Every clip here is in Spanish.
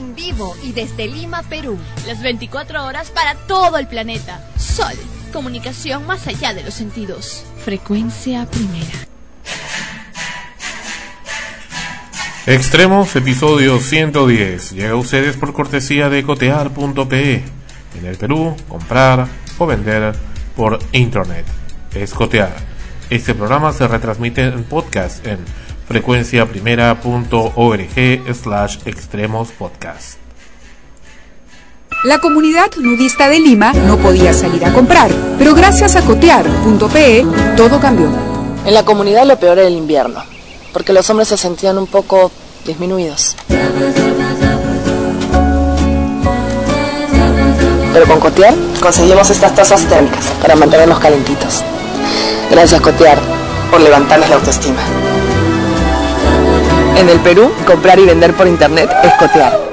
en vivo y desde Lima, Perú. Las 24 horas para todo el planeta. Sol, comunicación más allá de los sentidos. Frecuencia primera. Extremos, episodio 110. Llega a ustedes por cortesía de cotear.pe. En el Perú, comprar o vender por internet. Es cotear. Este programa se retransmite en podcast en frecuenciaprimera.org slash extremos podcast. La comunidad nudista de Lima no podía salir a comprar, pero gracias a cotear.pe todo cambió. En la comunidad lo peor era el invierno, porque los hombres se sentían un poco disminuidos. Pero con Cotear conseguimos estas tazas térmicas para mantenerlos calentitos. Gracias Cotear por levantarles la autoestima. En el Perú, comprar y vender por internet es Cotear.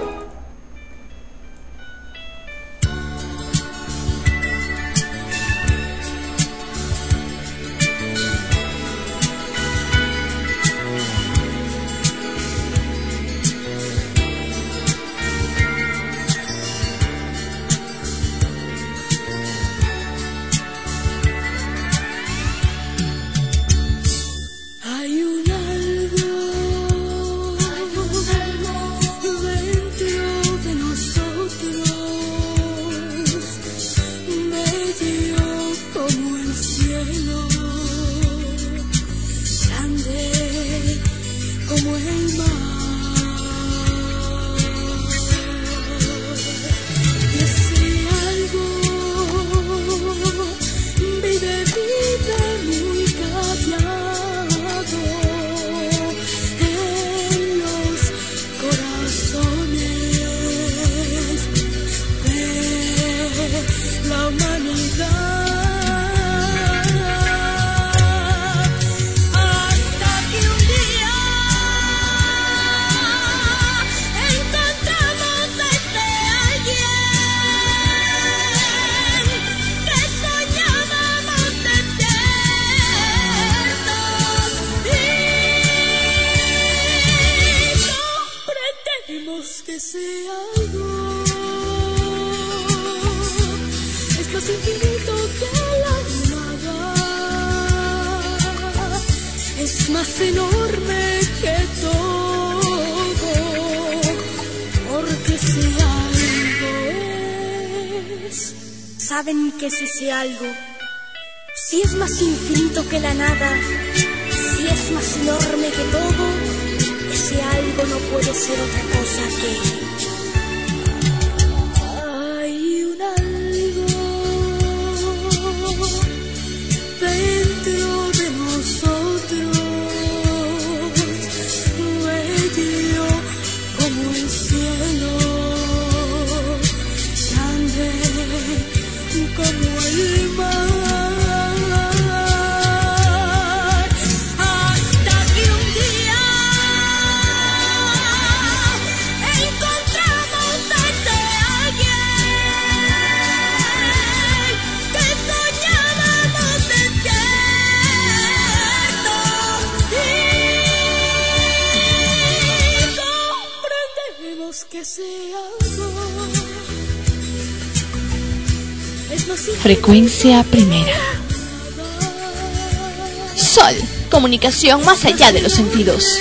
Más allá de los sentidos.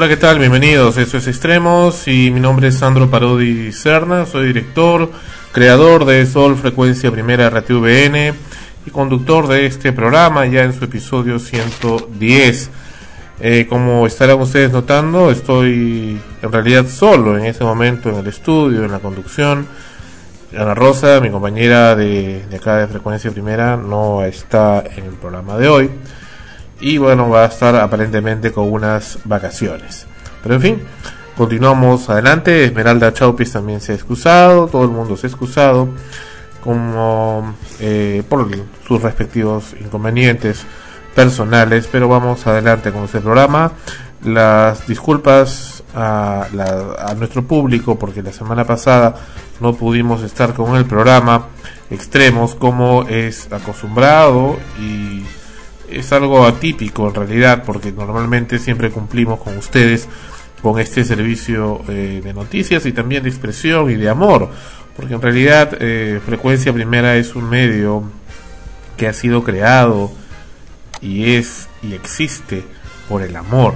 Hola, ¿qué tal? Bienvenidos. Esto es Extremos y mi nombre es Sandro Parodi Serna. Soy director, creador de Sol Frecuencia Primera RTVN y conductor de este programa ya en su episodio 110. Eh, como estarán ustedes notando, estoy en realidad solo en este momento en el estudio, en la conducción. Ana Rosa, mi compañera de, de acá de Frecuencia Primera, no está en el programa de hoy y bueno, va a estar aparentemente con unas vacaciones. Pero en fin, continuamos adelante. Esmeralda Chaupis también se ha excusado, todo el mundo se ha excusado. como eh, por sus respectivos inconvenientes personales, pero vamos adelante con este programa. Las disculpas a, a nuestro público porque la semana pasada no pudimos estar con el programa extremos como es acostumbrado y es algo atípico en realidad porque normalmente siempre cumplimos con ustedes con este servicio eh, de noticias y también de expresión y de amor porque en realidad eh, Frecuencia Primera es un medio que ha sido creado y es y existe por el amor.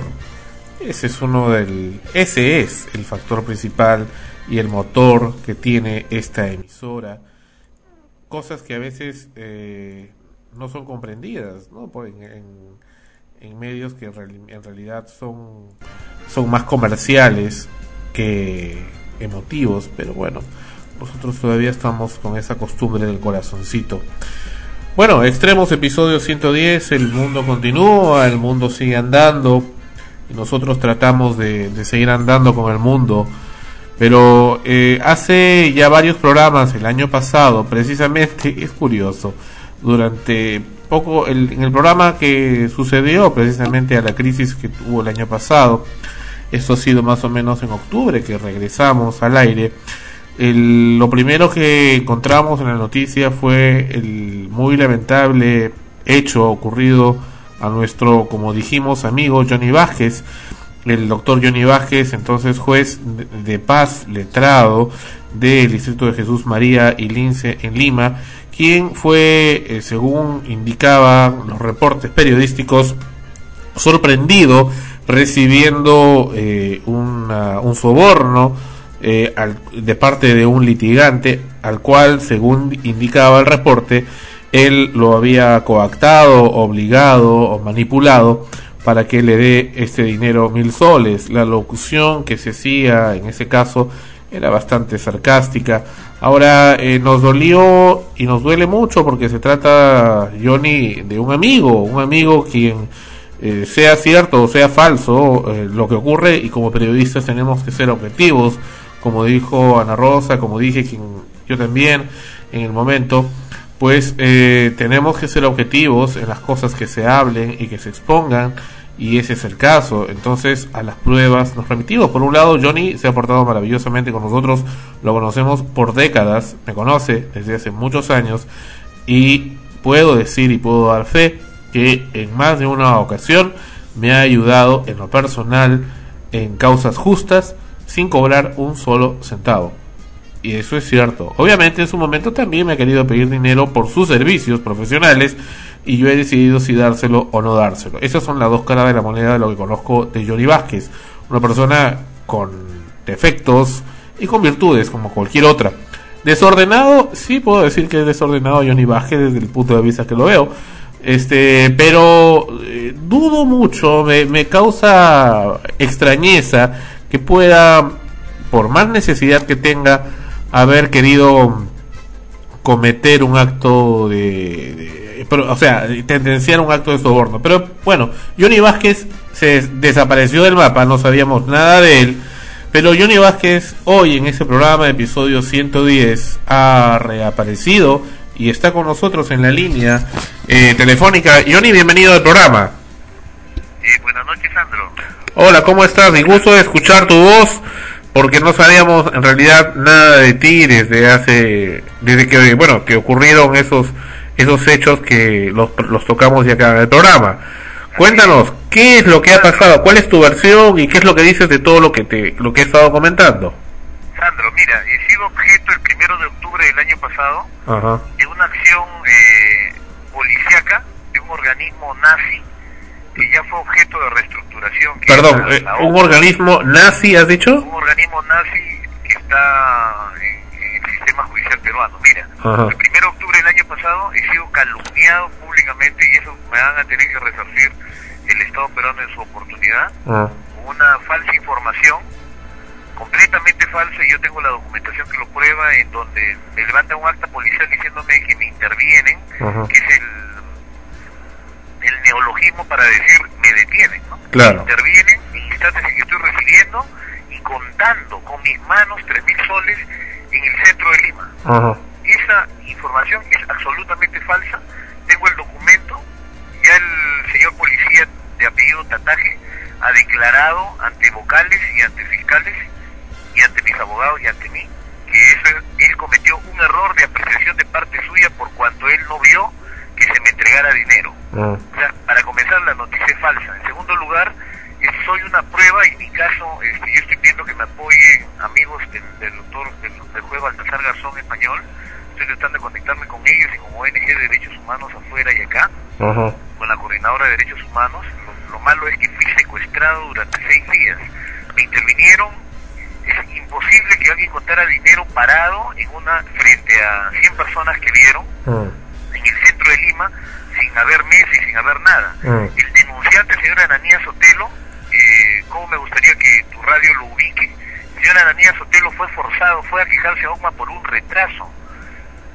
Ese es uno del ese es el factor principal y el motor que tiene esta emisora. Cosas que a veces eh, no son comprendidas ¿no? en, medios que en, realidad son, son más comerciales que emotivos, pero bueno, nosotros todavía estamos con esa costumbre del corazoncito. Bueno, extremos episodio 110, el mundo continúa, el mundo sigue andando y nosotros tratamos de, de seguir andando con el mundo pero eh, hace ya varios programas, el año pasado, precisamente, es curioso, durante poco, en el programa que sucedió precisamente a la crisis que tuvo el año pasado, esto ha sido más o menos en octubre que regresamos al aire, lo primero que encontramos en la noticia fue el muy lamentable hecho ocurrido a nuestro, como dijimos, amigo Johnny Vázquez, el doctor Johnny Vázquez, entonces juez de paz letrado del Distrito de Jesús María y Lince en Lima, quien fue, eh, según indicaban los reportes periodísticos, sorprendido recibiendo eh, un soborno eh, de parte de un litigante al cual, según indicaba el reporte, él lo había coactado, obligado o manipulado para que le dé este dinero mil soles. La locución que se hacía en ese caso era bastante sarcástica. Ahora eh, nos dolió y nos duele mucho porque se trata, Johnny, de un amigo, un amigo quien eh, sea cierto o sea falso eh, lo que ocurre y como periodistas tenemos que ser objetivos, como dijo Ana Rosa, como dije quien, yo también en el momento pues tenemos que ser objetivos en las cosas que se hablen y que se expongan y ese es el caso. Entonces a las pruebas nos remitimos. Por un lado, Johnny se ha portado maravillosamente con nosotros, lo conocemos por décadas, me conoce desde hace muchos años y puedo decir y puedo dar fe que en más de una ocasión me ha ayudado en lo personal en causas justas sin cobrar un solo centavo y eso es cierto. Obviamente en su momento también me ha querido pedir dinero por sus servicios profesionales y yo he decidido si dárselo o no dárselo. Esas son las dos caras de la moneda de lo que conozco de Johnny Vázquez. Una persona con defectos y con virtudes como cualquier otra. Desordenado, sí puedo decir que es desordenado Johnny Vázquez desde el punto de vista que lo veo. Este, pero eh, dudo mucho, me, me causa extrañeza que pueda, por más necesidad que tenga, haber querido cometer un acto de, o sea, tendenciar un acto de soborno. Pero bueno, Johnny Vázquez se desapareció del mapa, no sabíamos nada de él. Pero Johnny Vázquez hoy en ese programa, episodio 110, ha reaparecido y está con nosotros en la línea eh, telefónica. Johnny, bienvenido al programa. buenas noches, Sandro. Hola, ¿cómo estás? Me gusto de escuchar tu voz porque no sabíamos en realidad nada de ti desde hace desde que bueno que ocurrieron esos esos hechos que los, los tocamos ya acá en el programa cuéntanos qué es lo que ha pasado cuál es tu versión y qué es lo que dices de todo lo que te lo que he estado comentando Sandro mira he sido objeto el primero de octubre del año pasado de una acción eh, policíaca de un organismo nazi que ya fue objeto de reestructuración. Perdón, eh, ¿un organismo nazi has dicho? Un organismo nazi que está en, sistema judicial peruano. Mira, el 1 de octubre del año pasado he sido calumniado públicamente y eso me van a tener que resarcir el Estado peruano en su oportunidad. Ah. Una falsa información completamente falsa y yo tengo la documentación que lo prueba en donde me levanta un acta policial diciéndome que me intervienen, que es el el neologismo para decir me detienen, ¿no? Claro. Intervienen en instantes en que estoy recibiendo y contando con mis manos tres mil soles en el centro de Lima. Esa información es absolutamente falsa. Tengo el documento, ya el señor policía de apellido Tataje ha declarado ante vocales y ante fiscales y ante mis abogados y ante mí que eso, él cometió un error de apreciación de parte suya por cuanto él no vio que se me entregara dinero. Mm. O sea, para comenzar, la noticia es falsa. En segundo lugar, soy una prueba y en mi caso, este, yo estoy pidiendo que me apoyen amigos del, del doctor, del, del juez Baltasar Garzón español. Estoy tratando de conectarme con ellos y con ONG de Derechos Humanos afuera y acá, con la Coordinadora de Derechos Humanos. Lo, lo malo es que fui secuestrado durante seis días. Me intervinieron. Es imposible que alguien contara dinero parado en una frente a 100 personas que vieron Mm. en el centro de Lima sin haber mesa y sin haber nada. Mm. El denunciante, el señor Ananías Sotelo, eh, ¿cómo me gustaría que tu radio lo ubique? El señor Ananías Sotelo fue forzado, fue a quejarse a OCMA por un retraso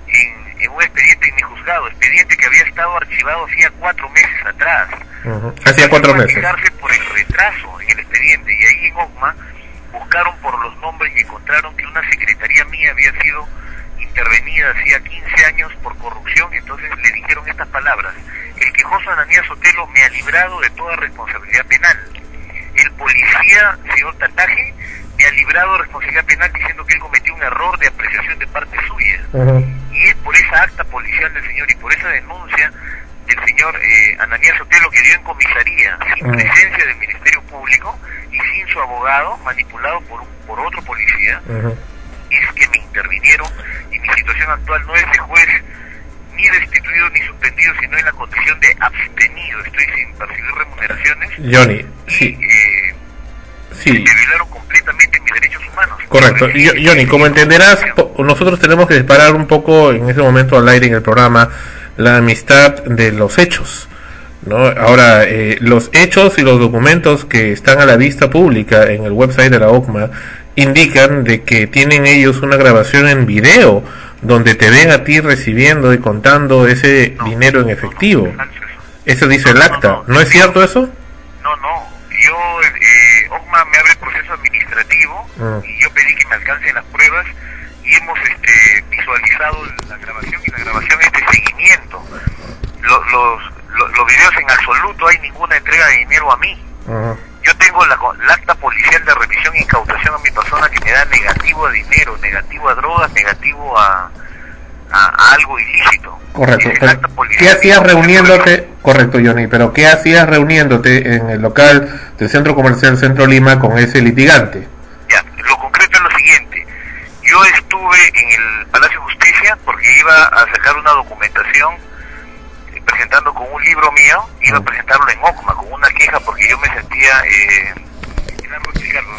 en, en un expediente en mi juzgado, expediente que había estado archivado hacía cuatro meses atrás. Hacía cuatro Fue a meses. quejarse por el retraso en el expediente y ahí en OCMA buscaron por los nombres y encontraron que una secretaría mía había sido intervenida hacía 15 años por corrupción, entonces le dijeron estas palabras. El quejoso Ananías Sotelo me ha librado de toda responsabilidad penal. El policía, señor Tataje, me ha librado de responsabilidad penal diciendo que él cometió un error de apreciación de parte suya. Y es por esa acta policial del señor y por esa denuncia del señor eh, Ananías Sotelo que dio en comisaría sin presencia del Ministerio Público y sin su abogado, manipulado por, un- por otro policía, es que me intervinieron y mi situación actual no es de juez ni destituido ni suspendido, sino en la condición de abstenido. Estoy sin percibir remuneraciones. Johnny, sí, Eh, sí. me violaron completamente mis derechos humanos. Correcto. Y, Johnny, como entenderás, nosotros tenemos que separar un poco en ese momento al aire en el programa la amistad de los hechos. ¿no? Ahora, eh, los hechos y los documentos que están a la vista pública en el website de la OCMA indican de que tienen ellos una grabación en video donde te ven a ti recibiendo y contando ese dinero en efectivo. eso. Dice el acta. ¿No es cierto eso? No, no. Yo, eh, OCMA me abre el proceso administrativo Ah. y yo pedí que me alcancen las pruebas y hemos este, visualizado la grabación y la grabación es de seguimiento. Lo- los, lo- los videos en absoluto hay ninguna entrega de dinero a mí. Yo tengo la, la acta policial de revisión e incautación a mi persona que me da negativo a dinero, negativo a drogas, negativo a, a, a algo ilícito. Correcto. ¿Qué hacías reuniéndote? Correcto, Johnny. Pero ¿qué hacías reuniéndote en el local del Centro Comercial Centro Lima con ese litigante? Ya, lo concreto es lo siguiente. Yo estuve en el Palacio de Justicia porque iba a sacar una documentación presentando con un libro mío, iba a Mm. presentarlo en OCMA con una queja porque yo me sentía, eh,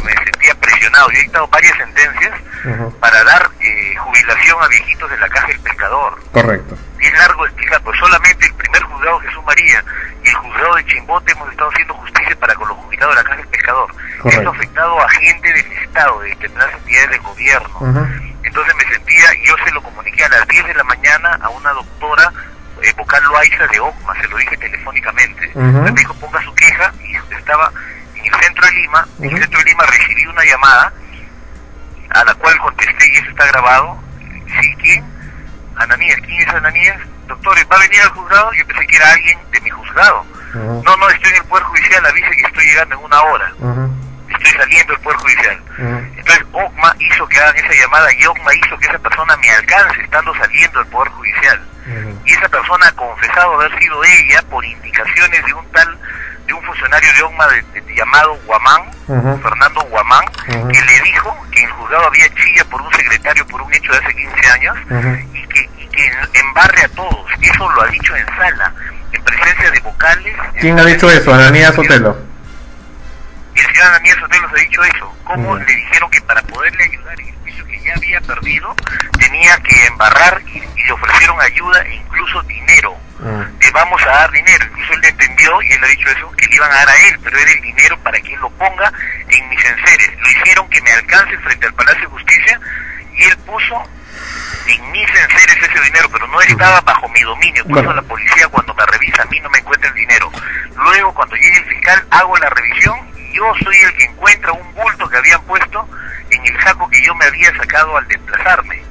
me sentía presionado. Yo he dictado varias sentencias Ujú. para dar eh, jubilación a viejitos de la caja del pescador. Correcto. Y es largo explicar, pues solamente el primer juzgado Jesús María y el juzgado de Chimbote hemos estado haciendo justicia para con los jubilados de la caja del pescador. Correcto. Esto ha afectado a gente del Estado, de determinadas entidades del gobierno. Ujú. Entonces me sentía, yo se lo comuniqué a las 10 de la mañana a una doctora eh, vocal Loaiza de OCMA, se lo dije telefónicamente. Ujú. Me dijo ponga su queja y estaba en el centro de Lima, en el centro de Lima recibí una llamada a la cual contesté y eso está grabado. ¿Sí? ¿Quién? Ananías. ¿Quién es Ananías? Doctor, ¿va a venir al juzgado? Yo pensé que era alguien de mi juzgado. No, no, estoy en el Poder Judicial, avise que estoy llegando en una hora. Estoy saliendo del Poder Judicial. Entonces OCMA hizo que hagan esa llamada y OCMA hizo que esa persona me alcance estando saliendo del Poder Judicial. Y esa persona ha confesado haber sido ella por indicaciones de un tal, de un funcionario de OCMA de- de- llamado Guamán. Fernando Guamán, que le dijo que en el juzgado había chilla por un secretario por un hecho de hace 15 años y que, y que embarre a todos. Eso lo ha dicho en sala, en presencia de vocales. ¿Quién ha dicho eso? Ananías Sotelo. el señor Daniel Sotelo se ha dicho eso. ¿Cómo le dijeron que para poderle ayudar que ya había perdido, tenía que embarrar y, y le ofrecieron ayuda e incluso dinero? Mm. Te vamos a dar dinero. Incluso él entendió, y él ha dicho eso, que le iban a dar a él, pero era el dinero para él lo ponga en mis enseres. Lo hicieron que me alcance frente al Palacio de Justicia y él puso en mis enseres ese dinero, pero no estaba bajo mi dominio. Por eso la policía cuando me revisa a mí no me encuentra el dinero. Luego cuando llegue el fiscal hago la revisión y yo soy el que encuentra un bulto que habían puesto en el saco que yo me había sacado al desplazarme.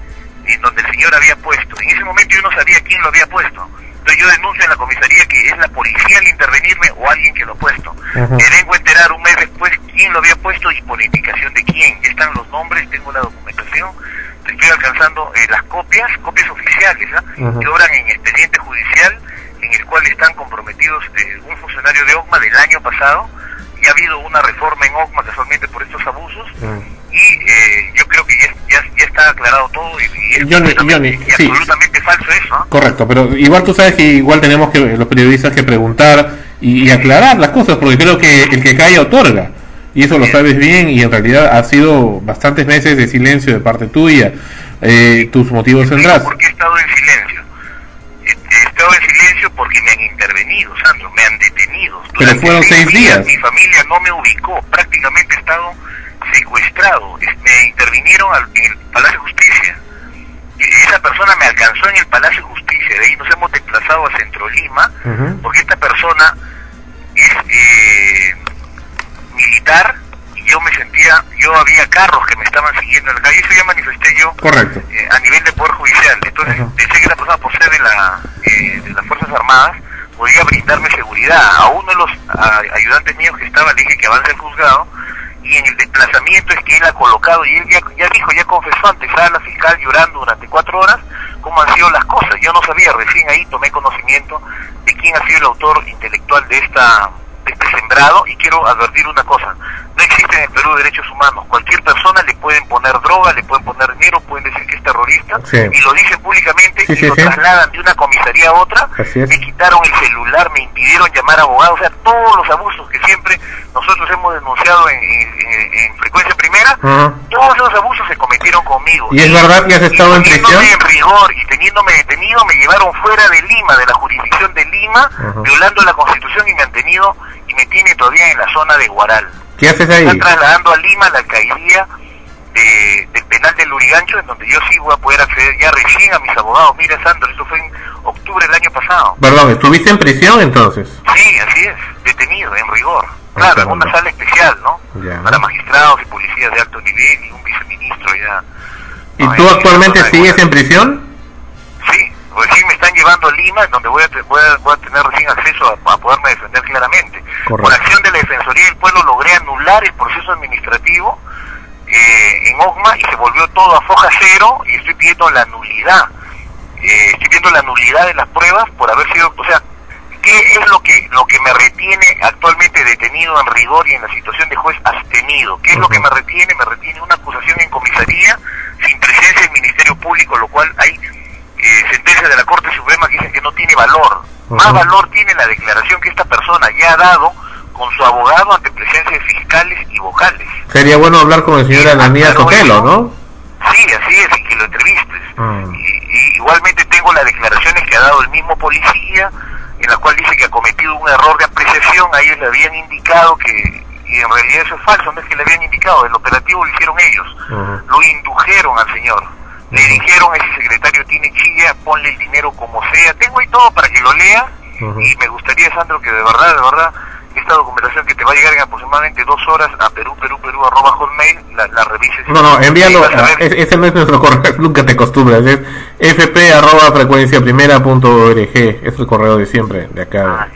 en donde el señor había puesto. En ese momento yo no sabía quién lo había puesto. Entonces yo denuncio en la comisaría que es la policía al intervenirme o alguien que lo ha puesto. Me vengo a enterar un mes después quién lo había puesto y por indicación de quién. Están los nombres, tengo la documentación, estoy alcanzando eh, las copias, copias oficiales, ¿ah? que obran en expediente judicial en el cual están comprometidos eh, un funcionario de OCMA del año pasado y ha habido una reforma en OCMA casualmente por estos abusos y eh, yo creo que ya, ya, está aclarado todo y, es absolutamente falso eso. Correcto, pero igual tú sabes que igual tenemos que los periodistas que preguntar y, aclarar las cosas porque creo que el que cae otorga y eso lo sabes bien y en realidad ha sido bastantes meses de silencio de parte tuya. Eh, tus motivos tendrás. ¿Por qué he estado en silencio? He estado en silencio porque me han intervenido, Sandro, me han detenido. Pero fueron seis días. Mi familia no me ubicó, prácticamente he estado secuestrado. Me intervinieron en el Palacio de Justicia. Esa persona me alcanzó en el Palacio de Justicia, de ahí nos hemos desplazado a Centro Lima, porque esta persona es eh, militar yo me sentía, yo había carros que me estaban siguiendo en la calle, eso ya manifesté yo Correcto. Eh, a nivel de Poder Judicial. Entonces pensé que la persona por ser de, la, eh, de las Fuerzas Armadas podía brindarme seguridad. A uno de los ayudantes míos que estaba le dije que avance el juzgado y en el desplazamiento es que él ha colocado, y él ya, ya dijo, ya confesó ante la fiscal llorando durante cuatro horas cómo han sido las cosas. Yo no sabía, recién ahí tomé conocimiento de quién ha sido el autor intelectual de esta de este sembrado y quiero advertir una cosa, no existen en el Perú derechos humanos, cualquier persona le pueden poner droga, le pueden poner dinero, pueden decir que es terrorista y lo dicen públicamente y lo trasladan de una comisaría a otra, me quitaron el celular, me impidieron llamar a abogados, o sea, todos los abusos que siempre nosotros hemos denunciado en, frecuencia primera, todos esos abusos se cometieron conmigo. ¿Y es verdad que has estado en prisión? en rigor y teniéndome detenido me llevaron fuera de Lima, de la jurisdicción de Lima, violando la constitución y me han tenido y me tiene todavía en la zona de Guaral. ¿Qué haces ahí? Están trasladando a Lima la alcaldía de, del penal del Lurigancho, en donde yo sí voy a poder acceder ya recién a mis abogados. Mira, Sandro, esto fue en octubre del año pasado. Perdón, ¿estuviste en prisión entonces? Sí, así es, detenido, en rigor. Claro, en una sala especial, ¿no? Para magistrados y policías de alto nivel y un viceministro ya. ¿Y tú actualmente sigues en prisión? Recién me están llevando a Lima, donde voy a, voy a, voy a tener recién acceso a, poderme defender claramente. Por acción de la Defensoría del Pueblo logré anular el proceso administrativo eh, en OGMA y se volvió todo a foja cero y estoy pidiendo la nulidad. Eh, estoy pidiendo la nulidad de las pruebas por haber sido, o sea, ¿qué es lo que lo que me retiene actualmente detenido en rigor y en la situación de juez abstenido? ¿Qué es lo que me retiene? Me retiene una acusación en comisaría sin presencia del Ministerio Público, lo cual hay eh, sentencia de la Corte Suprema que dicen que no tiene valor. Más valor tiene la declaración que esta persona ya ha dado con su abogado ante presencia de fiscales y vocales. Sería bueno hablar con el señor Ananías Sotelo, ¿no? Sí, así es, y que lo entrevistes. Mm. Y, igualmente tengo las declaraciones que ha dado el mismo policía, en la cual dice que ha cometido un error de apreciación, a ellos le habían indicado que, y en realidad eso es falso, no es que le habían indicado, el operativo lo hicieron ellos, lo indujeron al señor le dijeron, ese secretario tiene chilla, ponle el dinero como sea. Tengo ahí todo para que lo lea y me gustaría, Sandro, que de verdad, de verdad, esta documentación que te va a llegar en aproximadamente dos horas a Perú, Perú, Perú, arroba hotmail, la, la revises. No, no, envíalo, ese no es nuestro correo, nunca te acostumbras, es fp arroba frecuencia primera punto org, es el correo de siempre, de acá,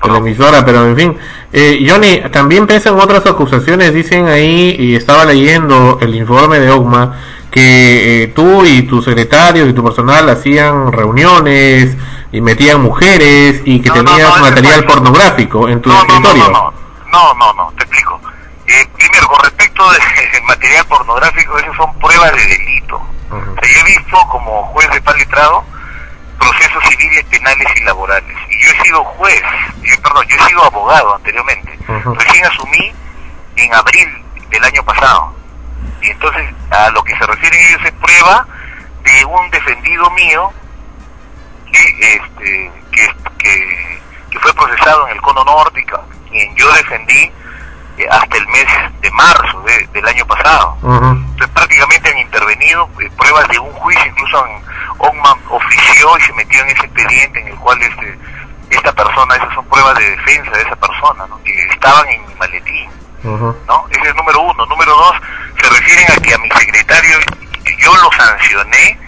ah, la emisora, pero en fin. Eh, Johnny, también pesan otras acusaciones, dicen ahí, y estaba leyendo el informe de OGMA, que eh, tú y tu secretario y tu personal hacían reuniones y metían mujeres y que tenías material pornográfico en tu escritorio. No, no, no, te explico. Eh, primero, con respecto del material pornográfico, esas son pruebas de delito. yo he visto como juez de tal letrado procesos civiles, penales y laborales. Y yo he sido juez, perdón, yo he sido abogado anteriormente. Recién asumí en abril del año pasado. Y entonces a lo que se refieren ellos es prueba de un defendido mío que este que, que, fue procesado en el cono norte quien yo defendí eh, hasta el mes de marzo del año pasado. Entonces prácticamente han intervenido eh, pruebas de un juicio, incluso han, ofició y se metió en ese expediente en el cual este esta persona, esas son pruebas de defensa de esa persona, que estaban en mi maletín. ¿No? Ese es número uno. Número dos, se refieren a que a mi secretario yo lo sancioné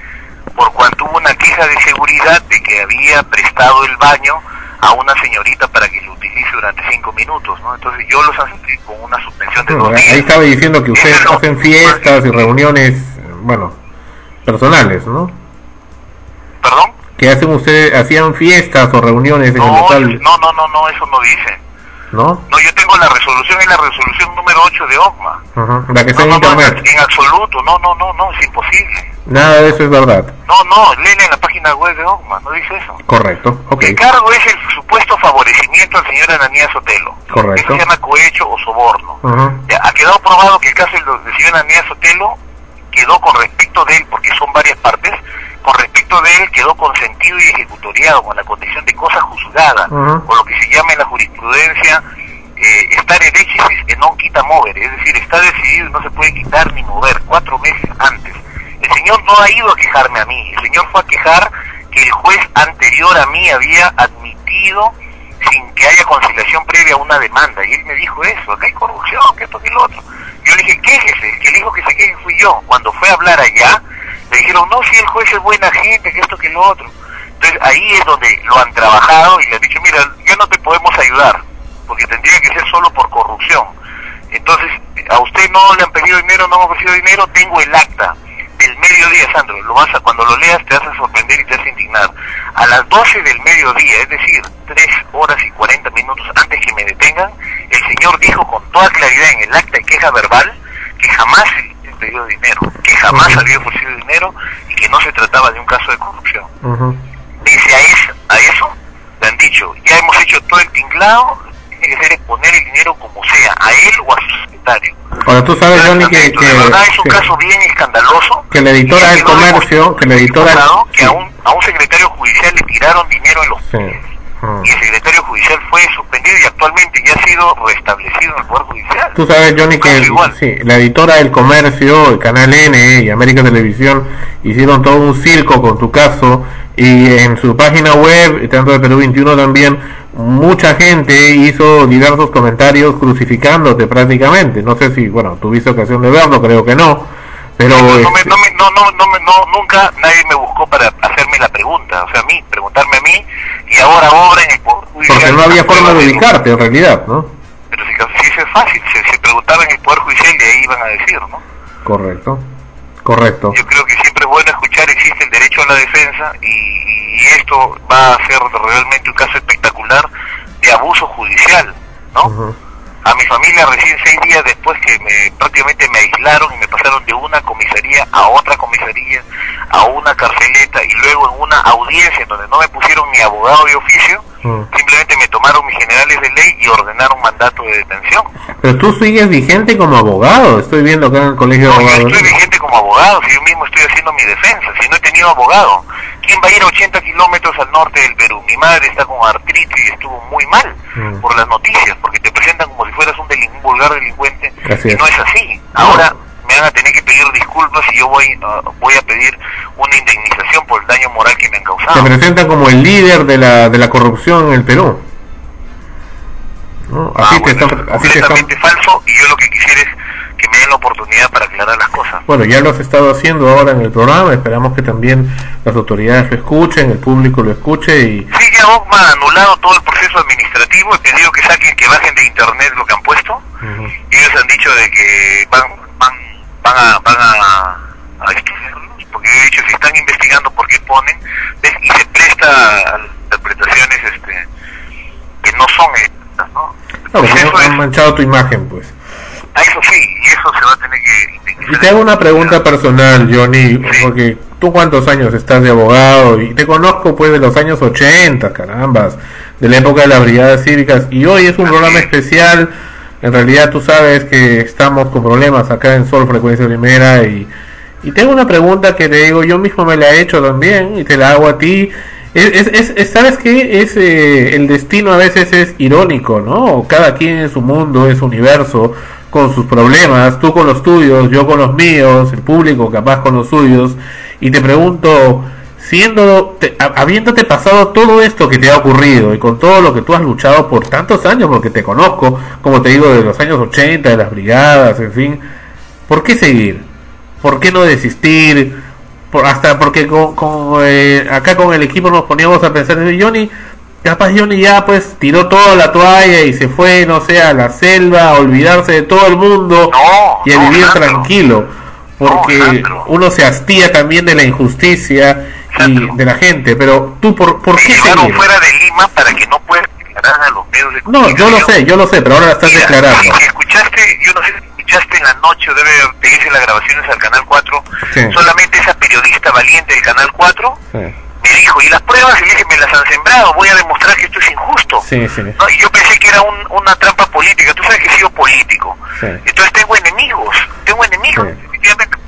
por cuanto hubo una queja de seguridad de que había prestado el baño a una señorita para que lo utilice durante cinco minutos, ¿no? Entonces yo los asistí con una suspensión de dos días. Ahí estaba diciendo que ustedes hacen fiestas y reuniones, bueno, personales, ¿no? ¿Perdón? Que hacen ustedes, hacían fiestas o reuniones en no, el local. No, no, no, no, eso no dice. ¿No? No, yo tengo la resolución, es la resolución número 8 de OCMA. La que está en internet. en absoluto, no, no, no, no, es imposible. Nada de eso es verdad. No, no, léele en la página web de OCMA, no dice eso. Correcto, ok. El cargo es el supuesto favorecimiento al señor Ananías Sotelo. Correcto. Se llama cohecho o soborno. ya, ha quedado probado que el caso del señor Ananías Sotelo quedó con respecto de él, porque son varias partes, con respecto de él quedó consentido y ejecutoriado con la condición de cosa juzgada, o lo que se llama en la jurisprudencia eh, estar erechisis en non quita mover, es decir, está decidido y no se puede quitar ni mover cuatro meses antes. El señor no ha ido a quejarme a mí, el señor fue a quejar que el juez anterior a mí había admitido sin que haya conciliación previa a una demanda, y él me dijo eso, acá hay corrupción, que esto, que lo otro. Yo le dije, quéjese, el que le dijo que se queje fui yo. Cuando fue a hablar allá, le dijeron, no, si el juez es buena gente, que esto, que lo otro. Entonces ahí es donde lo han trabajado y le han dicho, mira, ya no te podemos ayudar, porque tendría que ser solo por corrupción. Entonces, a usted no le han pedido dinero, no hemos ofrecido dinero, tengo el acta del mediodía, Sandro, lo vas a, cuando lo leas te vas a sorprender y te vas a indignar. A las 12 del mediodía, es decir, 3 horas y 40 minutos antes que me detengan, el señor dijo con toda claridad en el acta de queja verbal que jamás le pedido dinero, que jamás había ofrecido dinero y que no se trataba de un caso de corrupción. Dice a eso, a eso le han dicho, ya hemos hecho todo el tinglado, que ser exponer el dinero como sea, a él o a su secretario. Ahora tú sabes, Johnny, que, que, de verdad es un caso bien escandaloso. Que la editora del comercio, que la editora... Que a, un, a un secretario judicial le tiraron dinero en los pies. Y el secretario judicial fue suspendido y actualmente ya ha sido restablecido en el Poder Judicial. Tú sabes, Johnny, que sí, la editora del comercio, el Canal N y América Televisión hicieron todo un circo con tu caso y en su página web, tanto de Perú 21 también, mucha gente hizo diversos comentarios crucificándote prácticamente. No sé si, bueno, tuviste ocasión de verlo, creo que no. Pero no, no, me, no, me, no, no, no, no, nunca nadie me buscó para hacerme la pregunta, o sea, a mí, preguntarme a mí, y ahora obra en el Poder Judicial. Porque no había forma de ubicarte en realidad, ¿no? Pero si, si es fácil, se, se preguntaba en el Poder Judicial y ahí iban a decir, ¿no? Correcto, correcto. Yo creo que siempre es bueno escuchar, existe el derecho a la defensa y, y esto va a ser realmente un caso espectacular de abuso judicial, ¿no? Uh -huh. A mi familia recién seis días después que me, prácticamente me aislaron y me pasaron de una comisaría a otra comisaría, a una carceleta y luego en una audiencia en donde no me pusieron ni abogado de oficio, uh. simplemente me tomaron mis generales de ley y ordenaron mandato de detención. Pero tú sigues vigente como abogado, estoy viendo acá en el colegio no, de abogados. Yo estoy vigente como abogado, si yo mismo estoy haciendo mi defensa, si no he tenido abogado. ¿Quién va a ir a 80 kilómetros al norte del Perú? Mi madre está con artritis y estuvo muy mal mm. por las noticias, porque te presentan como si fueras un, vulgar delincuente y no es así. Ahora me van a tener que pedir disculpas y yo voy, uh, voy a pedir una indemnización por el daño moral causado. Te presentan como el líder de la, de la corrupción en el Perú. ¿No? Así, ah, te bueno, están, así te están... falso y yo lo que quisiera es que me den la oportunidad para aclarar las cosas. Bueno, ya lo has estado haciendo ahora en el programa, esperamos que también las autoridades lo escuchen, el público lo escuche y... Sí, ya OCMA ha anulado todo el proceso administrativo, he pedido que saquen, que bajen de internet lo que han puesto, uh -huh. ellos han dicho de que van, van, van a... Van a, a porque de hecho si están investigando por qué ponen, ¿ves? y se presta a interpretaciones este, que no son estas, ¿no? No, no, han manchado tu imagen, pues. A eso sí, y eso se va a tener que... Y te hago una pregunta personal, Johnny, ¿Sí? porque tú cuántos años estás de abogado y te conozco pues de los años 80, carambas, de la época de las brigadas cívicas, y hoy es un Así programa es. especial, en realidad tú sabes que estamos con problemas acá en Sol Frecuencia Primera y, y tengo una pregunta que te digo, yo mismo me la he hecho también y te la hago a ti. Es, es, es, ¿Sabes qué? Es, eh, el destino a veces es irónico, ¿no? Cada quien en su mundo, en su universo, con sus problemas, tú con los tuyos, yo con los míos, el público capaz con los suyos, y te pregunto, siendo, te, habiéndote pasado todo esto que te ha ocurrido y con todo lo que tú has luchado por tantos años, porque te conozco, como te digo, de los años 80, de las brigadas, en fin, ¿por qué seguir? ¿Por qué no desistir? por, hasta porque con, con, eh, acá con el equipo nos poníamos a pensar, Johnny, capaz Johnny ya pues tiró toda la toalla y se fue, no sé, a la selva, a olvidarse de todo el mundo y a vivir tranquilo. Porque uno se hastía también de la injusticia y de la gente, pero tú, ¿por, por qué seguir? fuera de Lima para que no puedas declarar a los medios de No, yo lo sé, yo lo sé, pero ahora la estás declarando. Escuchaste, yo no sé escuchaste en la noche, debe pedirse las grabaciones al Canal 4, solamente esa periodista valiente del Canal 4 me dijo, y las pruebas, y dije, me las han sembrado, voy a demostrar que esto es injusto. Sí, sí. ¿No? Y yo pensé que era un, una trampa política, tú sabes que he sido político. Entonces tengo enemigos, tengo enemigos,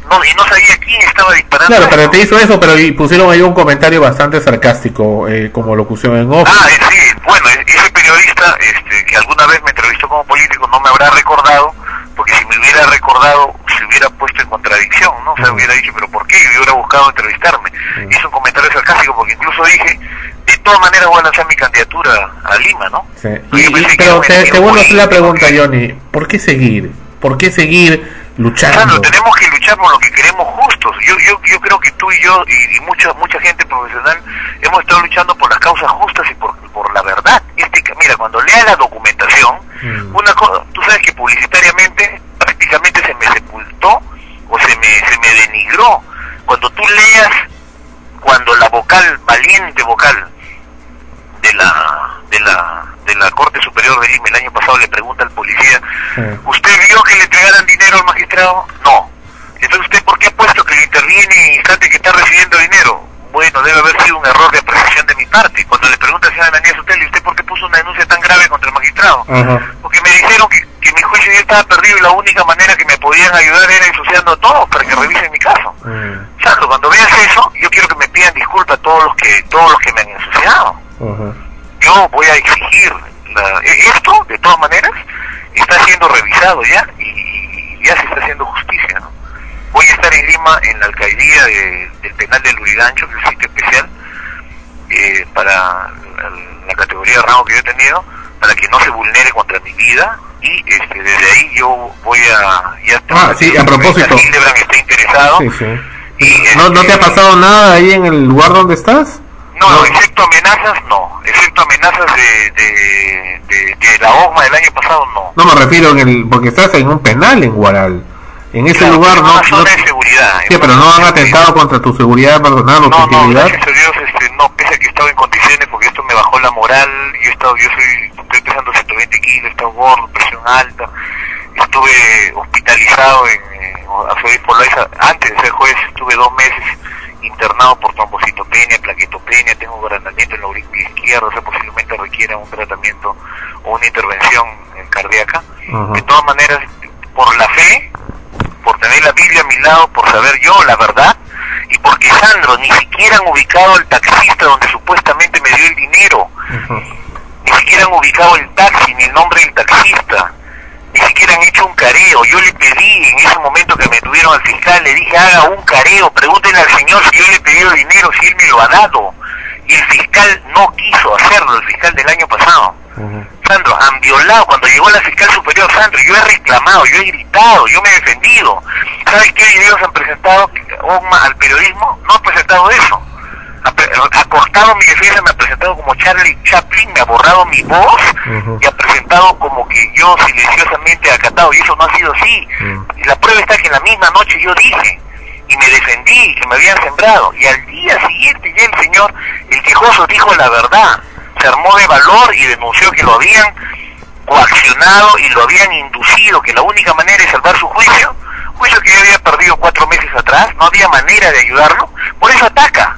no, y no sabía quién estaba disparando. Claro, pero te hizo eso, pero y pusieron ahí un comentario bastante sarcástico, eh, como locución en off. Ah, sí, bueno, e-, ese periodista este, que alguna vez me entrevistó como político no me habrá recordado, porque si me hubiera recordado se hubiera puesto en contradicción, ¿no? O sea, hubiera dicho, pero ¿por qué? Y hubiera buscado entrevistarme. Hizo un comentario sarcástico porque incluso dije, de todas maneras voy a lanzar mi candidatura a Lima, ¿no? Sí. Y, pero te, te vuelvo a hacer la pregunta, Johnny, ¿por qué seguir? ¿Por qué seguir? Luchando. tenemos que luchar por lo que queremos justos. Yo, yo, yo creo que tú y yo y, mucha mucha gente profesional hemos estado luchando por las causas justas y por, por la verdad. Este, mira, cuando lea la documentación, mm. una cosa, tú sabes que publicitariamente prácticamente se me sepultó o se me, se me denigró. Cuando tú leas, cuando la vocal, valiente vocal de la, de la de la Corte Superior de Lima el año pasado le pregunta al policía, ¿usted vio que le entregaran dinero al magistrado? No. Entonces, ¿usted por qué ha puesto que le interviene en instante que está recibiendo dinero? Bueno, debe haber sido un error de apreciación de mi parte. Cuando le pregunta al señor Ananías ¿y ¿usted por qué puso una denuncia tan grave contra el magistrado? Porque me dijeron que, que, mi juicio ya estaba perdido y la única manera que me podían ayudar era ensuciando a todos para que revisen mi caso. Sandro, cuando veas eso, yo quiero que me pidan disculpas a todos los que, todos los que me han ensuciado yo voy a exigir e, esto, de todas maneras, está siendo revisado ya y, ya se está haciendo justicia. ¿no? Voy a estar en Lima en la alcaldía del penal del Lurigancho, que es el sitio especial, eh, para la, categoría de rango que yo he tenido, para que no se vulnere contra mi vida y este, desde ahí yo voy a... Ya ah, sí, a propósito. está interesado. Y, ¿No, ¿No te ha este, pasado nada ahí en el lugar donde estás? No, excepto amenazas, no. Excepto amenazas de, de, de, la OGMA del año pasado, no. No me refiero en el, porque estás en un penal en Guaral. En ese lugar no. Zona de seguridad. Sí, pero no han atentado contra tu seguridad personal o tu no, No, gracias a Dios, este, no, pese a que he estado en condiciones, porque esto me bajó la moral. Yo he estado, yo soy, estoy pesando 120 kilos, he estado gordo, presión alta. Estuve hospitalizado en, eh, antes de ser juez, estuve dos meses internado por trombocitopenia, plaquetopenia, tengo agrandamiento en la aurícula izquierda, o sea, posiblemente requiera un tratamiento o una intervención cardíaca. De todas maneras, por la fe, por tener la Biblia a mi lado, por saber yo la verdad, y porque Sandro ni siquiera han ubicado el taxista donde supuestamente me dio el dinero, ni siquiera han ubicado el taxi ni el nombre del taxista ni siquiera han hecho un careo. Yo le pedí en ese momento que me tuvieron al fiscal, le dije haga un careo, pregúntenle al señor si yo le he pedido dinero, si él me lo ha dado. Y el fiscal no quiso hacerlo, el fiscal del año pasado. Sandro, han violado, cuando llegó la fiscal superior, Sandro, yo he reclamado, yo he gritado, yo me he defendido. ¿Sabes qué videos han presentado al periodismo? No han presentado eso ha, cortado mi defensa, me ha presentado como Charlie Chaplin, me ha borrado mi voz y ha presentado como que yo silenciosamente he acatado, y eso no ha sido así. Y la prueba está que en la misma noche yo dije, y me defendí, que me habían sembrado, y al día siguiente ya el señor, el quejoso dijo la verdad, se armó de valor y denunció que lo habían coaccionado y lo habían inducido, que la única manera de salvar su juicio, juicio que yo había perdido cuatro meses atrás, no había manera de ayudarlo, por eso ataca.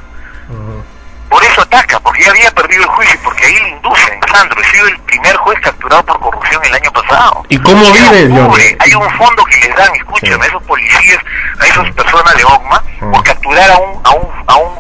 Por eso ataca, porque ya había perdido el juicio, porque ahí le inducen. Sandro, he sido el primer juez capturado por corrupción el año pasado. ¿Y cómo vive, Hay un fondo que les dan, escúchame, a esos policías, a esas personas de OGMA, por capturar a un, a un, a un,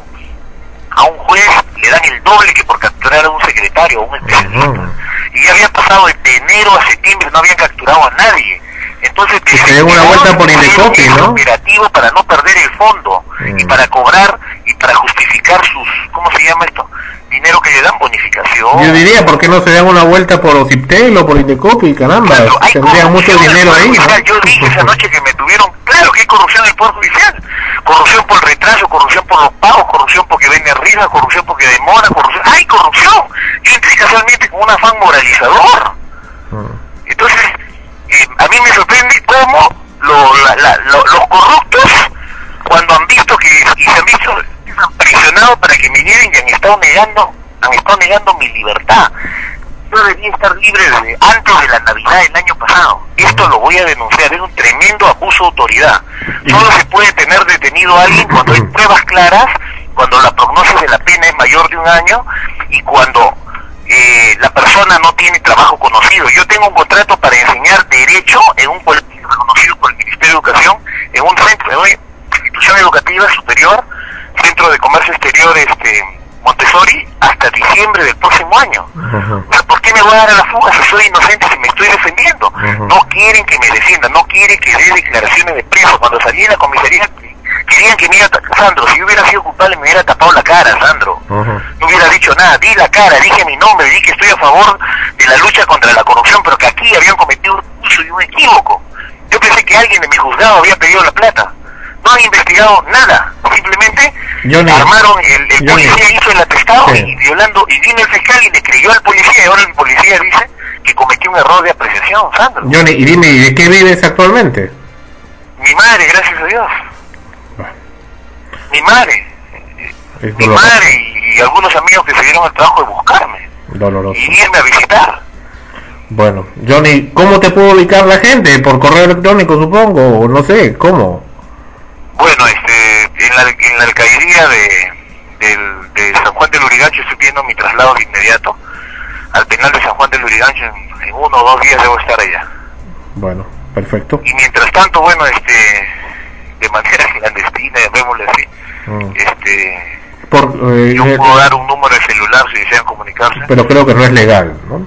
a un juez, le dan el doble que por capturar a un secretario, a un especialista. Y ya había pasado de enero a septiembre, no habían capturado a nadie. Entonces, y se den una vuelta por Indecopi, ¿no? operativo para no perder el fondo y para cobrar y para justificar sus, ¿cómo se llama esto? Dinero que le dan bonificación. Yo diría, ¿por qué no se dan una vuelta por Ociptel o por Indecopi? Caramba, tendrían mucho dinero ahí. Yo dije esa noche que me tuvieron, claro que hay corrupción en el Poder Judicial, corrupción por retraso, corrupción por los pagos, corrupción porque vende risa, corrupción porque demora, corrupción. ¡Hay corrupción! Yo entré casualmente con un afán moralizador. Entonces, eh, a mí me sorprende cómo los corruptos, cuando han visto que, y se han visto presionados para que me lleven y han estado negando, han estado negando mi libertad yo debía estar libre desde antes de la Navidad del año pasado. Esto lo voy a denunciar, es un tremendo abuso de autoridad. Solo se puede tener detenido a alguien cuando hay pruebas claras, cuando la prognosis de la pena es mayor de un año y cuando eh, la persona no tiene trabajo conocido. Yo tengo un contrato para enseñar derecho en un colegio reconocido por el Ministerio de Educación, en un centro, de institución educativa superior, centro de comercio exterior, este Montessori hasta diciembre del próximo año. ¿Por qué me voy a dar a la fuga si soy inocente, si me estoy defendiendo? No quieren que me defienda, no quieren que dé declaraciones de preso. Cuando salí de la comisaría querían que me iba Sandro, si yo hubiera sido culpable me hubiera tapado la cara, Sandro. No hubiera dicho nada, di la cara, dije mi nombre, di que estoy a favor de la lucha contra la corrupción, pero que aquí habían cometido un uso y un equívoco. Yo pensé que alguien de mi juzgado había pedido la plata no han investigado nada, simplemente armaron, el, el policía hizo el atestado y violando, y vino el fiscal y le creyó al policía y ahora el policía dice que cometió un error de apreciación, Sandro. Johnny, y dime, ¿y de qué vives actualmente? Mi madre, gracias a Dios. Mi madre. mi madre y, algunos amigos que se dieron el trabajo de buscarme. Doloroso. Y irme a visitar. Bueno, Johnny, ¿cómo te puedo ubicar la gente? ¿Por correo electrónico, supongo? O no sé, ¿cómo? Bueno, este, en la, en la alcaldía de, de, San Juan del Urigancho estoy viendo mi traslado de inmediato al penal de San Juan del Urigancho. En, uno o dos días debo estar allá. Bueno, perfecto. Y mientras tanto, bueno, este, de manera clandestina, llamémosle así, mm. este, Por, eh, yo puedo dar un número de celular si desean comunicarse. Pero creo que no es legal, ¿no?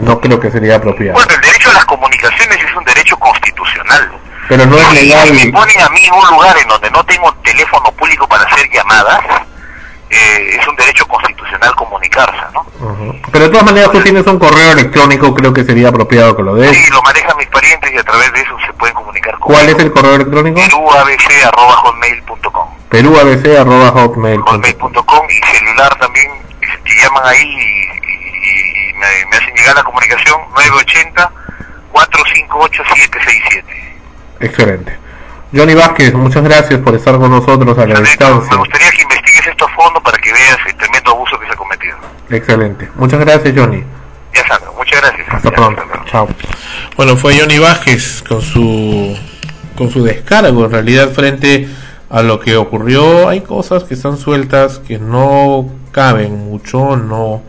No creo que sería apropiado. Bueno, el derecho a las comunicaciones es un derecho constitucional. Pero no es legal. Si me ponen a mí en un lugar en donde no tengo teléfono público para hacer llamadas, eh, es un derecho constitucional comunicarse, ¿no? Pero de todas maneras tú tienes un correo electrónico, creo que sería apropiado que lo des. Sí, lo manejan mis parientes y a través de eso se pueden comunicar con ¿Cuál es el correo electrónico? perúabc.hotmail.com perúabc.hotmail.com y celular también, que llaman ahí y, me, me, hacen llegar la comunicación 980 458 767 Excelente. Johnny Vázquez, muchas gracias por estar con nosotros a la distancia. Me gustaría que investigues esto a fondo para que veas el tremendo abuso que se ha cometido. Excelente. Muchas gracias, Johnny. Ya Sandro, muchas gracias. Hasta pronto. Chao. Bueno, fue Johnny Vázquez con su con su descargo en realidad frente a lo que ocurrió. Hay cosas que están sueltas que no caben mucho, no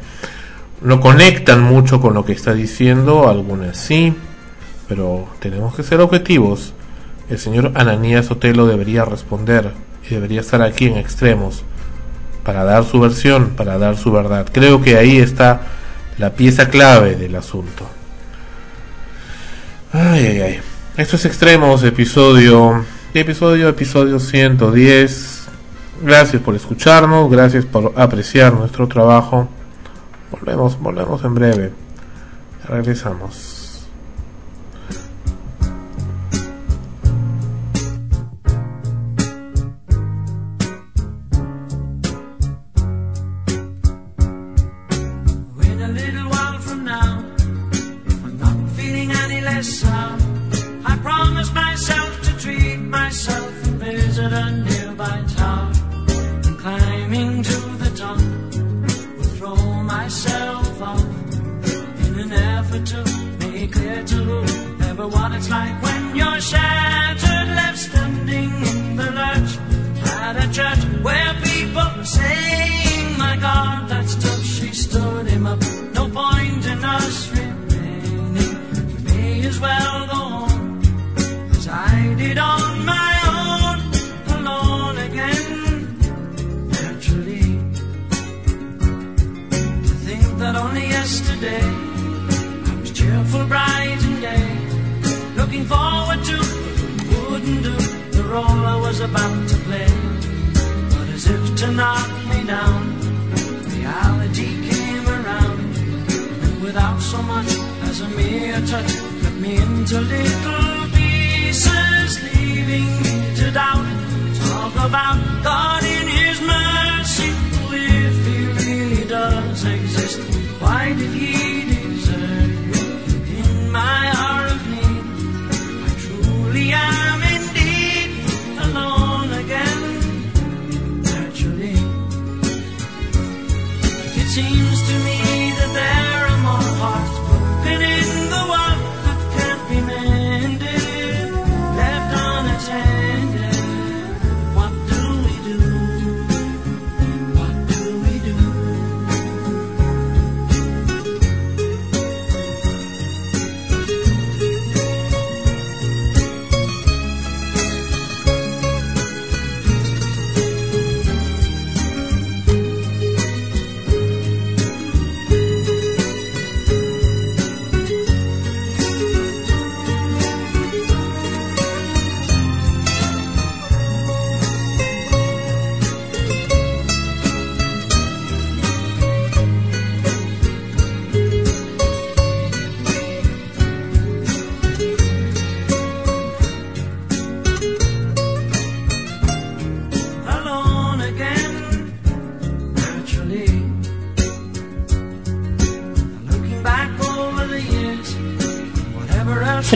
no conectan mucho con lo que está diciendo, algunas sí, pero tenemos que ser objetivos el señor Ananías Otelo debería responder y debería estar aquí en extremos para dar su versión, para dar su verdad. Creo que ahí está la pieza clave del asunto. Ay, ay, ay. Esto es Extremos, episodio, episodio, episodio 110. Gracias por escucharnos, gracias por apreciar nuestro trabajo. Volvemos, volvemos en breve. Regresamos.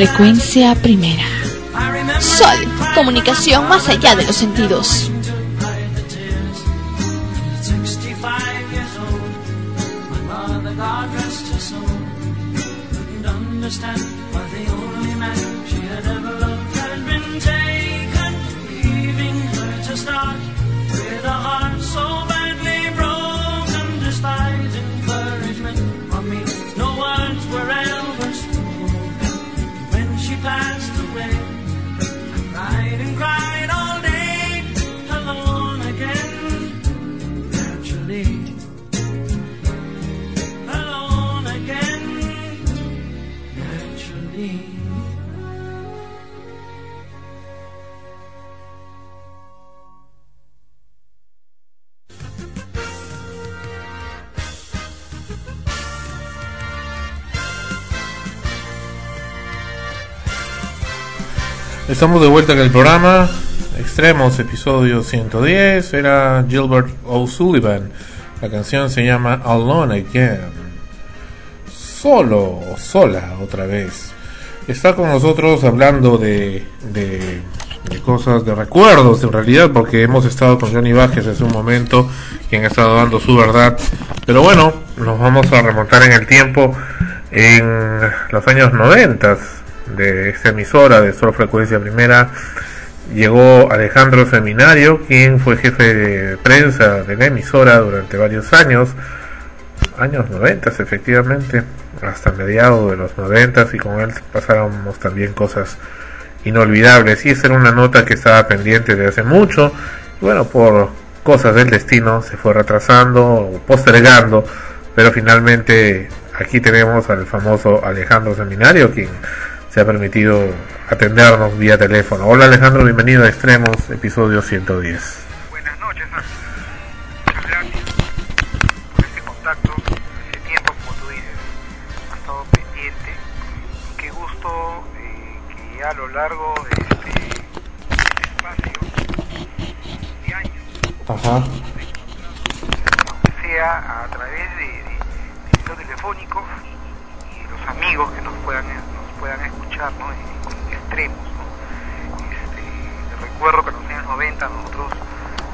Frecuencia primera. Sol, comunicación más allá de los sentidos. Estamos de vuelta en el programa Extremos, episodio 110. Era Gilbert O'Sullivan. La canción se llama Alone Again. Solo sola otra vez. Está con nosotros hablando de, de, cosas, de recuerdos en realidad, porque hemos estado con Johnny Bajes hace un momento, quien ha estado dando su verdad. Pero bueno, nos vamos a remontar en el tiempo en los años 90 de esta emisora de Sol Frecuencia Primera llegó Alejandro Seminario, quien fue jefe de prensa de la emisora durante varios años, años 90 efectivamente, hasta mediados de los 90 y con él pasábamos también cosas inolvidables y esa era una nota que estaba pendiente de hace mucho bueno, por cosas del destino se fue retrasando o postergando, pero finalmente aquí tenemos al famoso Alejandro Seminario, quien se ha permitido atendernos vía teléfono. Hola Alejandro, bienvenido a Extremos, episodio 110. Buenas noches, muchas gracias por este contacto. Hace tiempo, como tú dices, ha estado pendiente. Y qué gusto eh, que a lo largo de este, este espacio de años, Ajá. sea a través de, de, de telefónico y, y los amigos que nos puedan puedan escuchar ¿no? en, extremos. ¿no? Este, recuerdo que en los años 90 nosotros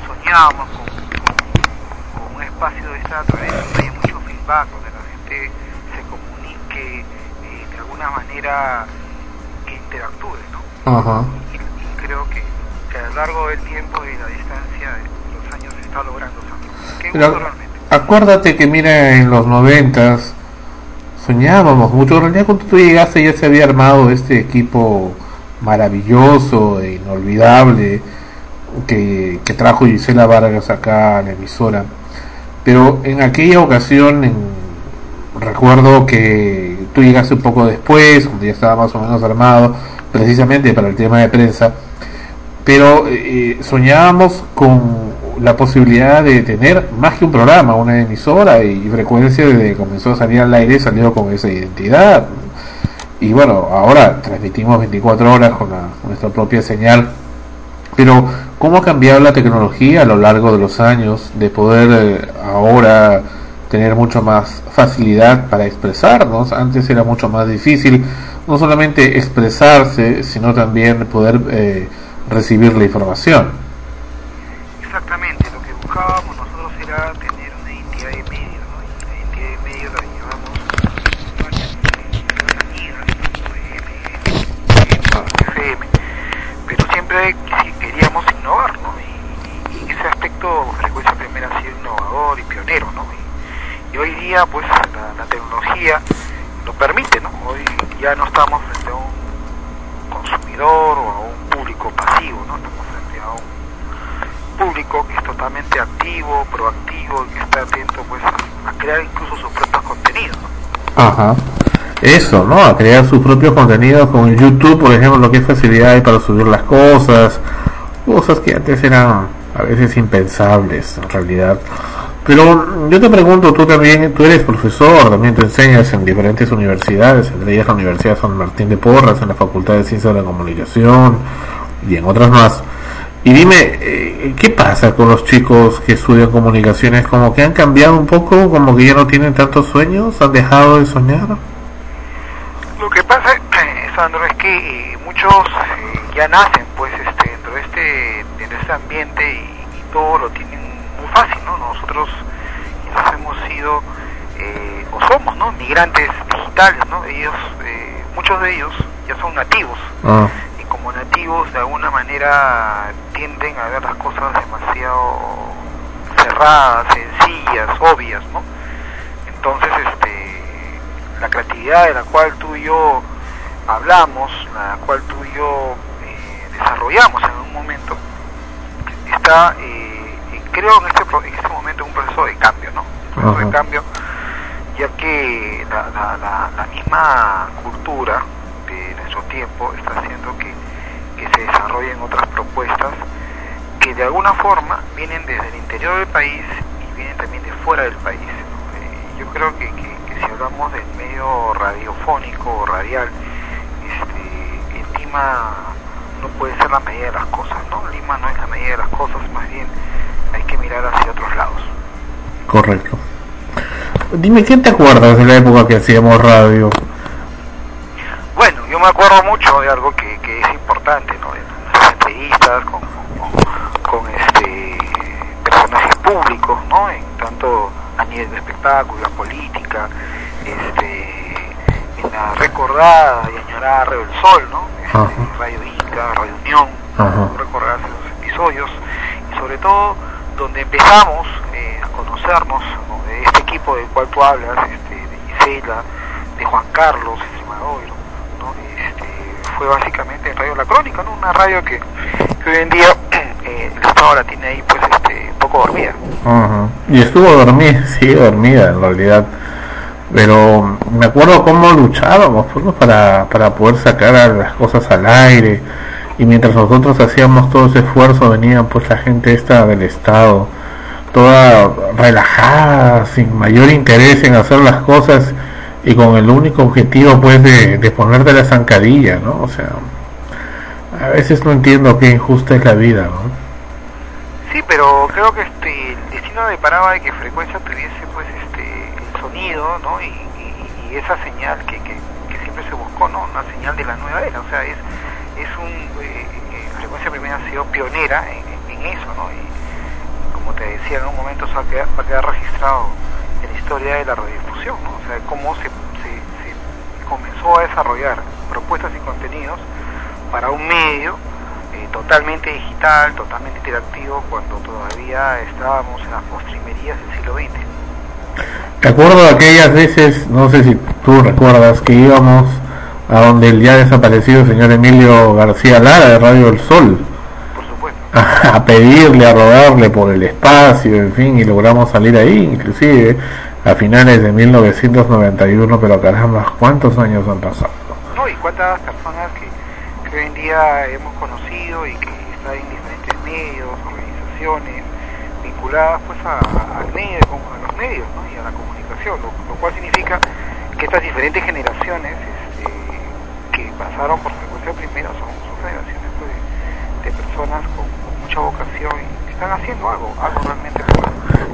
soñábamos con, con, un espacio de esta a través donde hay mucho feedback, donde la gente se comunique eh, de alguna manera que interactúe. ¿no? Ajá. Y, y, creo que, que, a lo largo del tiempo y la distancia de los años se está logrando. Qué gusto realmente. Acuérdate que mira en los noventas soñábamos mucho. En realidad cuando tú llegaste ya se había armado este equipo maravilloso e inolvidable que, trajo Gisela Vargas acá a la emisora. Pero en aquella ocasión recuerdo que tú llegaste un poco después, cuando ya estaba más o menos armado, precisamente para el tema de prensa. Pero eh, soñábamos con la posibilidad de tener más que un programa, una emisora y frecuencia desde que comenzó a salir al aire salió con esa identidad. Y bueno, ahora transmitimos 24 horas con, la, nuestra propia señal Pero, ¿cómo ha cambiado la tecnología a lo largo de los años de poder eh, ahora tener mucho más facilidad para expresarnos? Antes era mucho más difícil no solamente expresarse, sino también poder eh, recibir la información. Exactamente, lo que buscábamos nosotros era tener una identidad de medio, ¿no? Y la identidad de medio la llevamos FM, pero siempre si queríamos innovar, ¿no? Y, y, en ese aspecto Frecuencia Primera ha sido innovador y pionero, ¿no? Y, hoy día, pues, la, tecnología lo permite, ¿no? Hoy ya no estamos frente a un consumidor o a un público pasivo, ¿no? Estamos frente a un público que es totalmente activo, proactivo y que está atento pues a, a crear incluso sus propios contenidos, ¿no? Ajá. Eso, ¿no? A crear sus propios contenidos con YouTube, por ejemplo, lo que es facilidad hay para subir las cosas, cosas que antes eran a veces impensables en realidad. Pero yo te pregunto, tú también, tú eres profesor, también te enseñas en diferentes universidades, entre ellas la Universidad San Martín de Porras, en la Facultad de Ciencias de la Comunicación y en otras más. Y dime, eh, ¿qué pasa con los chicos que estudian comunicaciones? ¿Como que han cambiado un poco? ¿Como que ya no tienen tantos sueños? ¿Han dejado de soñar? Lo que pasa, Sandro, es que eh, muchos eh, ya nacen pues este, dentro de este, ambiente y, y todo lo tienen muy fácil, ¿no? Nosotros quizás hemos sido eh, o somos, ¿no? Migrantes digitales, ¿no? Ellos, eh, muchos de ellos ya son nativos Ah, y como nativos de alguna manera tienden a ver las cosas demasiado cerradas, sencillas, obvias, ¿no? Entonces, este, la creatividad de la cual tú y yo hablamos, la cual tú y yo eh, desarrollamos en un momento, está, eh, creo en este, en este momento en un proceso de cambio, ¿no? Un proceso Ajá. de cambio, ya que la, la, la, la misma cultura de nuestro tiempo está haciendo que, que se desarrollen otras propuestas que de alguna forma vienen desde el interior del país y vienen también de fuera del país. Eh, yo creo que, que, que si hablamos del medio radiofónico o radial, este, en Lima no puede ser la medida de las cosas, ¿no? Lima no es la medida de las cosas, más bien hay que mirar hacia otros lados. correcto. Dime, ¿qué te acuerdas de la época que hacíamos radio? Bueno, yo me acuerdo mucho de algo que, que es importante, ¿no? En nuestras entrevistas con, con, con, este personajes públicos, ¿no? En tanto a nivel de espectáculo, la política, este, en la recordada y añorada del Sol, ¿no? Este. Radio Inca, Radio Unión, Ajá. recordarse los episodios y sobre todo donde empezamos eh, a conocernos ¿no? de este equipo del cual tú hablas, este, de Gisela, de Juan Carlos ¿no? este, fue básicamente en Radio La Crónica, ¿no? una radio que, que hoy en día eh, el Estado la tiene ahí pues este, un poco dormida. Ajá. Y estuvo dormida, sigue dormida en realidad. Pero me acuerdo cómo luchábamos pues, para, para poder sacar a las cosas al aire. Y mientras nosotros hacíamos todo ese esfuerzo, venía pues la gente esta del Estado, toda relajada, sin mayor interés en hacer las cosas y con el único objetivo pues de, de ponerte la zancadilla, ¿no? O sea, a veces no entiendo qué injusta es la vida, ¿no? Sí, pero creo que este, el destino deparaba de que frecuencia tuviese pues sonido, ¿no? Y, esa señal que, siempre se buscó, ¿no? Una señal de la nueva era, o sea, es, es un eh, eh, frecuencia primera ha sido pionera en, eso, ¿no? Y como te decía, en un momento se va a registrado en la historia de la radiodifusión, ¿no? O sea, cómo se comenzó a desarrollar propuestas y contenidos para un medio eh, totalmente digital, totalmente interactivo, cuando todavía estábamos en las postrimerías del siglo XX. Me acuerdo de aquellas veces, no sé si tú recuerdas, que íbamos a donde el ya desaparecido señor Emilio García Lara de Radio del Sol, Por supuesto. a, a pedirle, a rogarle por el espacio, en fin, y logramos salir ahí, inclusive a finales de 1991, pero caramba, ¿cuántos años han pasado? ¿no? Y cuántas personas que, que hoy en día hemos conocido y que están en diferentes medios, organizaciones, vinculadas pues a, al medio, a los medios ¿no? y a la comunicación, lo, lo cual significa que estas diferentes generaciones este, que pasaron por frecuencia primera son, son generaciones pues, de, de personas con, mucha vocación y están haciendo algo, algo realmente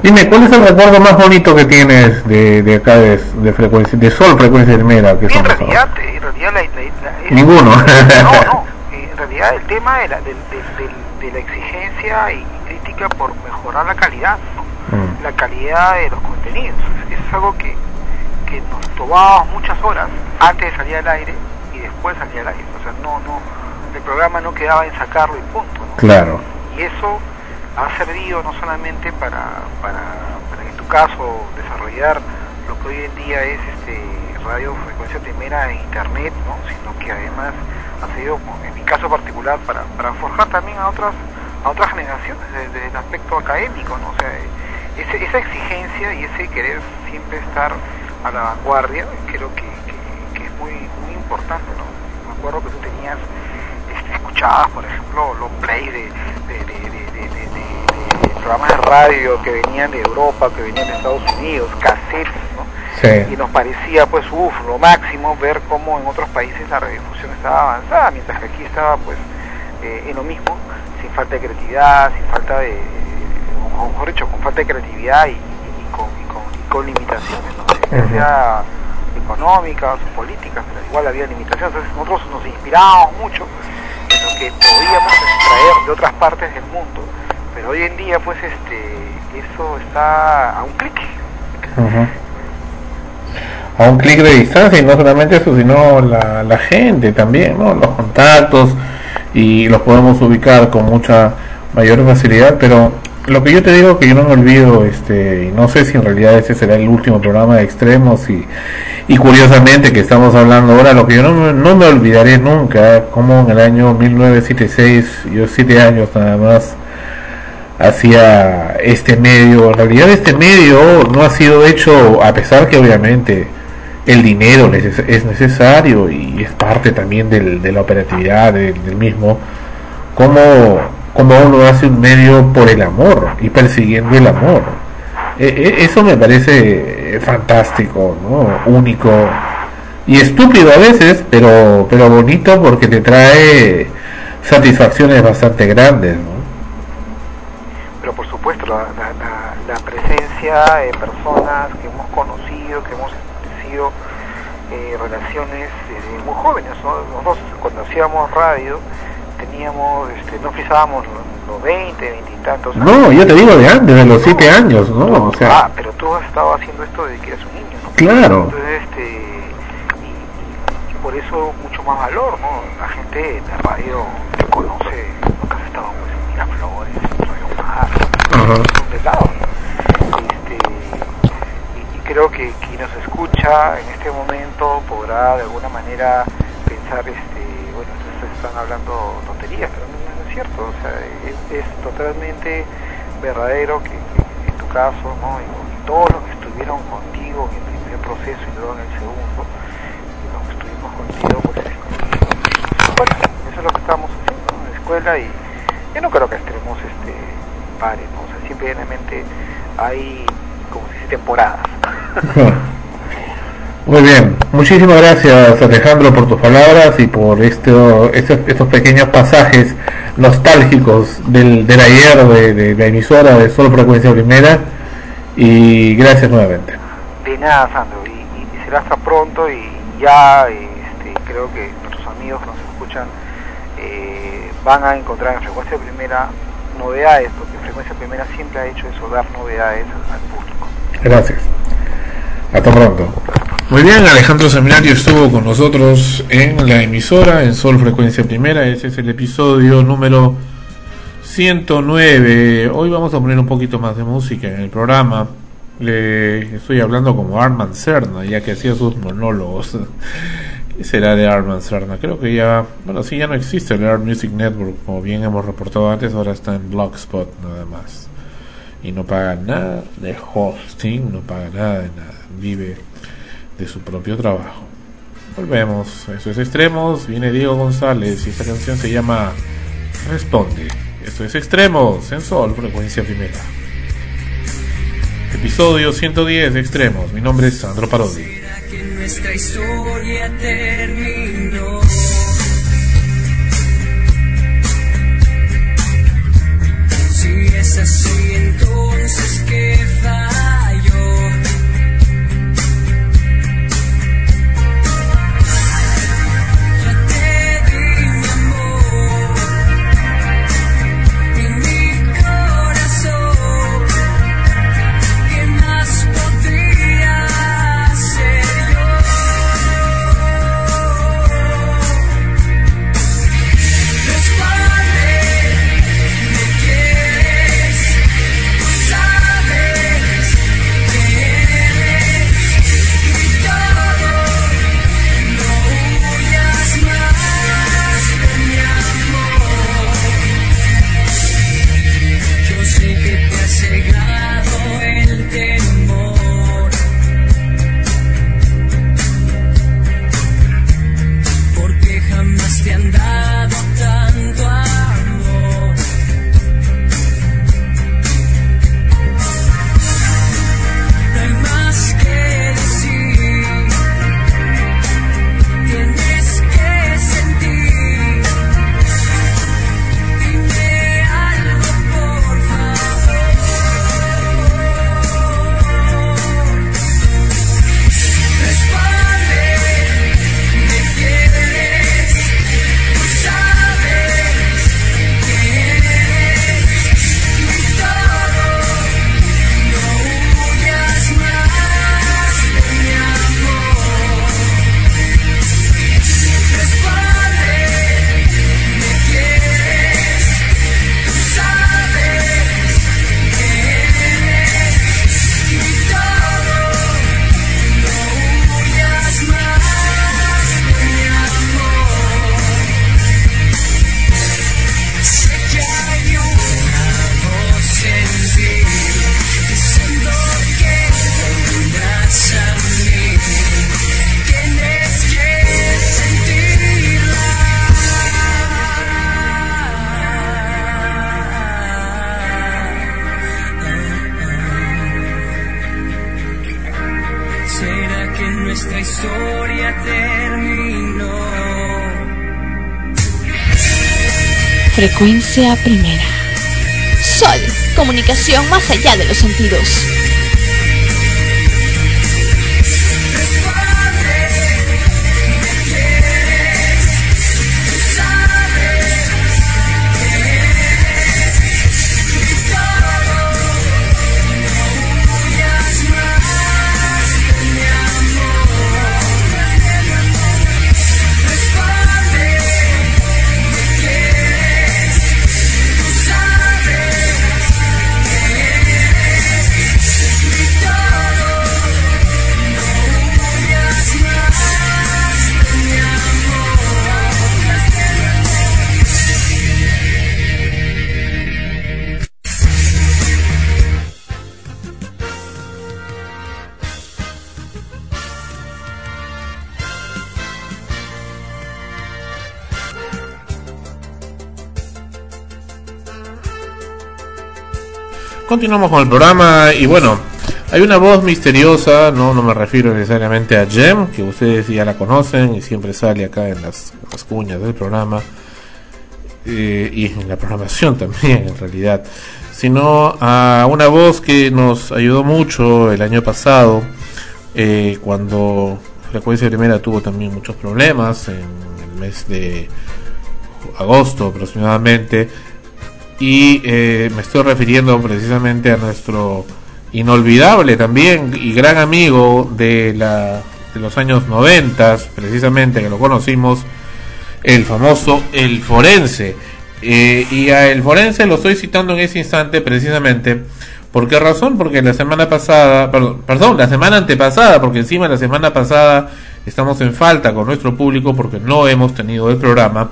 Dime, ¿cuál es el recuerdo más bonito que tienes de, de acá de, de frecuencia, de Sol Frecuencia Primera? Que en, realidad, en realidad, la, Ninguno. No, no. En realidad el tema de la, de, la exigencia y por mejorar la calidad, mm. la calidad de los contenidos. Eso es algo que, que nos tomábamos muchas horas antes de salir al aire y después salir al aire. O sea, no, no, el programa no quedaba en sacarlo y punto. Claro. Y eso ha servido no solamente para, para, para, en tu caso, desarrollar lo que hoy en día es este radio frecuencia primera en internet, ¿no? sino que además ha servido, en mi caso particular, para, para forjar también a otras a otras generaciones desde, el aspecto académico, ¿no? O sea, esa exigencia y ese querer siempre estar a la vanguardia, creo que, que, es muy, muy importante, ¿no? Me acuerdo que tú tenías, este, escuchabas, por ejemplo, los plays de, de, de, programas de radio que venían de Europa, que venían de Estados Unidos, cassettes, ¿no? Y nos parecía, pues, uff, lo máximo ver cómo en otros países la radiodifusión estaba avanzada, mientras que aquí estaba, pues, eh, en lo mismo, sin falta de creatividad, sin falta de, o mejor dicho, con falta de creatividad y, con, con, limitaciones, ¿no? sea económicas o políticas, pero igual había limitaciones, entonces nosotros nos inspirábamos mucho en lo que podíamos extraer de otras partes del mundo pero hoy en día pues este eso está a un clic. A un clic de distancia y no solamente eso sino la, la gente también no los contactos y los podemos ubicar con mucha mayor facilidad pero lo que yo te digo que yo no me olvido este y no sé si en realidad ese será el último programa de extremos y, y curiosamente que estamos hablando ahora lo que yo no, no me olvidaré nunca como en el año 1976 yo siete años nada más hacia este medio. En realidad este medio no ha sido hecho, a pesar que obviamente el dinero es necesario y es parte también del, de la operatividad del, mismo, como, como uno hace un medio por el amor y persiguiendo el amor. E, e, eso me parece fantástico, ¿no? único y estúpido a veces, pero, pero bonito porque te trae satisfacciones bastante grandes. ¿no? supuesto, la, la, presencia de personas que hemos conocido, que hemos eh, relaciones desde muy jóvenes. Nosotros cuando hacíamos radio teníamos, este, no pisábamos los, 20, 20 y tantos años. No, yo te digo de antes, de los 7 años, ¿no? O sea... Ah, pero tú has estado haciendo esto desde que eras un niño, ¿no? Claro. Entonces, este, y, por eso mucho más valor, ¿no? La gente de radio te conoce, nunca has estado pues, en Miraflores, en Radio Mar, este, y, creo que quien nos escucha en este momento podrá de alguna manera pensar, este, bueno, ustedes están hablando tonterías, pero no, es cierto, o sea, es, totalmente verdadero que, en tu caso, ¿no? Y, todos los que estuvieron contigo en el primer proceso y luego en el segundo, y los que estuvimos contigo, pues, bueno, eso es lo que estamos haciendo en la escuela y yo no creo que estemos este, pare, ¿no? simplemente hay, temporadas. Muy bien, muchísimas gracias Alejandro por tus palabras y por esto, estos, estos pequeños pasajes nostálgicos del, del ayer de, la emisora de Solo Frecuencia Primera y gracias nuevamente. De nada, Sandro, y, será hasta pronto y ya este, creo que nuestros amigos que nos escuchan eh, van a encontrar en Frecuencia Primera novedades, porque Frecuencia Primera siempre ha hecho eso, dar novedades al público. Gracias. Hasta pronto. Muy bien, Alejandro Seminario estuvo con nosotros en la emisora, en Sol Frecuencia Primera. Ese es el episodio número 109. Hoy vamos a poner un poquito más de música en el programa. Le estoy hablando como Armand Cerna, ya que hacía sus monólogos. ¿Qué será de Arman Serna? Creo que ya, bueno, sí, ya no existe el Art Music Network, como bien hemos reportado antes, ahora está en Blogspot nada más. Y no paga nada de hosting, no paga nada de nada, vive de su propio trabajo. Volvemos, eso es Extremos, viene Diego González y esta canción se llama Responde. Esto es Extremos, en Sol, frecuencia primera. Episodio 110 de Extremos, mi nombre es Sandro Parodi. es así entonces que va. Frecuencia primera. Sol, comunicación más allá de los sentidos. Continuamos con el programa y bueno, hay una voz misteriosa, no, no me refiero necesariamente a Jem, que ustedes ya la conocen y siempre sale acá en las, cuñas del programa eh, y en la programación también en realidad, sino a una voz que nos ayudó mucho el año pasado eh, cuando Frecuencia Primera tuvo también muchos problemas en el mes de agosto aproximadamente y eh, me estoy refiriendo precisamente a nuestro inolvidable también y gran amigo de, la, de los años 90, precisamente que lo conocimos, el famoso El Forense. Eh, y a El Forense lo estoy citando en ese instante precisamente. ¿Por qué razón? Porque la semana pasada, perdón, perdón, la semana antepasada, porque encima la semana pasada estamos en falta con nuestro público porque no hemos tenido el programa.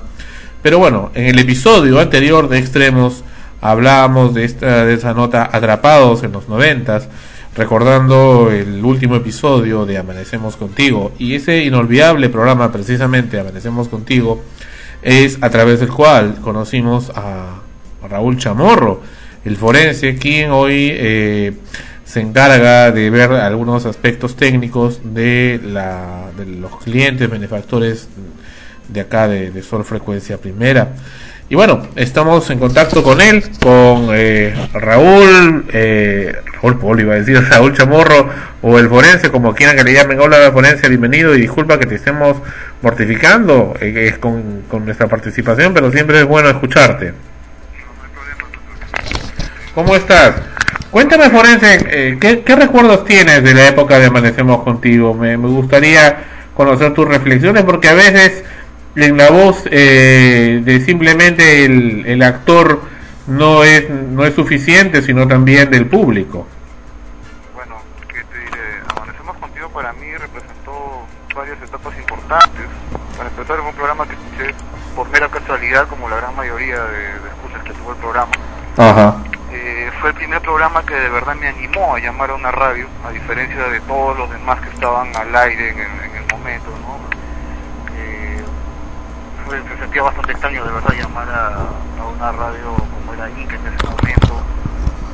Pero bueno, en el episodio anterior de Extremos hablábamos de esta de esa nota Atrapados en los noventas, recordando el último episodio de Amanecemos contigo. Y ese inolvidable programa precisamente Amanecemos contigo es a través del cual conocimos a Raúl Chamorro, el forense, quien hoy eh, se encarga de ver algunos aspectos técnicos de, la, de los clientes benefactores de acá de, Sol Frecuencia Primera. Y bueno, estamos en contacto con él, con eh, Raúl, eh, Raúl Poli, iba a decir Raúl Chamorro, o el forense, como quieran que le llamen. Hola, forense, bienvenido y disculpa que te estemos mortificando eh, con, con nuestra participación, pero siempre es bueno escucharte. ¿Cómo estás? Cuéntame, Forense, eh, ¿qué, recuerdos tienes de la época de Amanecemos Contigo? Me, gustaría conocer tus reflexiones porque a veces la voz eh, de simplemente el, el, actor no es, no es suficiente, sino también del público. Bueno, ¿qué te diré? Amanecemos Contigo para mí representó varias etapas importantes. Para empezar, un programa que escuché por mera casualidad, como la gran mayoría de, de escuchas que tuvo el programa. Ajá eh, fue el primer programa que de verdad me animó a llamar a una radio, a diferencia de todos los demás que estaban al aire en, el momento, ¿no? Se sentía bastante extraño de verdad llamar a, una radio como era Inca en ese momento,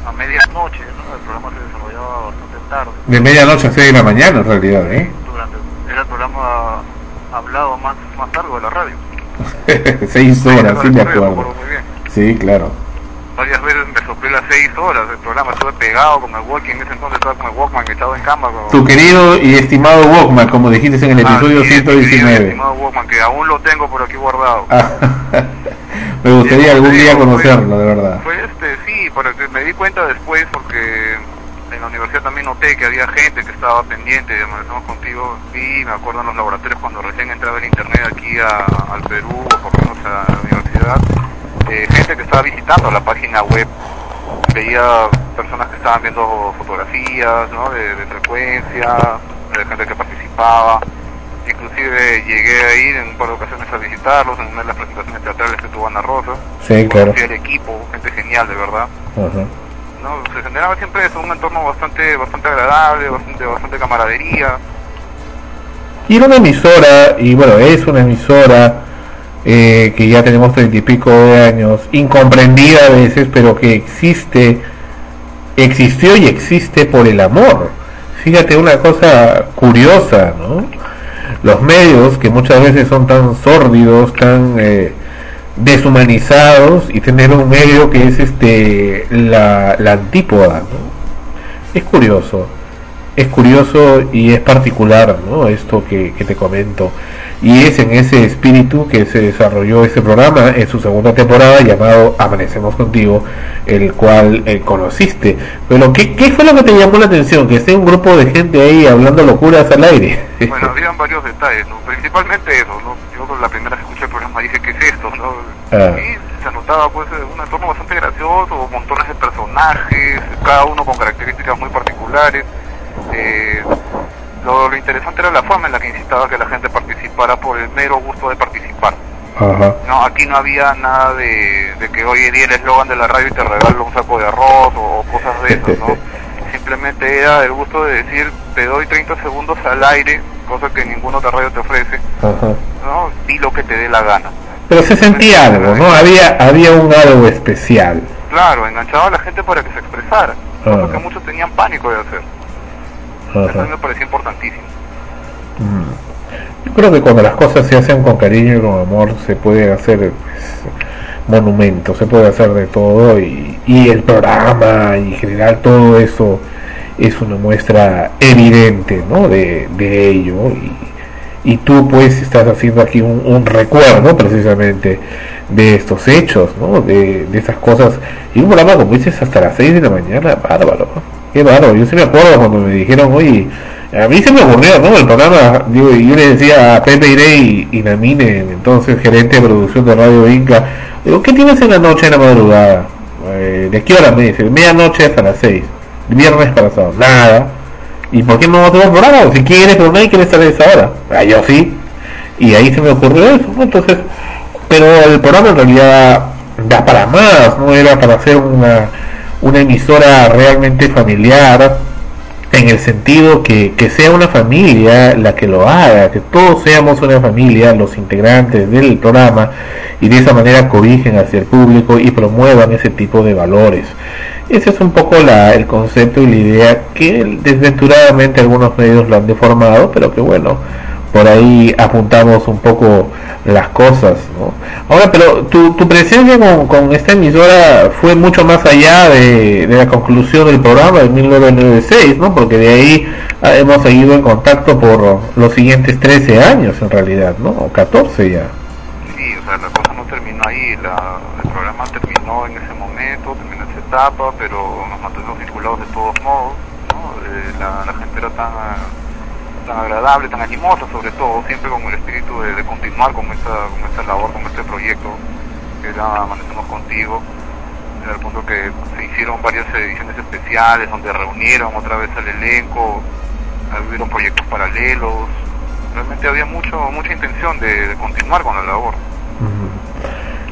a medianoche, ¿no? El programa se desarrollaba bastante tarde. De medianoche a 6 de la mañana en realidad, ¿eh? Durante, era el programa hablado más, más largo de la radio. Seis horas, sí me acuerdo. Sí, claro varias veces me soplé las seis horas del programa, estuve pegado con el Walkman, en ese entonces estaba con el Walkman echado en cama. Tu querido y estimado Walkman, como dijiste en el ah, episodio 119. estimado Walkman, que aún lo tengo por aquí guardado. me gustaría algún día conocerlo, de verdad. Pues este, sí, porque me di cuenta después porque en la universidad también noté que había gente que estaba pendiente, de estamos contigo, y me acuerdo en los laboratorios cuando recién entraba el internet aquí al Perú, o por lo menos a la universidad, gente que estaba visitando la página web, veía personas que estaban viendo fotografías ¿no? de, frecuencia, de gente que participaba, inclusive llegué a ir en un par de ocasiones a visitarlos en una de las presentaciones teatrales que tuvo Ana Rosa, sí, claro. el equipo, gente genial de verdad. ¿no? Se generaba siempre eso, un entorno bastante, bastante agradable, bastante, bastante camaradería. Y era una emisora, y bueno, es una emisora eh, que ya tenemos treinta y pico de años, incomprendida a veces, pero que existe, existió y existe por el amor. Fíjate una cosa curiosa, ¿no? Los medios que muchas veces son tan sórdidos, tan eh, deshumanizados, y tener un medio que es este la, la antípoda, ¿no? Es curioso, es curioso y es particular, ¿no? Esto que, que te comento y es en ese espíritu que se desarrolló este programa en su segunda temporada llamado Amanecemos contigo, el cual eh, conociste. Pero ¿qué, ¿qué, fue lo que te llamó la atención? Que esté un grupo de gente ahí hablando locuras al aire. Bueno, habían varios detalles, ¿no? principalmente eso. ¿no? Yo la primera vez que escuché el programa dije, ¿qué es esto? ¿no? Ah. Y se notaba pues un entorno bastante gracioso, montones de personajes, cada uno con características muy particulares. Eh, lo, interesante era la forma en la que incitaba que la gente participara por el mero gusto de participar. No, aquí no había nada de, que hoy día el eslogan de la radio y te regalo un saco de arroz o, cosas de eso, ¿no? Simplemente era el gusto de decir, te doy 30 segundos al aire, cosa que ningún otra radio te ofrece, ¿no? Di lo que te dé la gana. Pero se sentía algo, ¿no? Había, había un algo especial. Claro, enganchaba a la gente para que se expresara, cosa que muchos tenían pánico de hacer. Eso me parecía importantísimo. Mm. Yo creo que cuando las cosas se hacen con cariño y con amor se puede hacer pues, monumentos, se puede hacer de todo y, el programa y en general todo eso es una muestra evidente ¿no? de, ello y, tú pues estás haciendo aquí un, recuerdo precisamente de estos hechos, ¿no? de, de esas cosas y un programa como dices hasta las 6 de la mañana, bárbaro. Qué raro, yo sí me acuerdo cuando me dijeron, oye, a mí se me ocurrió, ¿no? El programa, yo, yo le decía a Pepe Irey y, Namine, entonces gerente de producción de Radio Inca, digo, ¿qué tienes en la noche, en la madrugada? Eh, ¿De qué hora me dice? Medianoche hasta las seis, viernes para sábado, nada. ¿Y por qué no tengo programa? Si quieres, pero nadie quiere estar a esa hora. Ah, yo sí. Y ahí se me ocurrió eso. Entonces, pero el programa en realidad da para más, no era para hacer una una emisora realmente familiar, en el sentido que, que, sea una familia la que lo haga, que todos seamos una familia, los integrantes del programa, y de esa manera cobijen hacia el público y promuevan ese tipo de valores. Ese es un poco la, el concepto y la idea que desventuradamente algunos medios lo han deformado, pero que bueno, por ahí apuntamos un poco las cosas. ¿no? Ahora, pero tu, tu presencia con, con, esta emisora fue mucho más allá de, de, la conclusión del programa de 1996, ¿no? porque de ahí ah, hemos seguido en contacto por los siguientes 13 años en realidad, ¿no? o 14 ya. Sí, o sea, la cosa no terminó ahí, la, el programa terminó en ese momento, terminó esa etapa, pero nos mantuvimos vinculados de todos modos, ¿no? Eh, la, la gente era tan tan agradable, tan animosa sobre todo, siempre con el espíritu de, de continuar con esta, con esta labor, con este proyecto, que era Amanecemos Contigo, en el punto que se hicieron varias ediciones especiales donde reunieron otra vez al elenco, hubieron proyectos paralelos, realmente había mucho mucha intención de, de continuar con la labor.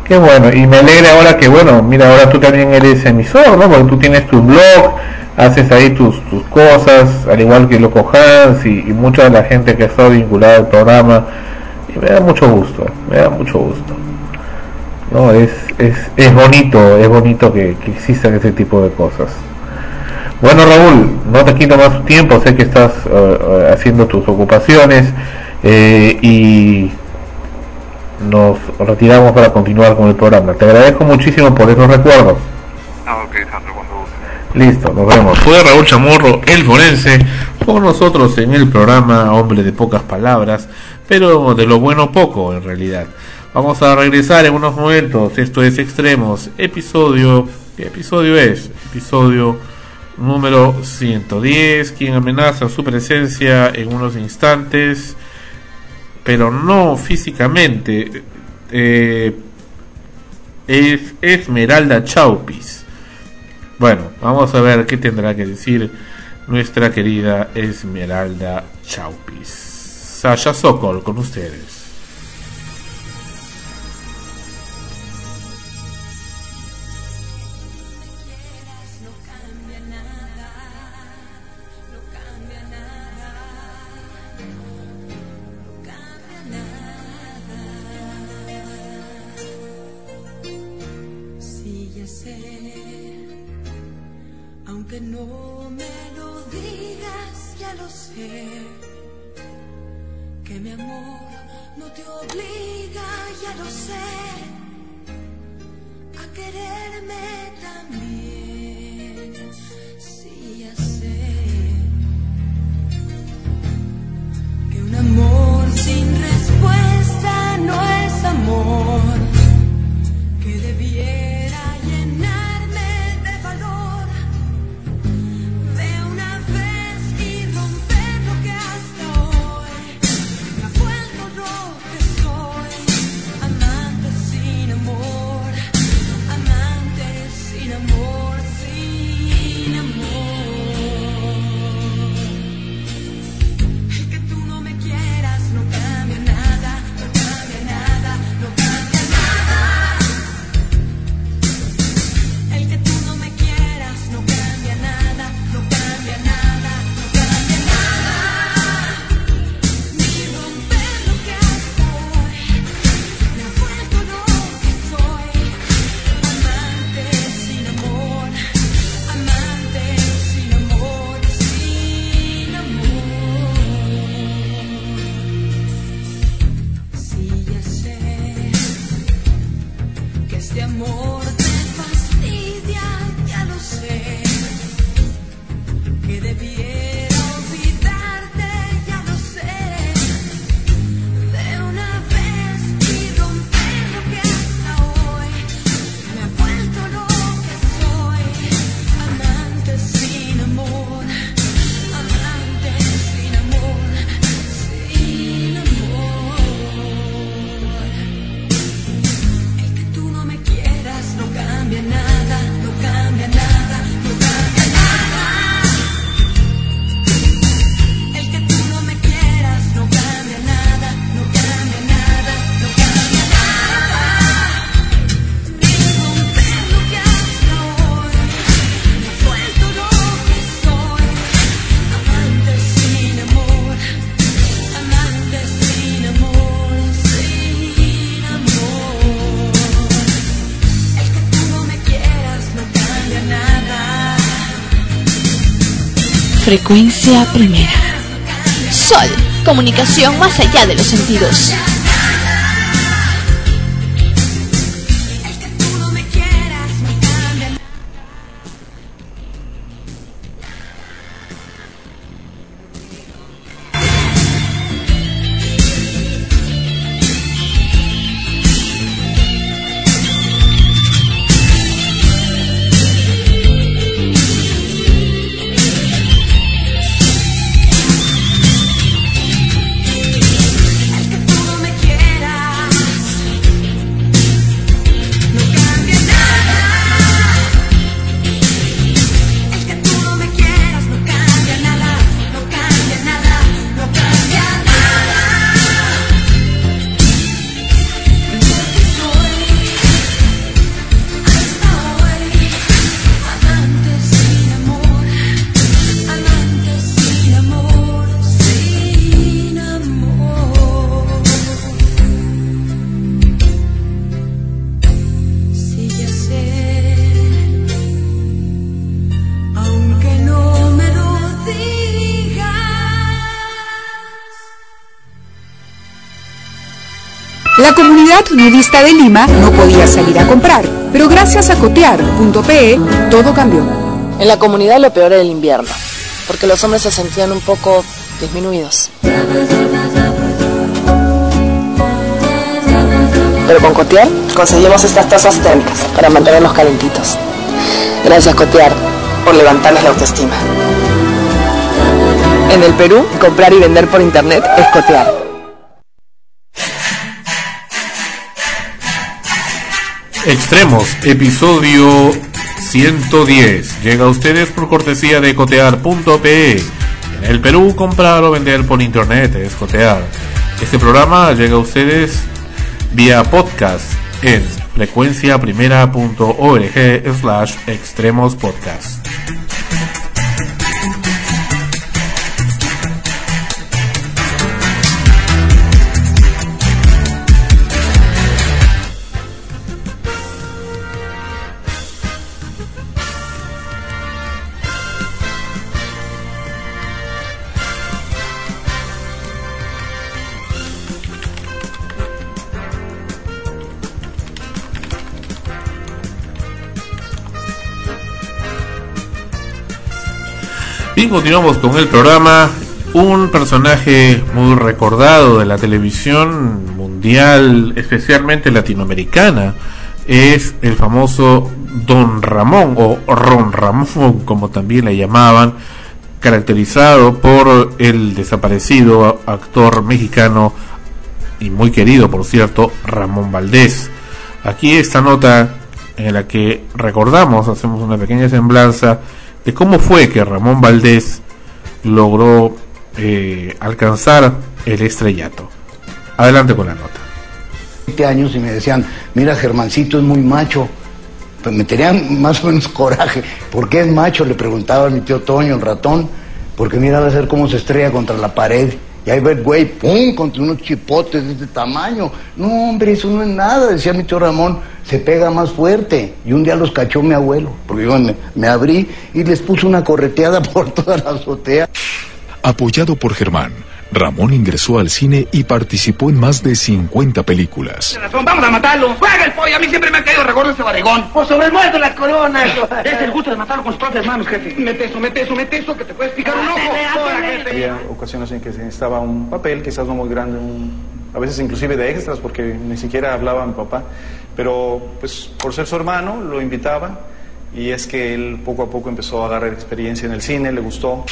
Qué bueno, y me alegra ahora que, bueno, mira, ahora tú también eres emisor, ¿no? Porque tú tienes tu blog, haces ahí tus, tus cosas, al igual que Loco Hans y, mucha de la gente que está vinculada al programa. Y me da mucho gusto, me da mucho gusto. No, es, es, es bonito, es bonito que, existan ese tipo de cosas. Bueno Raúl, no te quito más tiempo, sé que estás uh, haciendo tus ocupaciones eh, y nos retiramos para continuar con el programa. Te agradezco muchísimo por esos recuerdos. Ah, Listo, nos vemos. Fue Raúl Chamorro, el forense, con nosotros en el programa Hombre de Pocas Palabras, pero de lo bueno poco en realidad. Vamos a regresar en unos momentos. Esto es Extremos, episodio. ¿Qué episodio es? Episodio número 110. Quien amenaza su presencia en unos instantes, pero no físicamente. Eh, es Esmeralda Chaupis. Bueno, vamos a ver qué tendrá que decir nuestra querida Esmeralda Chaupis. Sasha con ustedes. Frecuencia primera. Sol Comunicación más allá de los sentidos. La comunidad nudista de Lima no podía salir a comprar, pero gracias a cotear.pe todo cambió. En la comunidad lo peor era el invierno, porque los hombres se sentían un poco disminuidos. Pero con Cotear conseguimos estas tazas térmicas para mantenernos calentitos. Gracias Cotear por levantarles la autoestima. En el Perú, comprar y vender por internet es Cotear. Extremos, episodio 110. Llega a ustedes por cortesía de cotear.pe. En el Perú, comprar o vender por internet es cotear. Este programa llega a ustedes vía podcast en frecuenciaprimera.org slash extremos podcast. Continuamos con el programa. Un personaje muy recordado de la televisión mundial, especialmente latinoamericana, es el famoso Don Ramón o Ron Ramón, como también le llamaban, caracterizado por el desaparecido actor mexicano y muy querido, por cierto, Ramón Valdés. Aquí esta nota en la que recordamos, hacemos una pequeña semblanza cómo fue que Ramón Valdés logró eh, alcanzar el estrellato. Adelante con la nota. 20 años y me decían, mira Germancito es muy macho. Pues me tenían más o menos coraje. ¿Por qué es macho? Le preguntaba a mi tío Toño, el ratón. Porque mira, va a ser cómo se estrella contra la pared. Y ahí va el güey, ¡pum! contra unos chipotes de este tamaño. No, hombre, eso no es nada, decía mi tío Ramón, se pega más fuerte. Y un día los cachó mi abuelo, porque yo me, abrí y les puse una correteada por toda la azotea. Apoyado por Germán, Ramón ingresó al cine y participó en más de 50 películas. Vamos a matarlo. Juega el pollo. A mí siempre me ha caído regordo ese. Por sobre el muerto las coronas. es el gusto de matarlo con sus propias manos, jefe. Mete eso, mete eso, mete eso, que te puedes picar un ojo. Había ocasiones en que se necesitaba un papel, quizás no muy grande, un- a veces inclusive de extras, porque ni siquiera hablaba mi papá. Pero, pues, por ser su hermano, lo invitaba. Y es que él poco a poco empezó a agarrar experiencia en el cine, le gustó.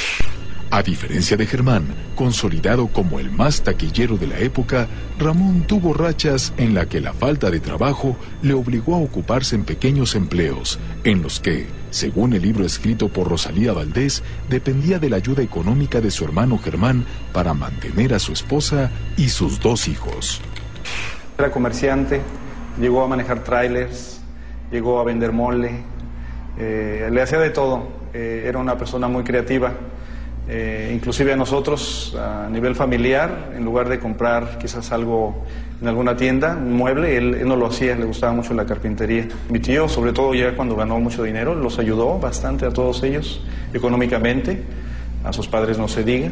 A diferencia de Germán, consolidado como el más taquillero de la época, Ramón tuvo rachas en la que la falta de trabajo le obligó a ocuparse en pequeños empleos, en los que, según el libro escrito por Rosalía Valdés, dependía de la ayuda económica de su hermano Germán para mantener a su esposa y sus dos hijos. Era comerciante, llegó a manejar trailers, llegó a vender mole, eh, le hacía de todo. Eh, era una persona muy creativa. Eh, inclusive a nosotros, a nivel familiar, en lugar de comprar quizás algo en alguna tienda, un mueble, él, él no lo hacía, le gustaba mucho la carpintería. Mi tío, sobre todo ya cuando ganó mucho dinero, los ayudó bastante a todos ellos económicamente, a sus padres no se diga.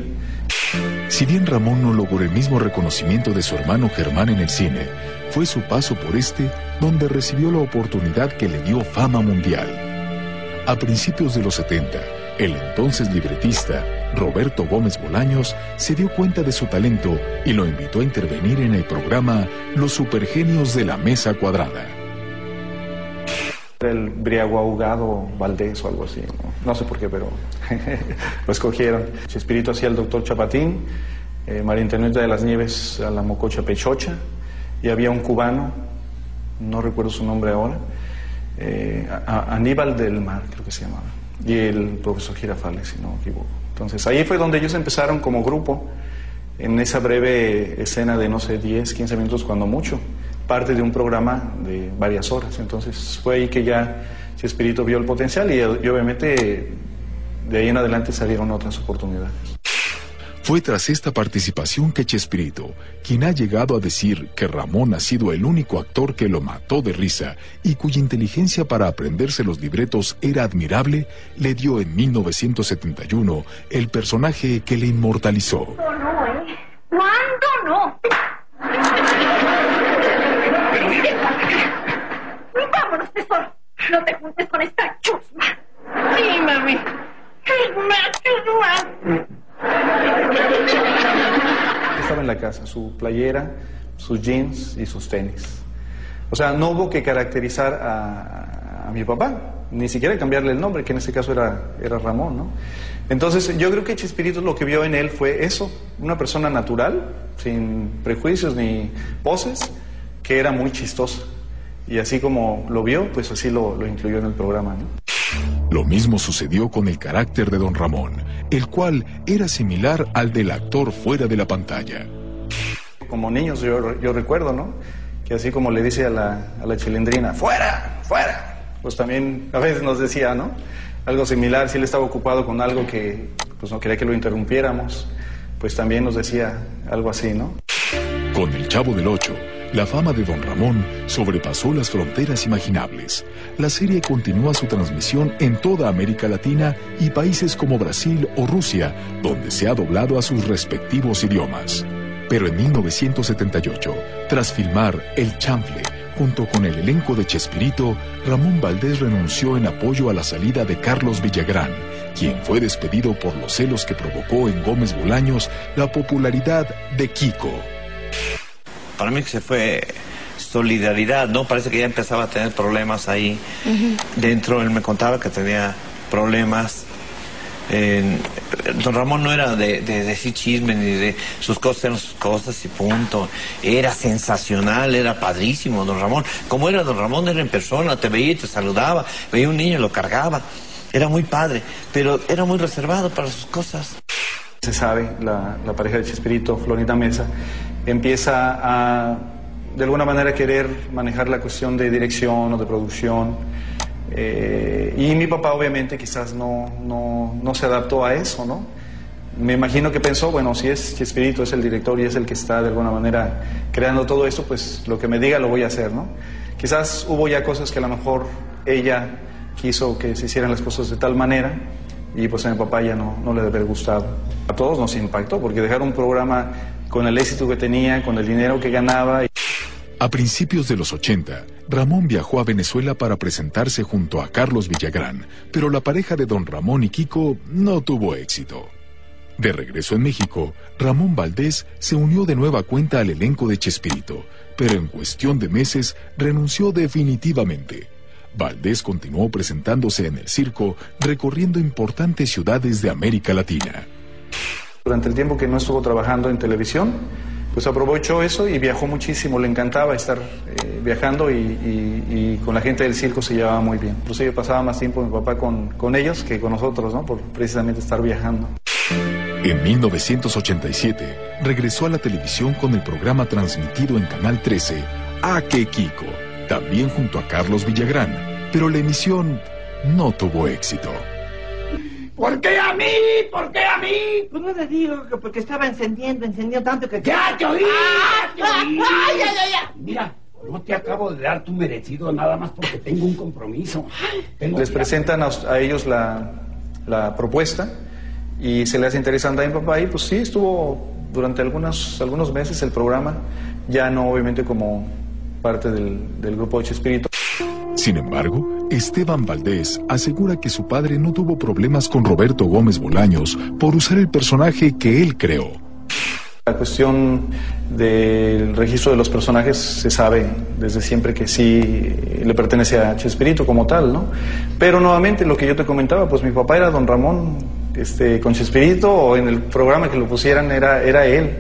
Si bien Ramón no logró el mismo reconocimiento de su hermano Germán en el cine, fue su paso por este donde recibió la oportunidad que le dio fama mundial. A principios de los 70, el entonces libretista Roberto Gómez Bolaños se dio cuenta de su talento y lo invitó a intervenir en el programa Los Supergenios de la Mesa Cuadrada. El briago ahogado Valdés o algo así, no, sé por qué, pero lo escogieron. Chespirito hacía el doctor Chapatín, eh, María Antonieta de las Nieves a la Mococha Pechocha, y había un cubano, no recuerdo su nombre ahora, eh, Aníbal del Mar, creo que se llamaba, y el profesor Girafales, si no me equivoco. Entonces ahí fue donde ellos empezaron como grupo, en esa breve escena de no sé, 10, 15 minutos cuando mucho, parte de un programa de varias horas. Entonces fue ahí que ya Chespirito vio el potencial y, y obviamente de ahí en adelante salieron otras oportunidades. Fue tras esta participación que Chespirito, quien ha llegado a decir que Ramón ha sido el único actor que lo mató de risa y cuya inteligencia para aprenderse los libretos era admirable, le dio en 1971 el personaje que le inmortalizó. no, ¿eh? ¿Cuándo no? Vámonos, tesoro. No te juntes con esta chusma. Sí, mami. Una chusma. Estaba en la casa, su playera, sus jeans y sus tenis. O sea, no hubo que caracterizar a, mi papá, ni siquiera cambiarle el nombre, que en ese caso era, era Ramón, ¿no? Entonces, yo creo que Chespirito lo que vio en él fue eso, una persona natural, sin prejuicios ni poses, que era muy chistosa. Y así como lo vio, pues así lo, lo incluyó en el programa, ¿no? Lo mismo sucedió con el carácter de don Ramón, el cual era similar al del actor fuera de la pantalla. Como niños yo, yo recuerdo, ¿no? Que así como le dice a la, a la chilindrina, ¡fuera! ¡fuera! Pues también a veces nos decía, ¿no? Algo similar, si él estaba ocupado con algo que pues no quería que lo interrumpiéramos, pues también nos decía algo así, ¿no? Con el Chavo del Ocho, la fama de Don Ramón sobrepasó las fronteras imaginables. La serie continúa su transmisión en toda América Latina y países como Brasil o Rusia, donde se ha doblado a sus respectivos idiomas. Pero en 1978, tras filmar El Chanfle, junto con el elenco de Chespirito, Ramón Valdés renunció en apoyo a la salida de Carlos Villagrán, quien fue despedido por los celos que provocó en Gómez Bolaños la popularidad de Kiko. Para mí que se fue solidaridad, ¿no? Parece que ya empezaba a tener problemas ahí dentro. Él me contaba que tenía problemas. Don Ramón no era de, de decir chisme ni de sus cosas, eran sus cosas y punto. Era sensacional, era padrísimo, don Ramón. Como era don Ramón, era en persona, te veía y te saludaba, veía un niño y lo cargaba. Era muy padre, pero era muy reservado para sus cosas. Se sabe, la, la pareja de Chespirito, Florita Mesa, empieza a, de alguna manera, querer manejar la cuestión de dirección o de producción. Eh, y mi papá, obviamente, quizás no, no, no se adaptó a eso, ¿no? Me imagino que pensó, bueno, si es Chespirito, es el director y es el que está de alguna manera creando todo esto, pues lo que me diga lo voy a hacer, ¿no? Quizás hubo ya cosas que a lo mejor ella quiso que se hicieran las cosas de tal manera y pues a mi papá ya no, no le debe haber gustado. A todos nos impactó porque dejar un programa con el éxito que tenía, con el dinero que ganaba. A principios de los 80, Ramón viajó a Venezuela para presentarse junto a Carlos Villagrán, pero la pareja de don Ramón y Kiko no tuvo éxito. De regreso en México, Ramón Valdés se unió de nueva cuenta al elenco de Chespirito, pero en cuestión de meses renunció definitivamente. Valdés continuó presentándose en el circo, recorriendo importantes ciudades de América Latina. Durante el tiempo que no estuvo trabajando en televisión, pues aprovechó eso y viajó muchísimo. Le encantaba estar eh, viajando y, con la gente del circo se llevaba muy bien. Inclusive pasaba más tiempo mi papá con, con ellos que con nosotros, ¿no? Por precisamente estar viajando. En 1987, regresó a la televisión con el programa transmitido en Canal 13, A que Kiko, también junto a Carlos Villagrán, pero la emisión no tuvo éxito. ¿Por qué a mí? ¿Por qué a mí? Pues no te digo que porque estaba encendiendo, encendiendo tanto que... ¡Ya te oí! ¡Ya te oí! ¡Ay, ay, ay! Mira, no te acabo de dar tu merecido nada más porque tengo un compromiso. Tengo Les presentan a, a ellos la, la propuesta y se les hace interesante a mi papá y pues sí, estuvo durante algunos, algunos meses el programa, ya no obviamente como parte del, del grupo de Chespirito. Sin embargo, Esteban Valdés asegura que su padre no tuvo problemas con Roberto Gómez Bolaños por usar el personaje que él creó. La cuestión del registro de los personajes se sabe desde siempre que sí le pertenece a Chespirito como tal, ¿no? Pero nuevamente lo que yo te comentaba, pues mi papá era don Ramón este, con Chespirito o en el programa que lo pusieran era, era él.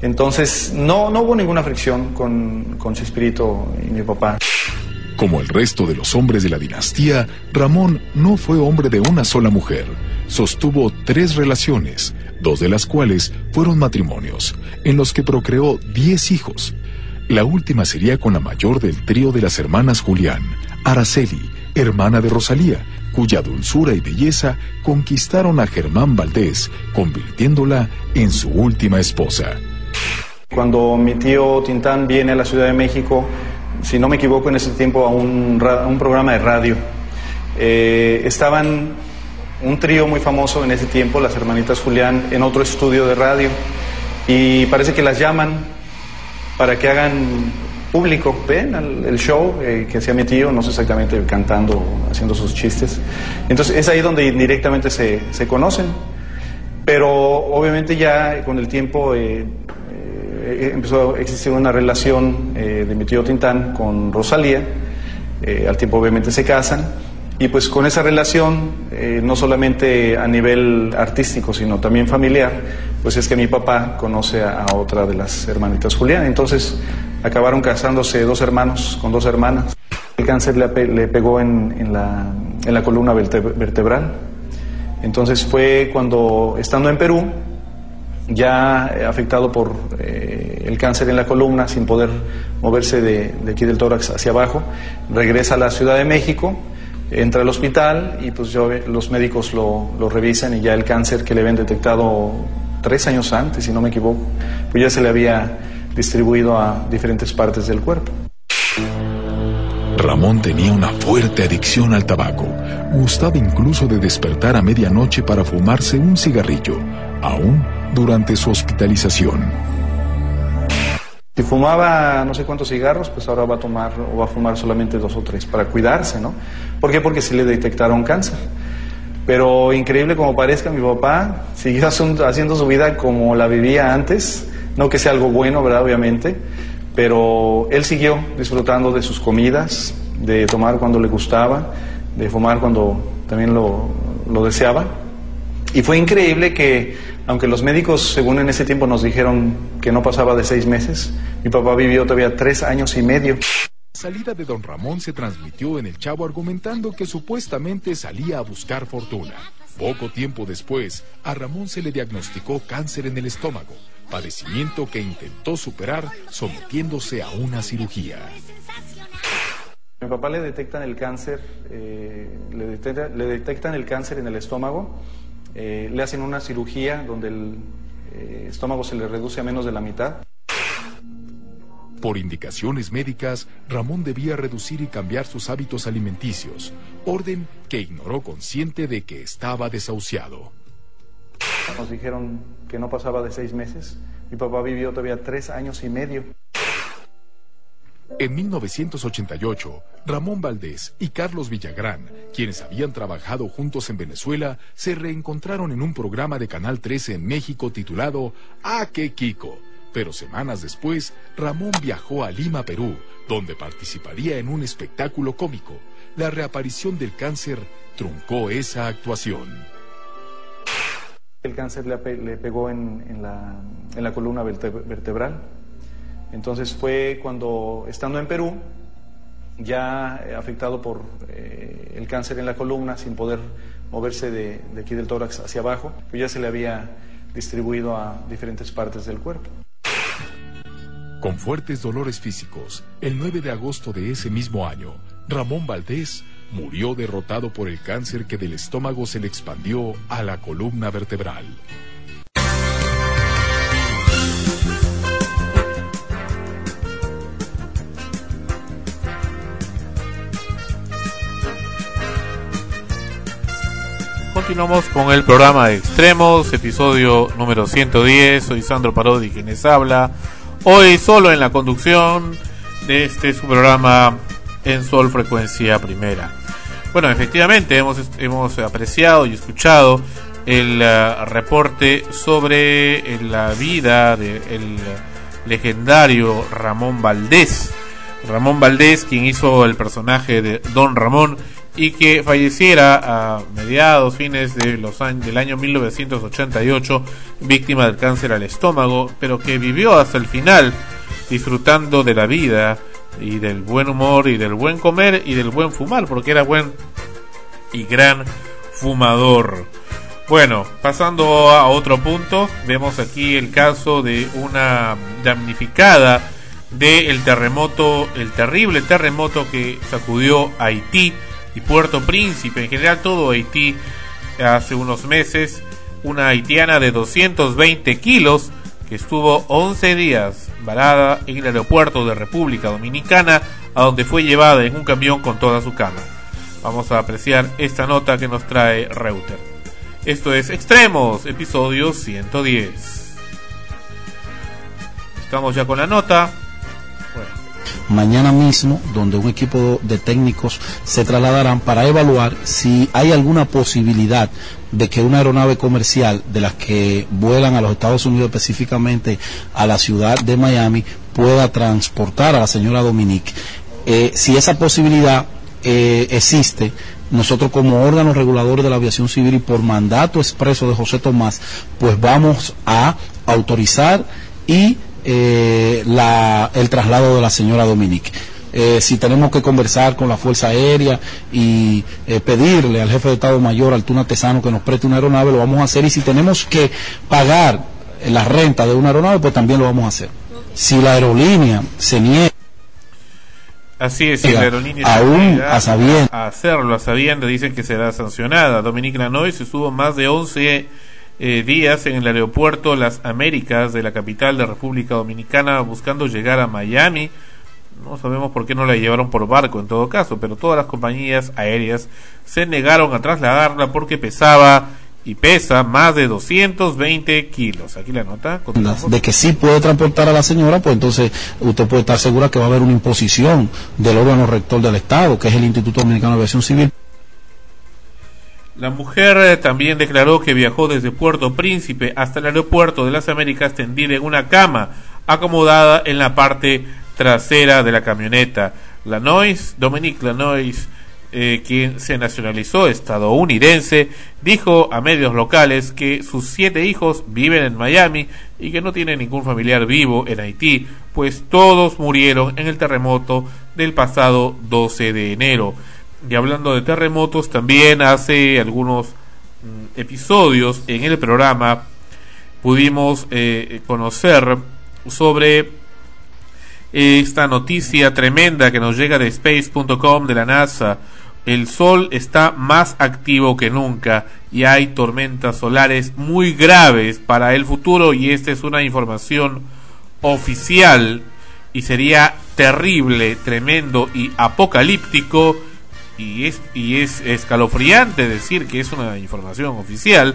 Entonces no, no hubo ninguna fricción con, con Chespirito y mi papá. Como el resto de los hombres de la dinastía, Ramón no fue hombre de una sola mujer. Sostuvo tres relaciones, dos de las cuales fueron matrimonios, en los que procreó diez hijos. La última sería con la mayor del trío de las hermanas Julián, Araceli, hermana de Rosalía, cuya dulzura y belleza conquistaron a Germán Valdés, convirtiéndola en su última esposa. Cuando mi tío Tintán viene a la Ciudad de México, si no me equivoco, en ese tiempo a un, programa de radio. Eh, estaban un trío muy famoso en ese tiempo, las hermanitas Julián, en otro estudio de radio. Y parece que las llaman para que hagan público, ven el show eh, que hacía mi tío, no sé exactamente cantando, haciendo sus chistes. Entonces es ahí donde indirectamente se, se conocen. Pero obviamente ya con el tiempo eh, eh, empezó a existir una relación eh, de mi tío Tintán con Rosalía. Eh, al tiempo obviamente se casan. Y pues con esa relación, no solamente a nivel artístico, sino también familiar, pues es que mi papá conoce a, otra de las hermanitas Julián. Entonces acabaron casándose dos hermanos con dos hermanas. El cáncer le, pegó en, la, columna verte- vertebral. Entonces fue cuando, estando en Perú, ya eh, afectado por eh, el cáncer en la columna, sin poder moverse de, aquí del tórax hacia abajo, regresa a la Ciudad de México, entra al hospital y pues yo, los médicos lo, lo revisan y ya el cáncer que le habían detectado tres años antes, si no me equivoco, pues ya se le había distribuido a diferentes partes del cuerpo. Ramón tenía una fuerte adicción al tabaco. Gustaba incluso de despertar a medianoche para fumarse un cigarrillo, aún durante su hospitalización. Si fumaba no sé cuántos cigarros, pues ahora va a tomar o va a fumar solamente dos o tres para cuidarse, ¿no? ¿Por qué? Porque sí le detectaron cáncer. Pero increíble como parezca, mi papá siguió haciendo su vida como la vivía antes. No que sea algo bueno, ¿verdad? Obviamente. Pero él siguió disfrutando de sus comidas, de tomar cuando le gustaba, de fumar cuando también lo deseaba. Y fue increíble que, aunque los médicos, según en ese tiempo, nos dijeron que no pasaba de seis meses, mi papá vivió todavía tres años y medio. La salida de don Ramón se transmitió en el Chavo argumentando que supuestamente salía a buscar fortuna. Poco tiempo después, a Ramón se le diagnosticó cáncer en el estómago, padecimiento que intentó superar sometiéndose a una cirugía. A mi papá le detectan el cáncer, eh, le, detecta- le detectan el cáncer en el estómago, eh, le hacen una cirugía donde el eh, estómago se le reduce a menos de la mitad. Por indicaciones médicas, Ramón debía reducir y cambiar sus hábitos alimenticios, orden que ignoró consciente de que estaba desahuciado. Nos dijeron que no pasaba de seis meses. Mi papá vivió todavía tres años y medio. En 1988, Ramón Valdés y Carlos Villagrán, quienes habían trabajado juntos en Venezuela, se reencontraron en un programa de Canal 13 en México titulado ¡Ah, qué Kiko! Pero semanas después, Ramón viajó a Lima, Perú, donde participaría en un espectáculo cómico. La reaparición del cáncer truncó esa actuación. El cáncer le, pegó en, la, columna verte- vertebral. Entonces fue cuando, estando en Perú, ya eh, afectado por eh, el cáncer en la columna, sin poder moverse de, aquí del tórax hacia abajo, pues ya se le había distribuido a diferentes partes del cuerpo. Con fuertes dolores físicos, el 9 de agosto de ese mismo año, Ramón Valdés murió derrotado por el cáncer que del estómago se le expandió a la columna vertebral. Continuamos con el programa de Extremos, episodio número 110. Soy Sandro Parodi quien les habla. Hoy solo en la conducción de este su programa en Sol Frecuencia Primera. Bueno, efectivamente hemos, hemos apreciado y escuchado el uh, reporte sobre eh, la vida del legendario Ramón Valdés. Ramón Valdés, quien hizo el personaje de Don Ramón y que falleciera a mediados, fines de los años, del año 1988, víctima del cáncer al estómago, pero que vivió hasta el final disfrutando de la vida y del buen humor y del buen comer y del buen fumar, porque era buen y gran fumador. Bueno, pasando a otro punto, vemos aquí el caso de una damnificada del terremoto, el terrible terremoto que sacudió Haití y Puerto Príncipe, en general todo Haití hace unos meses, una haitiana de 220 kilos que estuvo 11 días varada en el aeropuerto de República Dominicana, a donde fue llevada en un camión con toda su cama. Vamos a apreciar esta nota que nos trae Reuter. Esto es Extremos, episodio 110. Estamos ya con la nota. Mañana mismo, donde un equipo de técnicos se trasladarán para evaluar si hay alguna posibilidad de que una aeronave comercial de las que vuelan a los Estados Unidos específicamente a la ciudad de Miami pueda transportar a la señora Dominique. Eh, si esa posibilidad eh, existe, nosotros como órganos reguladores de la aviación civil y por mandato expreso de José Tomás, pues vamos a autorizar y eh, la, el traslado de la señora Dominique. Eh, si tenemos que conversar con la Fuerza Aérea y eh, pedirle al jefe de Estado Mayor, Altuna Tesano, que nos preste una aeronave, lo vamos a hacer. Y si tenemos que pagar la renta de una aeronave, pues también lo vamos a hacer. Si la aerolínea se niega. Así es, si la aerolínea aún se a sabiendas. a hacerlo a sabiendas, dicen que será sancionada. Dominique Lanois estuvo más de 11 eh, días en el aeropuerto Las Américas de la capital de República Dominicana buscando llegar a Miami. No sabemos por qué no la llevaron por barco en todo caso, pero todas las compañías aéreas se negaron a trasladarla porque pesaba y pesa más de 220 kilos. Aquí la nota. de que sí puede transportar a la señora, pues entonces usted puede estar segura que va a haber una imposición del órgano rector del Estado, que es el Instituto Dominicano de Aviación Civil. La mujer eh, también declaró que viajó desde Puerto Príncipe hasta el aeropuerto de las Américas tendida en una cama acomodada en la parte trasera de la camioneta. Lanois, Dominique Lanois, eh, quien se nacionalizó estadounidense, dijo a medios locales que sus siete hijos viven en Miami y que no tiene ningún familiar vivo en Haití, pues todos murieron en el terremoto del pasado 12 de enero. Y hablando de terremotos, también hace algunos mm, episodios en el programa pudimos eh, conocer sobre esta noticia tremenda que nos llega de space.com de la NASA. El Sol está más activo que nunca y hay tormentas solares muy graves para el futuro y esta es una información oficial y sería terrible, tremendo y apocalíptico y es, y es escalofriante decir que es una información oficial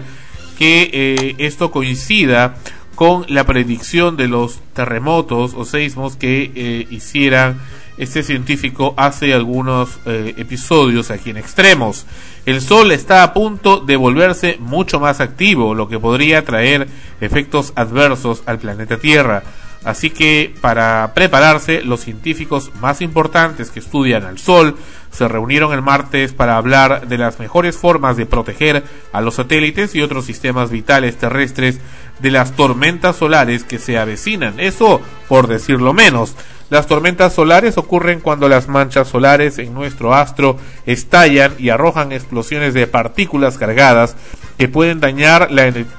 que eh, esto coincida con la predicción de los terremotos o seismos que eh, hiciera este científico hace algunos eh, episodios aquí en extremos. El Sol está a punto de volverse mucho más activo, lo que podría traer efectos adversos al planeta Tierra. Así que para prepararse, los científicos más importantes que estudian al Sol se reunieron el martes para hablar de las mejores formas de proteger a los satélites y otros sistemas vitales terrestres de las tormentas solares que se avecinan. Eso por decirlo menos. Las tormentas solares ocurren cuando las manchas solares en nuestro astro estallan y arrojan explosiones de partículas cargadas que pueden dañar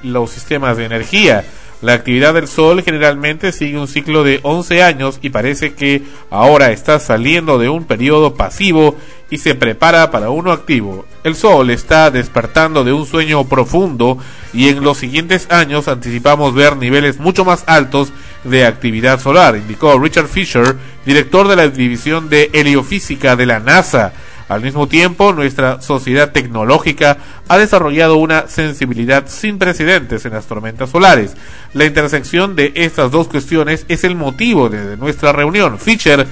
los sistemas de energía. La actividad del Sol generalmente sigue un ciclo de 11 años y parece que ahora está saliendo de un periodo pasivo y se prepara para uno activo. El Sol está despertando de un sueño profundo y en los siguientes años anticipamos ver niveles mucho más altos de actividad solar, indicó Richard Fisher, director de la división de heliofísica de la NASA. Al mismo tiempo, nuestra sociedad tecnológica ha desarrollado una sensibilidad sin precedentes en las tormentas solares. La intersección de estas dos cuestiones es el motivo de nuestra reunión. Fischer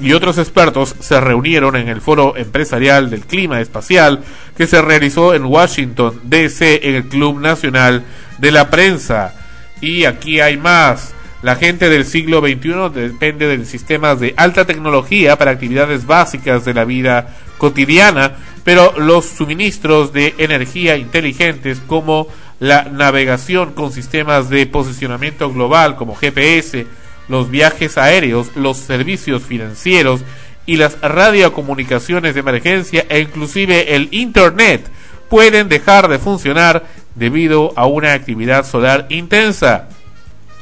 y otros expertos se reunieron en el foro empresarial del clima espacial que se realizó en Washington, D.C., en el Club Nacional de la Prensa. Y aquí hay más. La gente del siglo XXI depende de sistemas de alta tecnología para actividades básicas de la vida cotidiana, pero los suministros de energía inteligentes como la navegación con sistemas de posicionamiento global como GPS, los viajes aéreos, los servicios financieros y las radiocomunicaciones de emergencia e inclusive el Internet pueden dejar de funcionar debido a una actividad solar intensa.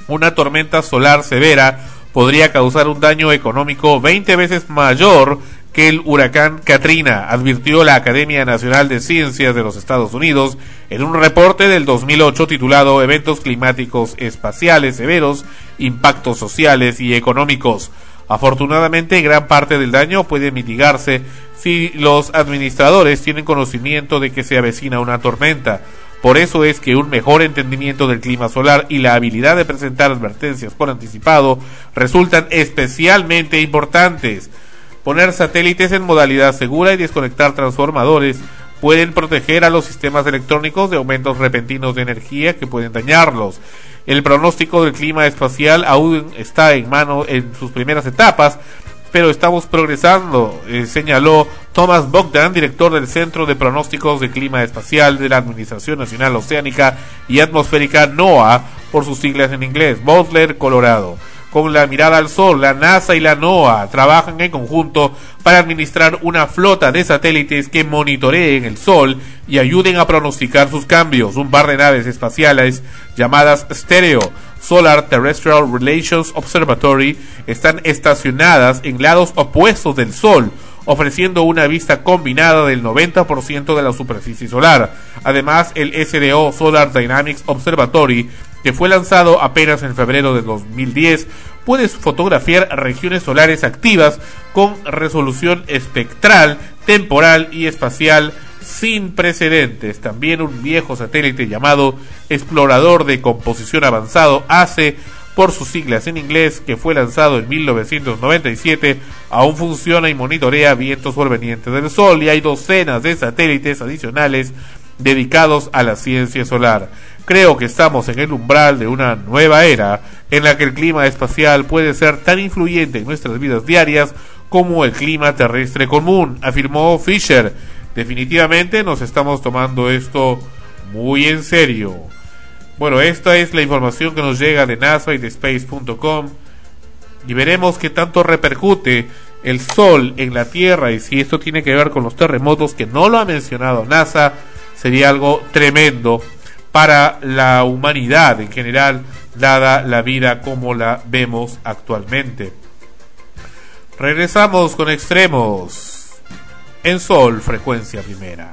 Una tormenta solar severa podría causar un daño económico 20 veces mayor que el huracán Katrina, advirtió la Academia Nacional de Ciencias de los Estados Unidos en un reporte del 2008 titulado Eventos climáticos espaciales severos, impactos sociales y económicos. Afortunadamente, gran parte del daño puede mitigarse si los administradores tienen conocimiento de que se avecina una tormenta. Por eso es que un mejor entendimiento del clima solar y la habilidad de presentar advertencias por anticipado resultan especialmente importantes. Poner satélites en modalidad segura y desconectar transformadores pueden proteger a los sistemas electrónicos de aumentos repentinos de energía que pueden dañarlos. El pronóstico del clima espacial aún está en mano en sus primeras etapas, pero estamos progresando, eh, señaló Thomas Bogdan, director del Centro de Pronósticos de Clima Espacial de la Administración Nacional Oceánica y Atmosférica NOAA, por sus siglas en inglés, Boulder, Colorado con la mirada al sol, la NASA y la NOAA trabajan en conjunto para administrar una flota de satélites que monitoreen el sol y ayuden a pronosticar sus cambios. Un par de naves espaciales llamadas Stereo Solar Terrestrial Relations Observatory están estacionadas en lados opuestos del sol ofreciendo una vista combinada del 90% de la superficie solar. Además, el SDO Solar Dynamics Observatory que fue lanzado apenas en febrero de 2010, puede fotografiar regiones solares activas con resolución espectral, temporal y espacial sin precedentes. También un viejo satélite llamado Explorador de Composición Avanzado ACE por sus siglas en inglés, que fue lanzado en 1997, aún funciona y monitorea vientos provenientes del Sol y hay docenas de satélites adicionales dedicados a la ciencia solar. Creo que estamos en el umbral de una nueva era en la que el clima espacial puede ser tan influyente en nuestras vidas diarias como el clima terrestre común, afirmó Fisher. Definitivamente nos estamos tomando esto muy en serio. Bueno, esta es la información que nos llega de NASA y de Space.com y veremos qué tanto repercute el Sol en la Tierra y si esto tiene que ver con los terremotos que no lo ha mencionado NASA, sería algo tremendo para la humanidad en general, dada la vida como la vemos actualmente. Regresamos con extremos en Sol, frecuencia primera.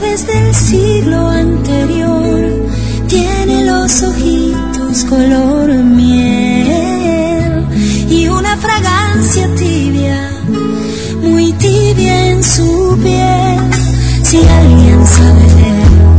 Desde el siglo anterior, tiene los ojitos color miel y una fragancia tibia, muy tibia en su piel. Si alguien sabe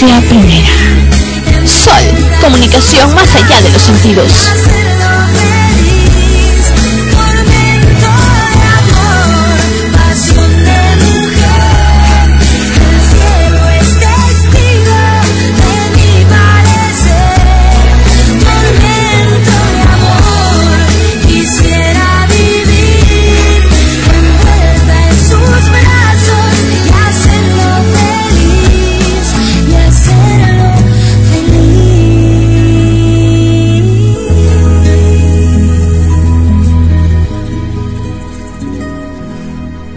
Primera. Sol, comunicación más allá de los sentidos.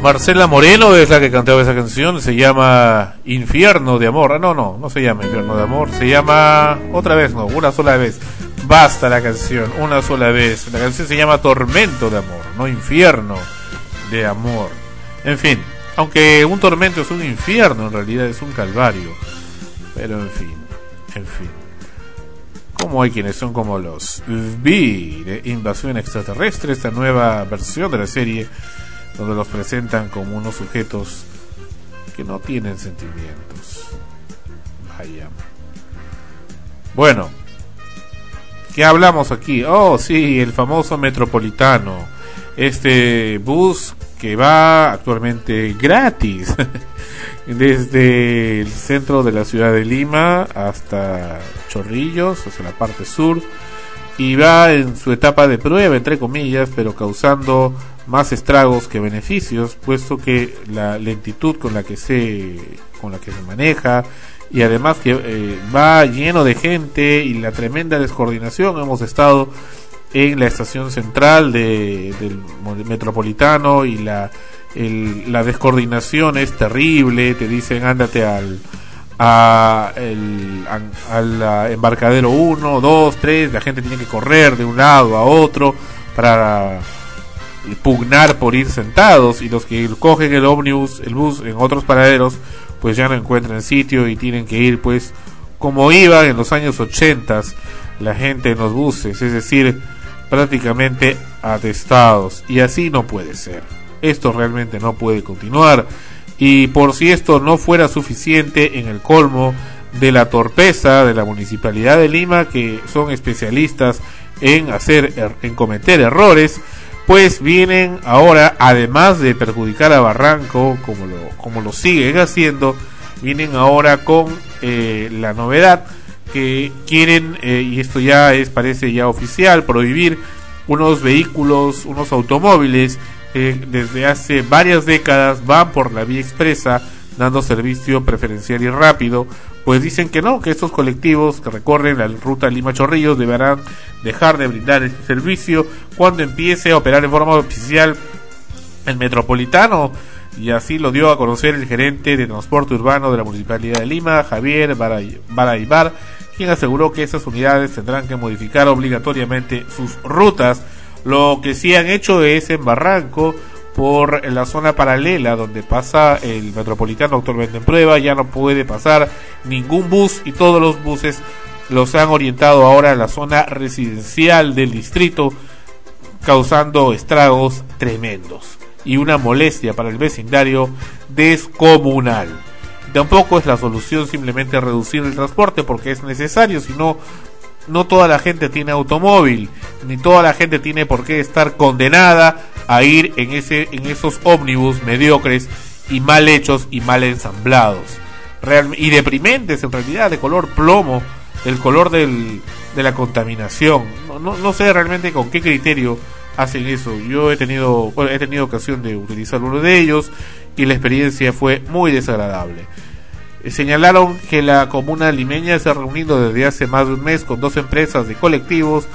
Marcela Moreno es la que cantaba esa canción, se llama Infierno de Amor. Ah, no, no, no se llama Infierno de Amor, se llama otra vez, no, una sola vez. Basta la canción, una sola vez. La canción se llama Tormento de Amor, no Infierno de Amor. En fin, aunque un tormento es un infierno, en realidad es un calvario. Pero en fin, en fin. Como hay quienes son como los V de Invasión Extraterrestre, esta nueva versión de la serie donde los presentan como unos sujetos que no tienen sentimientos. Vaya. Bueno, ¿qué hablamos aquí? Oh, sí, el famoso metropolitano. Este bus que va actualmente gratis desde el centro de la ciudad de Lima hasta Chorrillos, hacia la parte sur, y va en su etapa de prueba, entre comillas, pero causando más estragos que beneficios, puesto que la lentitud con la que se con la que se maneja y además que eh, va lleno de gente y la tremenda descoordinación hemos estado en la estación central de, del metropolitano y la el- la descoordinación es terrible te dicen ándate al a el, al embarcadero 1, 2, 3, la gente tiene que correr de un lado a otro para pugnar por ir sentados y los que cogen el ómnibus, el bus en otros paraderos, pues ya no encuentran sitio y tienen que ir pues como iban en los años 80 la gente en los buses, es decir, prácticamente atestados y así no puede ser. Esto realmente no puede continuar y por si esto no fuera suficiente en el colmo de la torpeza de la municipalidad de Lima que son especialistas en hacer er- en cometer errores pues vienen ahora además de perjudicar a Barranco como lo como lo siguen haciendo vienen ahora con eh, la novedad que quieren eh, y esto ya es parece ya oficial prohibir unos vehículos unos automóviles que desde hace varias décadas van por la vía expresa dando servicio preferencial y rápido pues dicen que no, que estos colectivos que recorren la ruta Lima Chorrillos deberán dejar de brindar este servicio cuando empiece a operar en forma oficial el metropolitano y así lo dio a conocer el gerente de transporte urbano de la Municipalidad de Lima, Javier Baraybar, quien aseguró que esas unidades tendrán que modificar obligatoriamente sus rutas. Lo que sí han hecho es en Barranco, por la zona paralela donde pasa el metropolitano actualmente en prueba, ya no puede pasar ningún bus y todos los buses los han orientado ahora a la zona residencial del distrito, causando estragos tremendos y una molestia para el vecindario descomunal. Tampoco es la solución simplemente reducir el transporte porque es necesario, sino no toda la gente tiene automóvil, ni toda la gente tiene por qué estar condenada a ir en ese en esos ómnibus mediocres y mal hechos y mal ensamblados. Y deprimentes en realidad, de color plomo, el color del, de la contaminación. No, no, no sé realmente con qué criterio hacen eso. Yo he tenido, he tenido ocasión de utilizar uno de ellos y la experiencia fue muy desagradable. Eh, Señalaron que la comuna limeña se ha reunido desde hace más de un mes con dos empresas de colectivos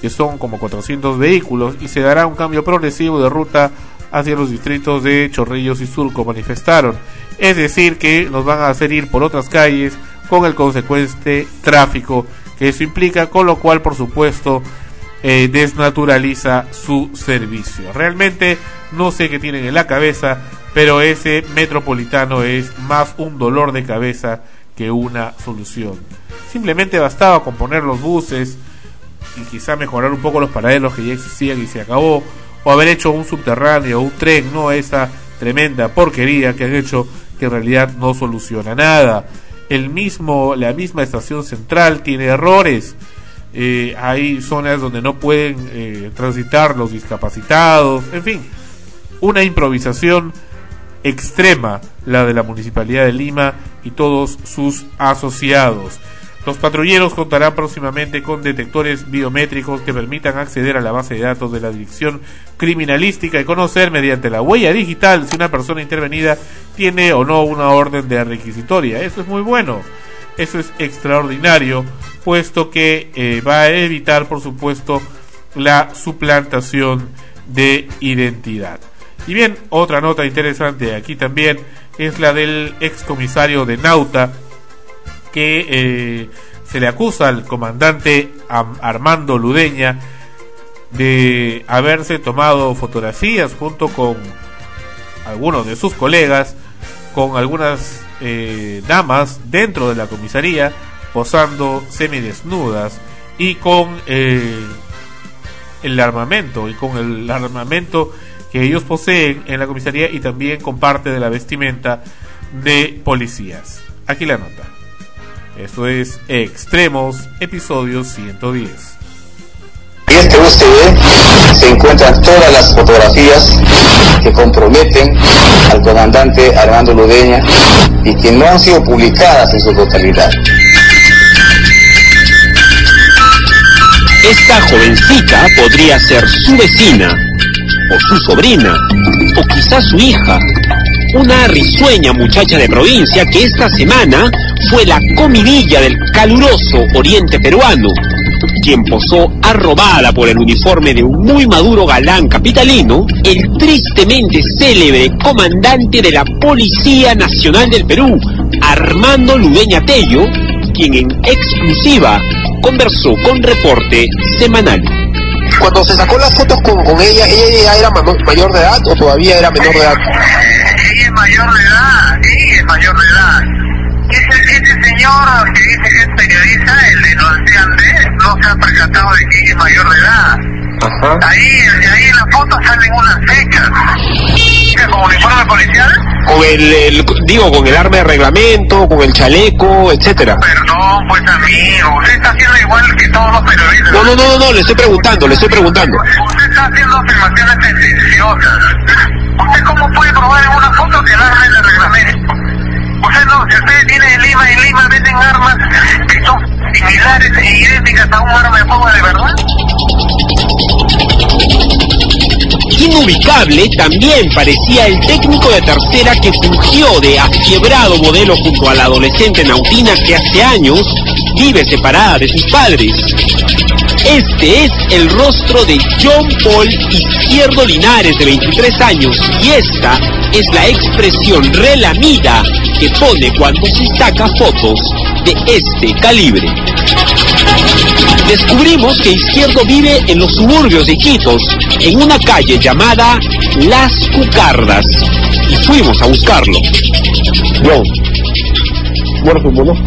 que son como 400 vehículos y se dará un cambio progresivo de ruta hacia los distritos de Chorrillos y Surco, manifestaron. Es decir, que nos van a hacer ir por otras calles con el consecuente tráfico que eso implica, con lo cual, por supuesto, eh, desnaturaliza su servicio. Realmente no sé qué tienen en la cabeza, pero ese metropolitano es más un dolor de cabeza que una solución. Simplemente bastaba con poner los buses y quizá mejorar un poco los paraderos que ya existían y se acabó, o haber hecho un subterráneo, un tren, no esa tremenda porquería que han hecho que en realidad no soluciona nada. el mismo, la misma estación central tiene errores. Eh, hay zonas donde no pueden eh, transitar los discapacitados, en fin, una improvisación extrema la de la Municipalidad de Lima y todos sus asociados. Los patrulleros contarán próximamente con detectores biométricos que permitan acceder a la base de datos de la Dirección Criminalística y conocer mediante la huella digital si una persona intervenida tiene o no una orden de requisitoria. Eso es muy bueno. Eso es extraordinario, puesto que eh, va a evitar, por supuesto, la suplantación de identidad. Y bien, otra nota interesante aquí también es la del excomisario de Nauta, que eh, se le acusa al comandante Armando Ludeña de haberse tomado fotografías junto con algunos de sus colegas, con algunas eh, damas dentro de la comisaría, posando semidesnudas y con eh, el armamento, y con el armamento que ellos poseen en la comisaría y también con parte de la vestimenta de policías. Aquí la nota. Esto es Extremos, episodio 110. En este USB se encuentran todas las fotografías que comprometen al comandante Armando Ludeña y que no han sido publicadas en su totalidad. Esta jovencita podría ser su vecina, o su sobrina, o quizás su hija. Una risueña muchacha de provincia que esta semana fue la comidilla del caluroso oriente peruano, quien posó arrobada por el uniforme de un muy maduro galán capitalino, el tristemente célebre comandante de la Policía Nacional del Perú, Armando Ludeña Tello, quien en exclusiva conversó con Reporte Semanal. Cuando se sacó las fotos con, con ella, ¿ella ya era mayor de edad o todavía era menor de edad? Ella es mayor de edad, ella es mayor de edad. Ese, ese señor que dice que es periodista, el denunciante, no se ha percatado de que ella es mayor de edad. Ahí, ahí en la foto salen unas fechas. ¿Qué, ¿Como uniforme policial? Con el, el- digo, con el arma de reglamento, con el chaleco, etcétera. Perdón, pues amigo, usted está haciendo igual que todos los periodistas. No, no, no, no, no, le estoy preguntando, le estoy preguntando. Usted está haciendo afirmaciones tendenciosas. ¿Usted cómo puede probar en una foto que el arma es de reglamento? No, si usted tiene en Lima, en Lima venden armas que son similares e idénticas a un arma de fuego de verdad. Inubicable también parecía el técnico de tercera que fungió de afiebrado modelo junto a la adolescente Nautina que hace años vive separada de sus padres. Este es el rostro de John Paul Izquierdo Linares de 23 años y esta es la expresión relamida que pone cuando se saca fotos de este calibre. Descubrimos que Izquierdo vive en los suburbios de Iquitos, en una calle llamada Las Cucardas, y fuimos a buscarlo. Yo. Bueno, fútbol,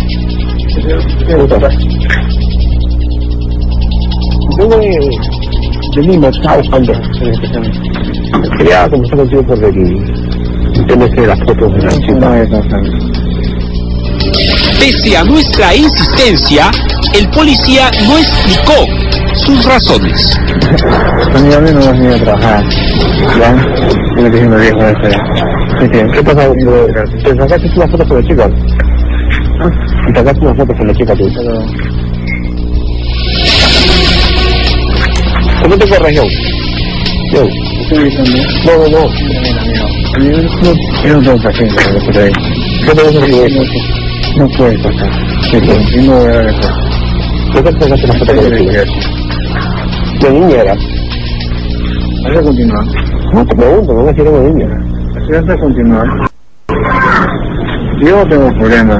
Vengo de, Lima, estaba buscando. Quería conversar contigo por el tema este de las fotos de la ciudad. Pese a nuestra insistencia, el policía no explicó sus razones. A mí a mí no me has venido a trabajar. ¿Ya? Yo me dije viejo de este. Sí. ¿Qué pasa? ¿Te sacaste una foto con la chica? ¿Te sacaste una foto con la chica tú? ¿Cómo te corrigió? Yo. No, no, no. Yo no tengo paciencia con lo que te tengo que decir. No puede pasar. Sí, sí. No voy a. ¿Por qué te sacaste una foto con la chica? ¿Qué niña era? Vas a continuar. No te pregunto, no me quiero de niña. Si vas a continuar. Yo no tengo problemas.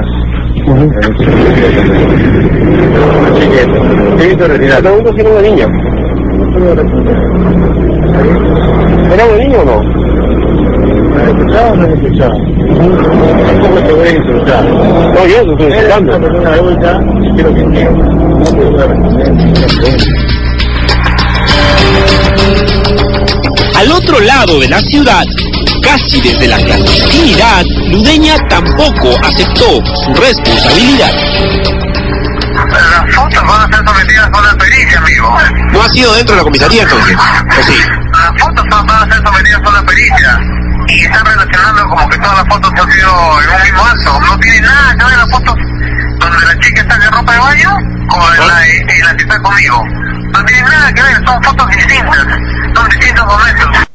Sí, te retiras. Te pregunto si era una niña. ¿Era una niña o no? ¿Me has escuchado o no has escuchado? ¿Cómo te voy a insultar? No, yo te estoy insultando. Eres una persona adulta y quiero que entiendas. No te voy a responder. Al otro lado de la ciudad, casi desde la clandestinidad, Ludeña tampoco aceptó su responsabilidad. Las fotos van a ser sometidas a una pericia, amigo. ¿No ha sido dentro de la comisaría entonces? ¿O sí? Las fotos van a ser sometidas a una pericia. Y están relacionando como que todas las fotos han sido en un mismo acto. No tiene nada que ver las fotos donde la chica está en ropa de baño con la, y, y la que está conmigo. No tiene nada que ver, son fotos distintas. Son distintos momentos.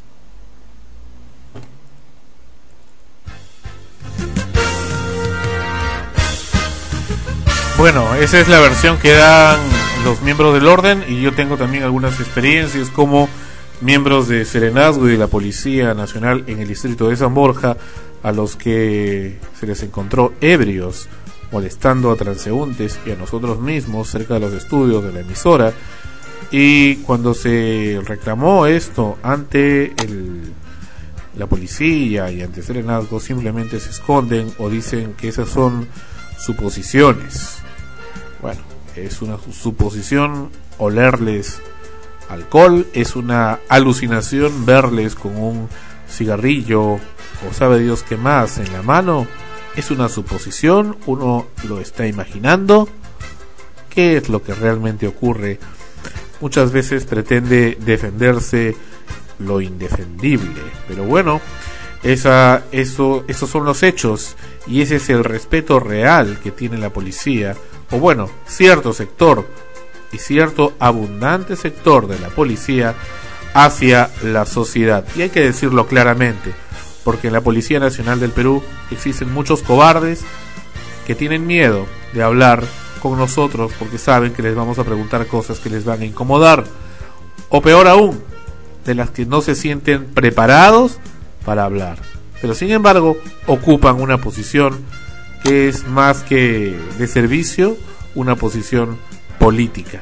Bueno, esa es la versión que dan los miembros del orden y yo tengo también algunas experiencias como miembros de Serenazgo y de la Policía Nacional en el distrito de San Borja a los que se les encontró ebrios molestando a transeúntes y a nosotros mismos cerca de los estudios de la emisora y cuando se reclamó esto ante el, la policía y ante Serenazgo simplemente se esconden o dicen que esas son suposiciones. Bueno, es una suposición olerles alcohol, es una alucinación verles con un cigarrillo o sabe Dios qué más en la mano. Es una suposición, uno lo está imaginando. ¿Qué es lo que realmente ocurre? Muchas veces pretende defenderse lo indefendible, pero bueno, esa, eso, esos son los hechos y ese es el respeto real que tiene la policía, o bueno, cierto sector y cierto abundante sector de la policía hacia la sociedad. Y hay que decirlo claramente, porque en la Policía Nacional del Perú existen muchos cobardes que tienen miedo de hablar con nosotros porque saben que les vamos a preguntar cosas que les van a incomodar. O peor aún, de las que no se sienten preparados para hablar. Pero sin embargo, ocupan una posición que es más que de servicio, una posición política.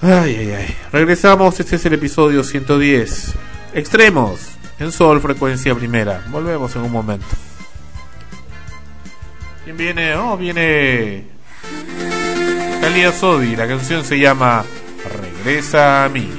Ay, ay, ay. Regresamos, este es el episodio 110. Extremos, en Sol, frecuencia primera. Volvemos en un momento. ¿Quién viene? Oh, viene. Talia Sodi, la canción se llama Regresa a mí.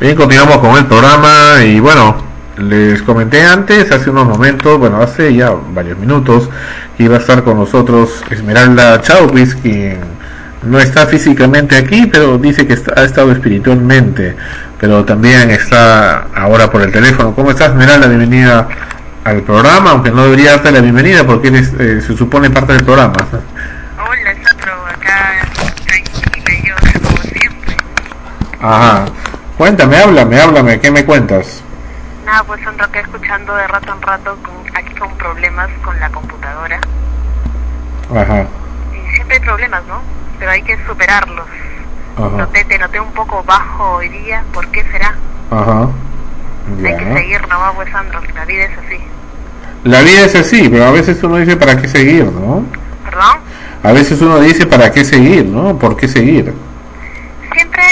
Bien, continuamos con el programa y bueno, les comenté antes, hace unos momentos, bueno, hace ya varios minutos, que iba a estar con nosotros Esmeralda Chaupis, quien no está físicamente aquí, pero dice que está- ha estado espiritualmente, pero también está ahora por el teléfono. ¿Cómo estás, Esmeralda? Bienvenida al programa, aunque no debería darte la bienvenida porque eres, eh, se supone parte del programa. Hola, Sandro, acá tranquila yo, como siempre. Ajá. Cuéntame, háblame, háblame, ¿qué me cuentas? Nada, pues Sandro, acá escuchando de rato en rato, con, aquí con problemas con la computadora. Ajá, Y siempre hay problemas, ¿no? Pero hay que superarlos. ajá, Noté, te noté un poco bajo hoy día, ¿por qué será? ajá. Hay que seguir, ¿no, pues Sandro? La vida es así. La vida es así, pero a veces uno dice para qué seguir, ¿no? ¿Perdón? A veces uno dice para qué seguir, ¿no? ¿Por qué seguir? Siempre,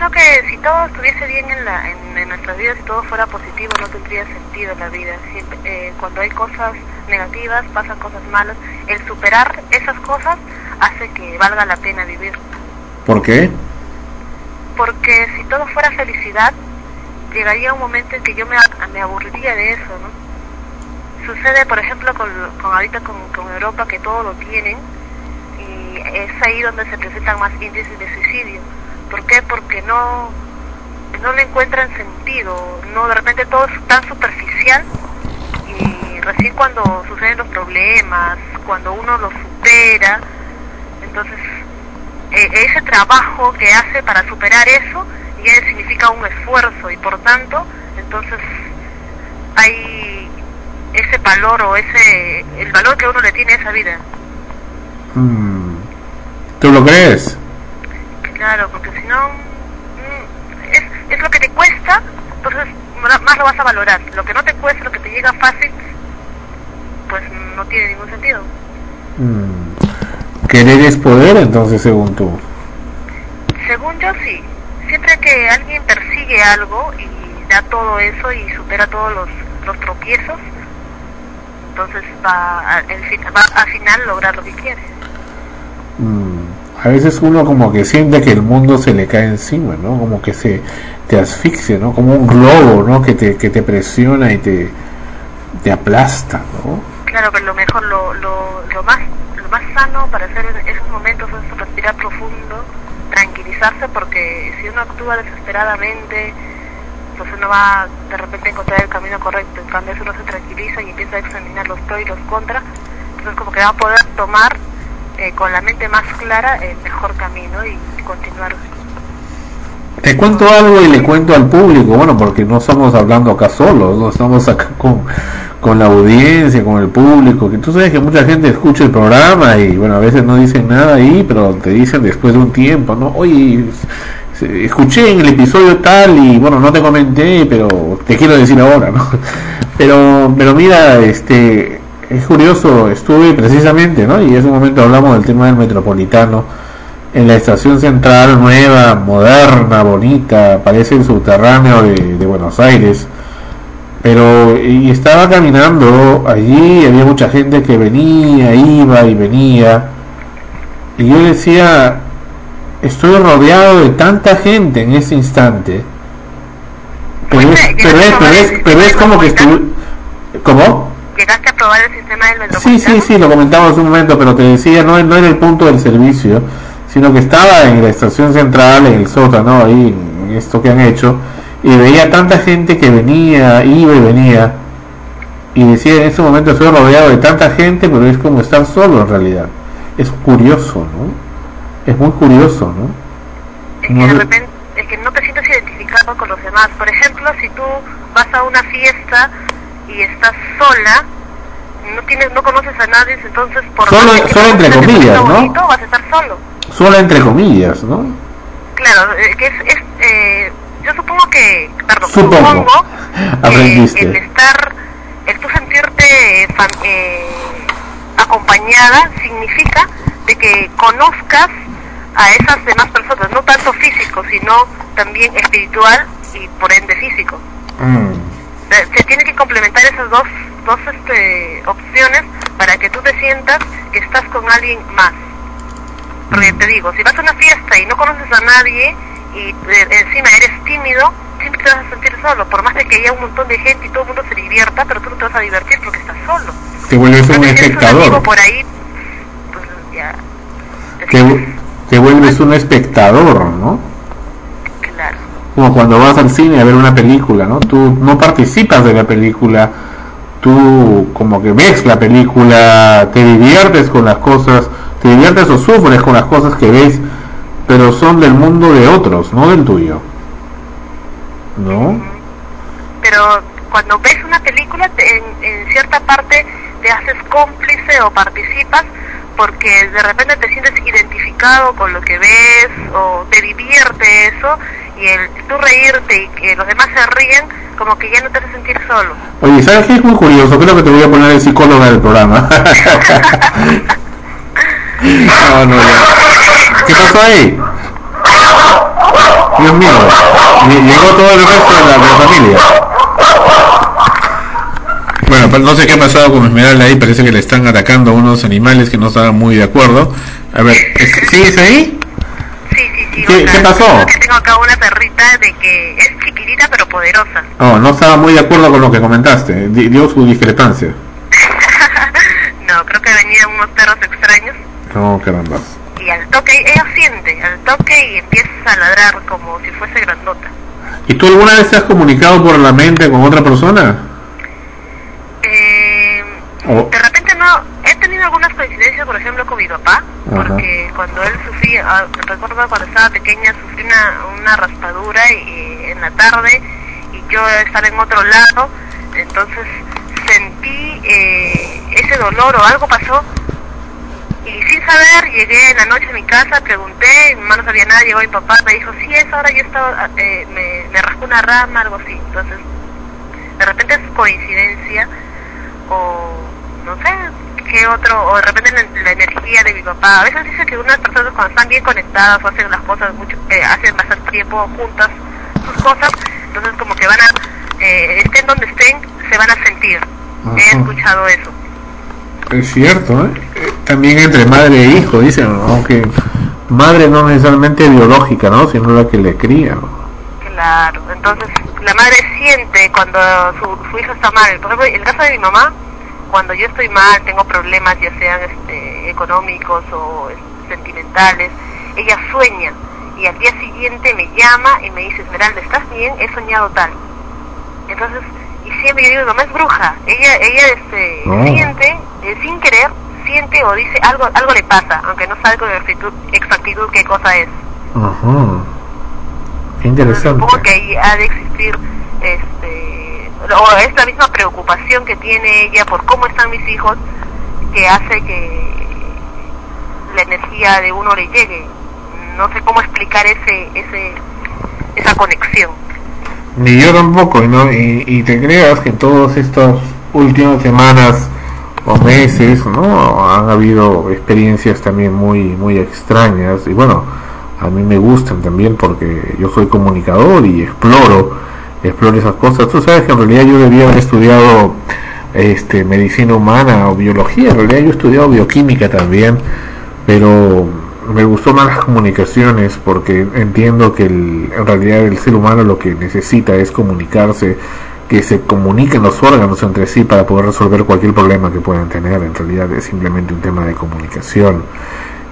creo que si todo estuviese bien en, la, en, en nuestras vidas, si todo fuera positivo, no tendría sentido la vida. Siempre, eh, cuando hay cosas negativas, pasan cosas malas. El superar esas cosas hace que valga la pena vivir. ¿Por qué? Porque si todo fuera felicidad, llegaría un momento en que yo me, me aburriría de eso, ¿no? Sucede, por ejemplo, con, con ahorita con, con Europa, que todo lo tienen, y es ahí donde se presentan más índices de suicidio. ¿Por qué? Porque no, no le encuentran sentido, no de repente todo es tan superficial y recién cuando suceden los problemas, cuando uno los supera, entonces eh, ese trabajo que hace para superar eso ya significa un esfuerzo y por tanto entonces hay ese valor o ese el valor que uno le tiene a esa vida Mm. ¿Tú lo crees? Claro porque si no mm, es, es lo que te cuesta entonces más lo vas a valorar lo que no te cuesta lo que te llega fácil pues no tiene ningún sentido Mm. Querer es poder, entonces, según tú. Según yo sí. Siempre que alguien persigue algo y da todo eso y supera todos los, los tropiezos, entonces va, a, el va a final lograr lo que quiere. A veces uno como que siente que el mundo se le cae encima, ¿no? Como que se te asfixia, ¿no? Como un globo, ¿no? Que te, que te presiona y te, te aplasta, ¿no? Claro, pero lo mejor, lo, lo, lo más lo más sano para hacer esos momentos es respirar profundo, tranquilizarse, porque si uno actúa desesperadamente, pues uno va de repente a encontrar el camino correcto. En cambio, si uno se tranquiliza y empieza a examinar los pros y los contras, entonces como que va a poder tomar eh, con la mente más clara el mejor camino y continuar. Te cuento algo y le cuento al público, bueno, porque no estamos hablando acá solos, no estamos acá con, con la audiencia, con el público, que tú sabes que mucha gente escucha el programa y bueno, a veces no dicen nada ahí, pero te dicen después de un tiempo, ¿no? Oye, se- escuché en el episodio tal y bueno, no te comenté, pero te quiero decir ahora, ¿no? Pero, pero mira, este, es curioso, estuve precisamente, ¿no? Y en ese momento hablamos del tema del metropolitano en la estación central nueva, moderna, bonita, parece el subterráneo de, de Buenos Aires. Pero y estaba caminando allí, había mucha gente que venía, iba y venía. Y yo decía, estoy rodeado de tanta gente en ese instante. Pero es, pero es, pero es, pero es como que estuve... ¿Cómo? ¿Llegaste a probar el sistema del Sí, metropolitano? sí, sí, lo comentamos un momento, pero te decía, no, no era el punto del servicio, sino que estaba en la estación central, en el sótano, ahí, en esto que han hecho, y veía tanta gente que venía, iba y venía, y decía, en ese momento estoy rodeado de tanta gente, pero es como estar solo en realidad. Es curioso, ¿no? Es muy curioso, ¿no? No de sé- repente es que no te sientes identificado con los demás. Por ejemplo, si tú vas a una fiesta y estás sola, no tienes, no conoces a nadie, entonces por Solo- más que solo entre comillas, ¿no? bonito, vas a estar solo. Solo entre comillas, ¿no? Claro, eh, que es, es eh, yo supongo que, perdón, Supongo. supongo que Aprendiste. el estar, el tú sentirte eh, acompañada significa de que conozcas a esas demás personas, no tanto físico, sino también espiritual y por ende físico. Mm. Se tiene que complementar esas dos, dos este, opciones para que tú te sientas que estás con alguien más. Porque te digo, si vas a una fiesta y no conoces a nadie y eh, encima eres tímido, siempre te vas a sentir solo, por más de que haya un montón de gente y todo el mundo se divierta, pero tú no te vas a divertir porque estás solo. Te vuelves un tienes un espectador. por ahí, pues ya, Te, te vuelves un espectador, ¿no? Como cuando vas al cine a ver una película, ¿no? Tú no participas de la película, tú como que ves la película, te diviertes con las cosas, te diviertes o sufres con las cosas que ves, pero son del mundo de otros, no del tuyo. ¿No? Pero cuando ves una película, en, en cierta parte te haces cómplice o participas porque de repente te sientes identificado con lo que ves o te divierte eso y el tú reírte y que los demás se ríen como que ya no te hace sentir solo. Oye, ¿sabes qué es muy curioso? Creo que te voy a poner el psicólogo del programa. no, no, ya. ¿Qué pasó ahí? Dios mío, lle- llegó todo el resto de la, de la familia. Bueno, pues no sé qué ha pasado con Esmeralda ahí, parece que le están atacando a unos animales que no estaban muy de acuerdo. A ver, ¿es- ¿sigues ahí? ¿Qué, ¿Qué pasó? Que tengo acá una perrita de que es chiquitita pero poderosa. Oh, no estaba muy de acuerdo con lo que comentaste, di- dio su discrepancia. No, creo que venían unos perros extraños No, caramba. y al toque, ella siente, al toque y empieza a ladrar como si fuese grandota. ¿Y tú alguna vez te has comunicado por la mente con otra persona? Eh, O- de repente no, he tenido algunas coincidencias, por ejemplo, con mi papá, porque cuando él sufría, ah, recuerdo cuando estaba pequeña, sufrí una, una raspadura y, en la tarde y yo estaba en otro lado, entonces sentí eh, ese dolor o algo pasó y sin saber llegué en la noche a mi casa, pregunté, mi mamá no sabía nada, llegó mi papá, me dijo, sí, es ahora yo estaba, eh, me, me rascó una rama, algo así, entonces de repente es coincidencia o no sé qué otro o de repente la, la energía de mi papá a veces dice que unas personas cuando están bien conectadas o hacen las cosas mucho eh, hacen bastante tiempo juntas sus cosas entonces como que van a eh, estén donde estén se van a sentir he escuchado eso Es cierto, ¿eh? También entre madre e hijo, dicen, aunque madre no necesariamente biológica, ¿no? Sino la que le cría. Claro, entonces la madre siente cuando su, su hijo está mal. Por ejemplo, el caso de mi mamá, cuando yo estoy mal, tengo problemas ya sean este, económicos o este, sentimentales, ella sueña y al día siguiente me llama y me dice, Esmeralda, ¿estás bien? He soñado tal. Entonces, y siempre yo digo, mamá es bruja. Ella, ella este, Oh. siente, eh, sin querer, siente o dice algo, algo le pasa, aunque no sabe con exactitud, exactitud qué cosa es. Ajá. Qué interesante. Supongo que ahí ha de existir, este, o es la misma preocupación que tiene ella por cómo están mis hijos, que hace que la energía de uno le llegue. No sé cómo explicar ese, ese, esa conexión. Ni yo tampoco, no, y, y te creas que todas estas últimas semanas o meses, ¿no? Han habido experiencias también muy, muy extrañas, y bueno, a mí me gustan también porque yo soy comunicador y exploro, exploro esas cosas. Tú sabes que en realidad yo debía haber estudiado este, medicina humana o biología, en realidad yo he estudiado bioquímica también, pero me gustó más las comunicaciones porque entiendo que el- en realidad el ser humano lo que necesita es comunicarse, que se comuniquen los órganos entre sí para poder resolver cualquier problema que puedan tener. En realidad es simplemente un tema de comunicación.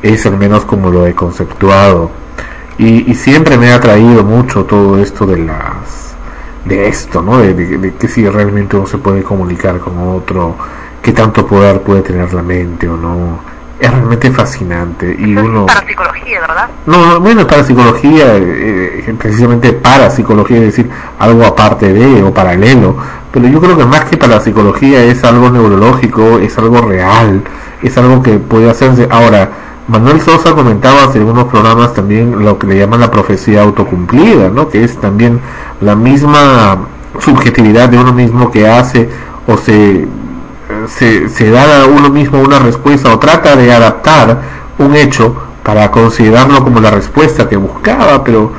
Es al menos como lo he conceptuado. Y, y siempre me ha atraído mucho todo esto de las de esto, ¿no? De, de- de que si realmente uno se puede comunicar con otro, qué tanto poder puede tener la mente o no. Es realmente fascinante y uno Para psicología, ¿verdad? no, no, bueno, para psicología, eh, eh, precisamente para psicología, es decir, algo aparte de o paralelo, pero yo creo que más que para psicología es algo neurológico, es algo real, es algo que puede hacerse. Ahora, Manuel Sosa comentaba hace algunos programas también lo que le llaman la profecía autocumplida, ¿no? Que es también la misma subjetividad de uno mismo que hace o se se, se da a uno mismo una respuesta o trata de adaptar un hecho para considerarlo como la respuesta que buscaba, pero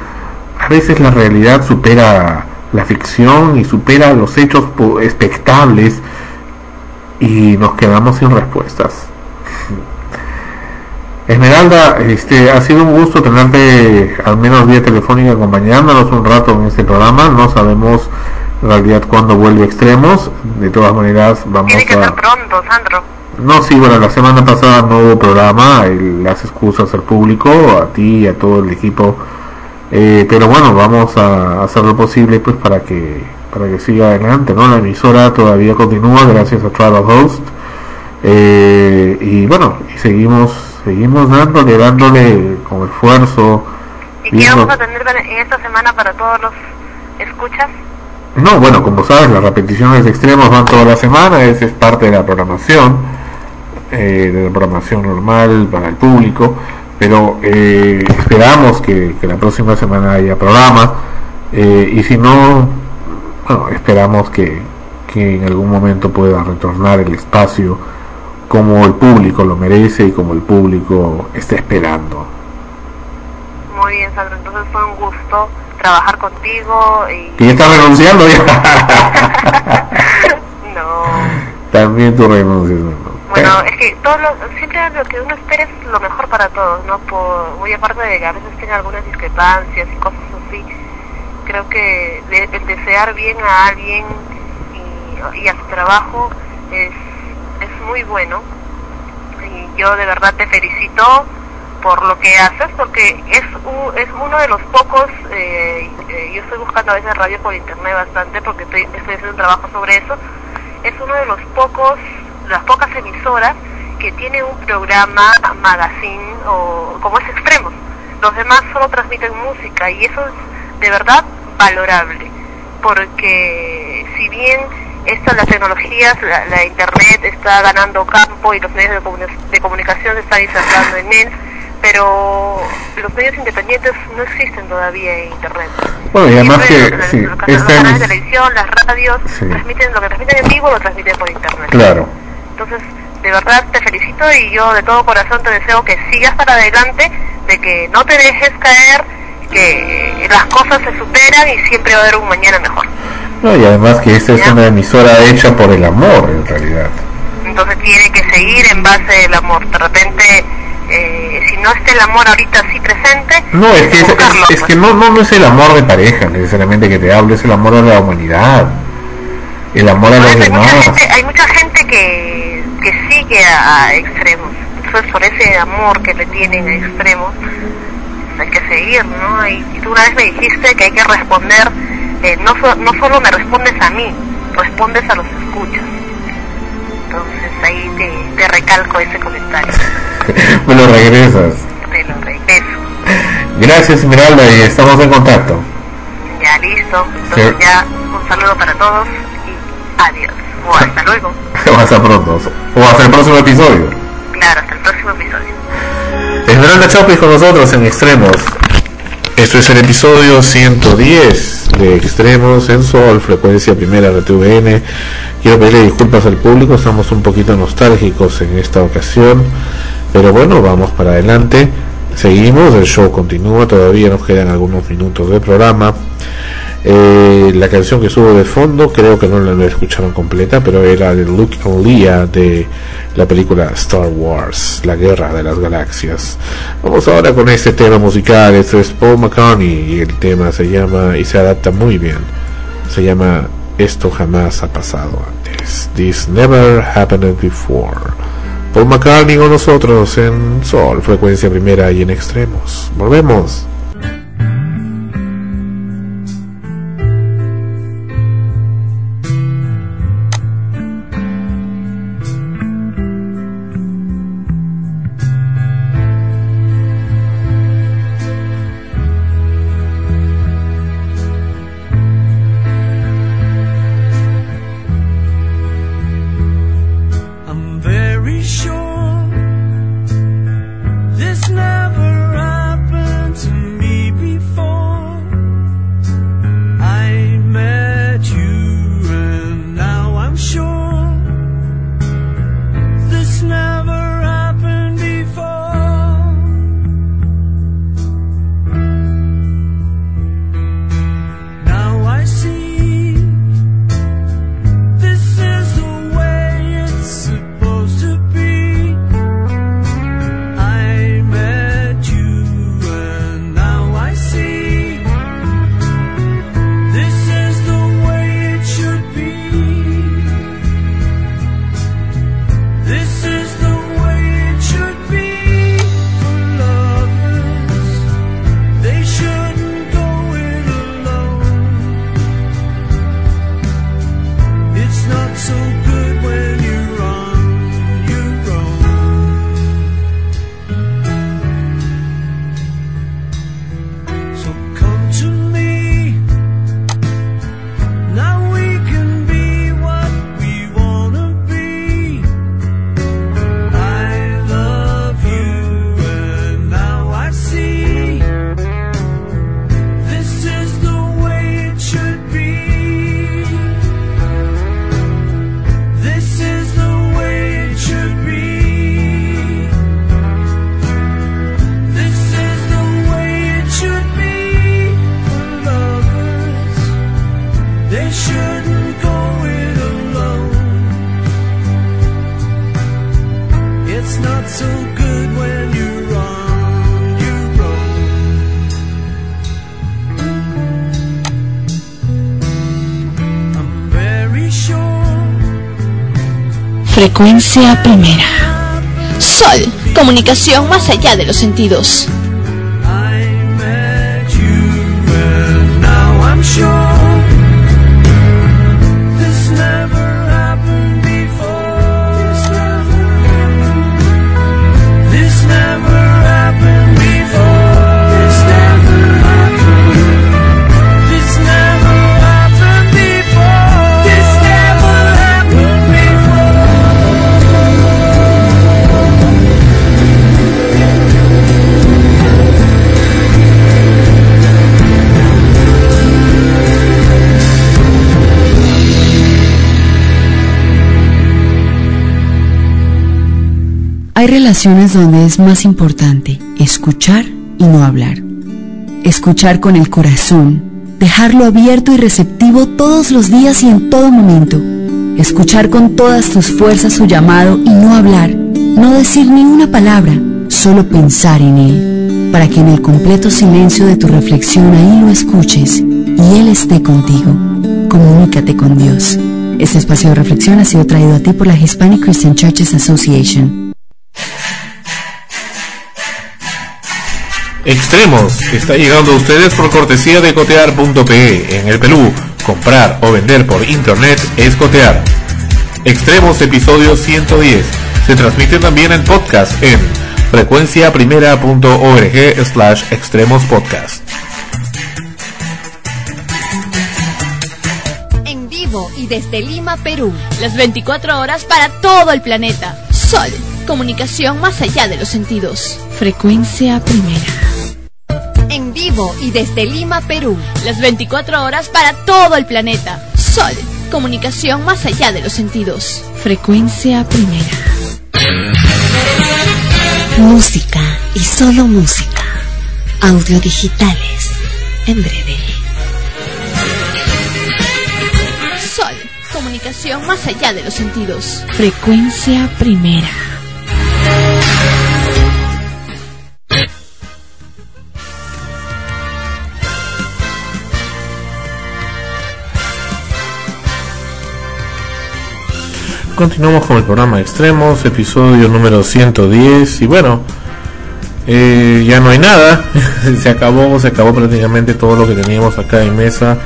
a veces la realidad supera la ficción y supera los hechos expectables y nos quedamos sin respuestas. Esmeralda, este, ha sido un gusto tenerte al menos vía telefónica acompañándonos un rato en este programa. No sabemos en realidad cuándo vuelve Extremos. De todas maneras, vamos Tiene que a... ser pronto, Sandro. No, sí, bueno, la semana pasada no hubo programa, el- las excusas al público, a ti y a todo el equipo. Eh, pero bueno, vamos a hacer lo posible pues para que para que siga adelante, ¿no? La emisora todavía continúa gracias a Travel Host. Eh, y bueno, y seguimos seguimos dándole, dándole con esfuerzo. ¿Y qué vamos a tener en esta semana para todos los escuchas? No, bueno, como sabes, las repeticiones de extremos van toda la semana, esa es parte de la programación, eh, de la programación normal para el público, pero eh, esperamos que, que la próxima semana haya programa, eh, y si no, bueno, esperamos que, que en algún momento pueda retornar el espacio como el público lo merece y como el público está esperando. Muy bien, Sandro. Entonces fue un gusto trabajar contigo y... ¿Que ya renunciando ya? No. También tú renuncias. ¿no? Bueno, es que todo lo, siempre lo que uno espera es lo mejor para todos, ¿no? Por, muy aparte de que a veces tenga algunas discrepancias y cosas así, creo que de- el desear bien a alguien y, y a su trabajo es, es muy bueno. Y yo de verdad te felicito por lo que haces, porque es, u- es uno de los pocos, eh, eh, yo estoy buscando a veces radio por internet bastante, porque estoy, estoy haciendo un trabajo sobre eso, es uno de los pocos, las pocas emisoras que tiene un programa, magazine o como es extremos. Los demás solo transmiten música y eso es de verdad valorable, porque si bien estas las tecnologías, la, la internet está ganando campo y los medios de, de comunicación se están insertando en él, pero los medios independientes no existen todavía en internet. Bueno, y además que los, sí, los canales- los de televisión, las radios, Sí. transmiten lo que transmiten en vivo lo transmiten por internet. Claro. Entonces, de verdad te felicito y yo de todo corazón te deseo que sigas para adelante, de que no te dejes caer, que las cosas se superan y siempre va a haber un mañana mejor. No, y además que esta es una emisora hecha por el amor, en realidad. Entonces tiene que seguir en base del amor. De repente, eh, si no está el amor ahorita así presente, No, es que, es, es- es pues. que no, no, no es el amor de pareja necesariamente que te hablo, es el amor a la humanidad, el amor a los hay mucha demás. gente, hay mucha gente que, que sigue a, a extremos. Entonces, por ese amor que le tienen a extremos, hay que seguir, ¿no? Y tú una vez me dijiste que hay que responder, eh, no, so- no solo me respondes a mí, respondes a los escuchas. Entonces, ahí te, te recalco ese comentario. Me lo regresas. Te lo regreso. Gracias, Esmeralda, y estamos en contacto. Ya listo. Entonces, Sí. ya un saludo para todos y adiós. O hasta luego. Hasta pronto. O hasta el próximo episodio. Claro, hasta el próximo episodio. Esmeralda Chopis con nosotros en Extremos. Esto es el episodio 110 de Extremos en Sol, frecuencia primera RTVN. Quiero pedirle disculpas al público, estamos un poquito nostálgicos en esta ocasión, pero bueno, vamos para adelante. Seguimos, el show continúa, todavía nos quedan algunos minutos de programa. Eh, la canción que subo de fondo, creo que no la escucharon completa, pero era de Luke and Leia de la película Star Wars, La Guerra de las Galaxias. Vamos ahora con este tema musical, esto es Paul McCartney y el tema se llama, y se adapta muy bien, se llama Esto jamás ha pasado antes. This never happened before. Paul McCartney con nosotros en Sol, frecuencia primera y en extremos. Volvemos. Frecuencia primera. Sol, comunicación más allá de los sentidos. Hay relaciones donde es más importante escuchar y no hablar. Escuchar con el corazón, dejarlo abierto y receptivo todos los días y en todo momento. Escuchar con todas tus fuerzas su llamado y no hablar, no decir ni una palabra, solo pensar en él, para que en el completo silencio de tu reflexión ahí lo escuches y él esté contigo. Comunícate con Dios. Este espacio de reflexión ha sido traído a ti por la Hispanic Christian Churches Association. Extremos está llegando a ustedes por cortesía de cotear.pe. En el Perú, comprar o vender por internet es cotear. Extremos episodio 110. Se transmite también en podcast en frecuenciaprimera.org slash extremos podcast. En vivo y desde Lima, Perú. Las 24 horas para todo el planeta. Sol, comunicación más allá de los sentidos. Frecuencia primera. Y desde Lima, Perú. Las 24 horas para todo el planeta. Sol, comunicación más allá de los sentidos. Frecuencia primera. Música y solo música. Audio digitales. En breve. Sol, comunicación más allá de los sentidos. Frecuencia primera. Continuamos con el programa Extremos, episodio número 110. Y bueno, eh, ya no hay nada. se acabó, se acabó prácticamente todo lo que teníamos acá en mesa.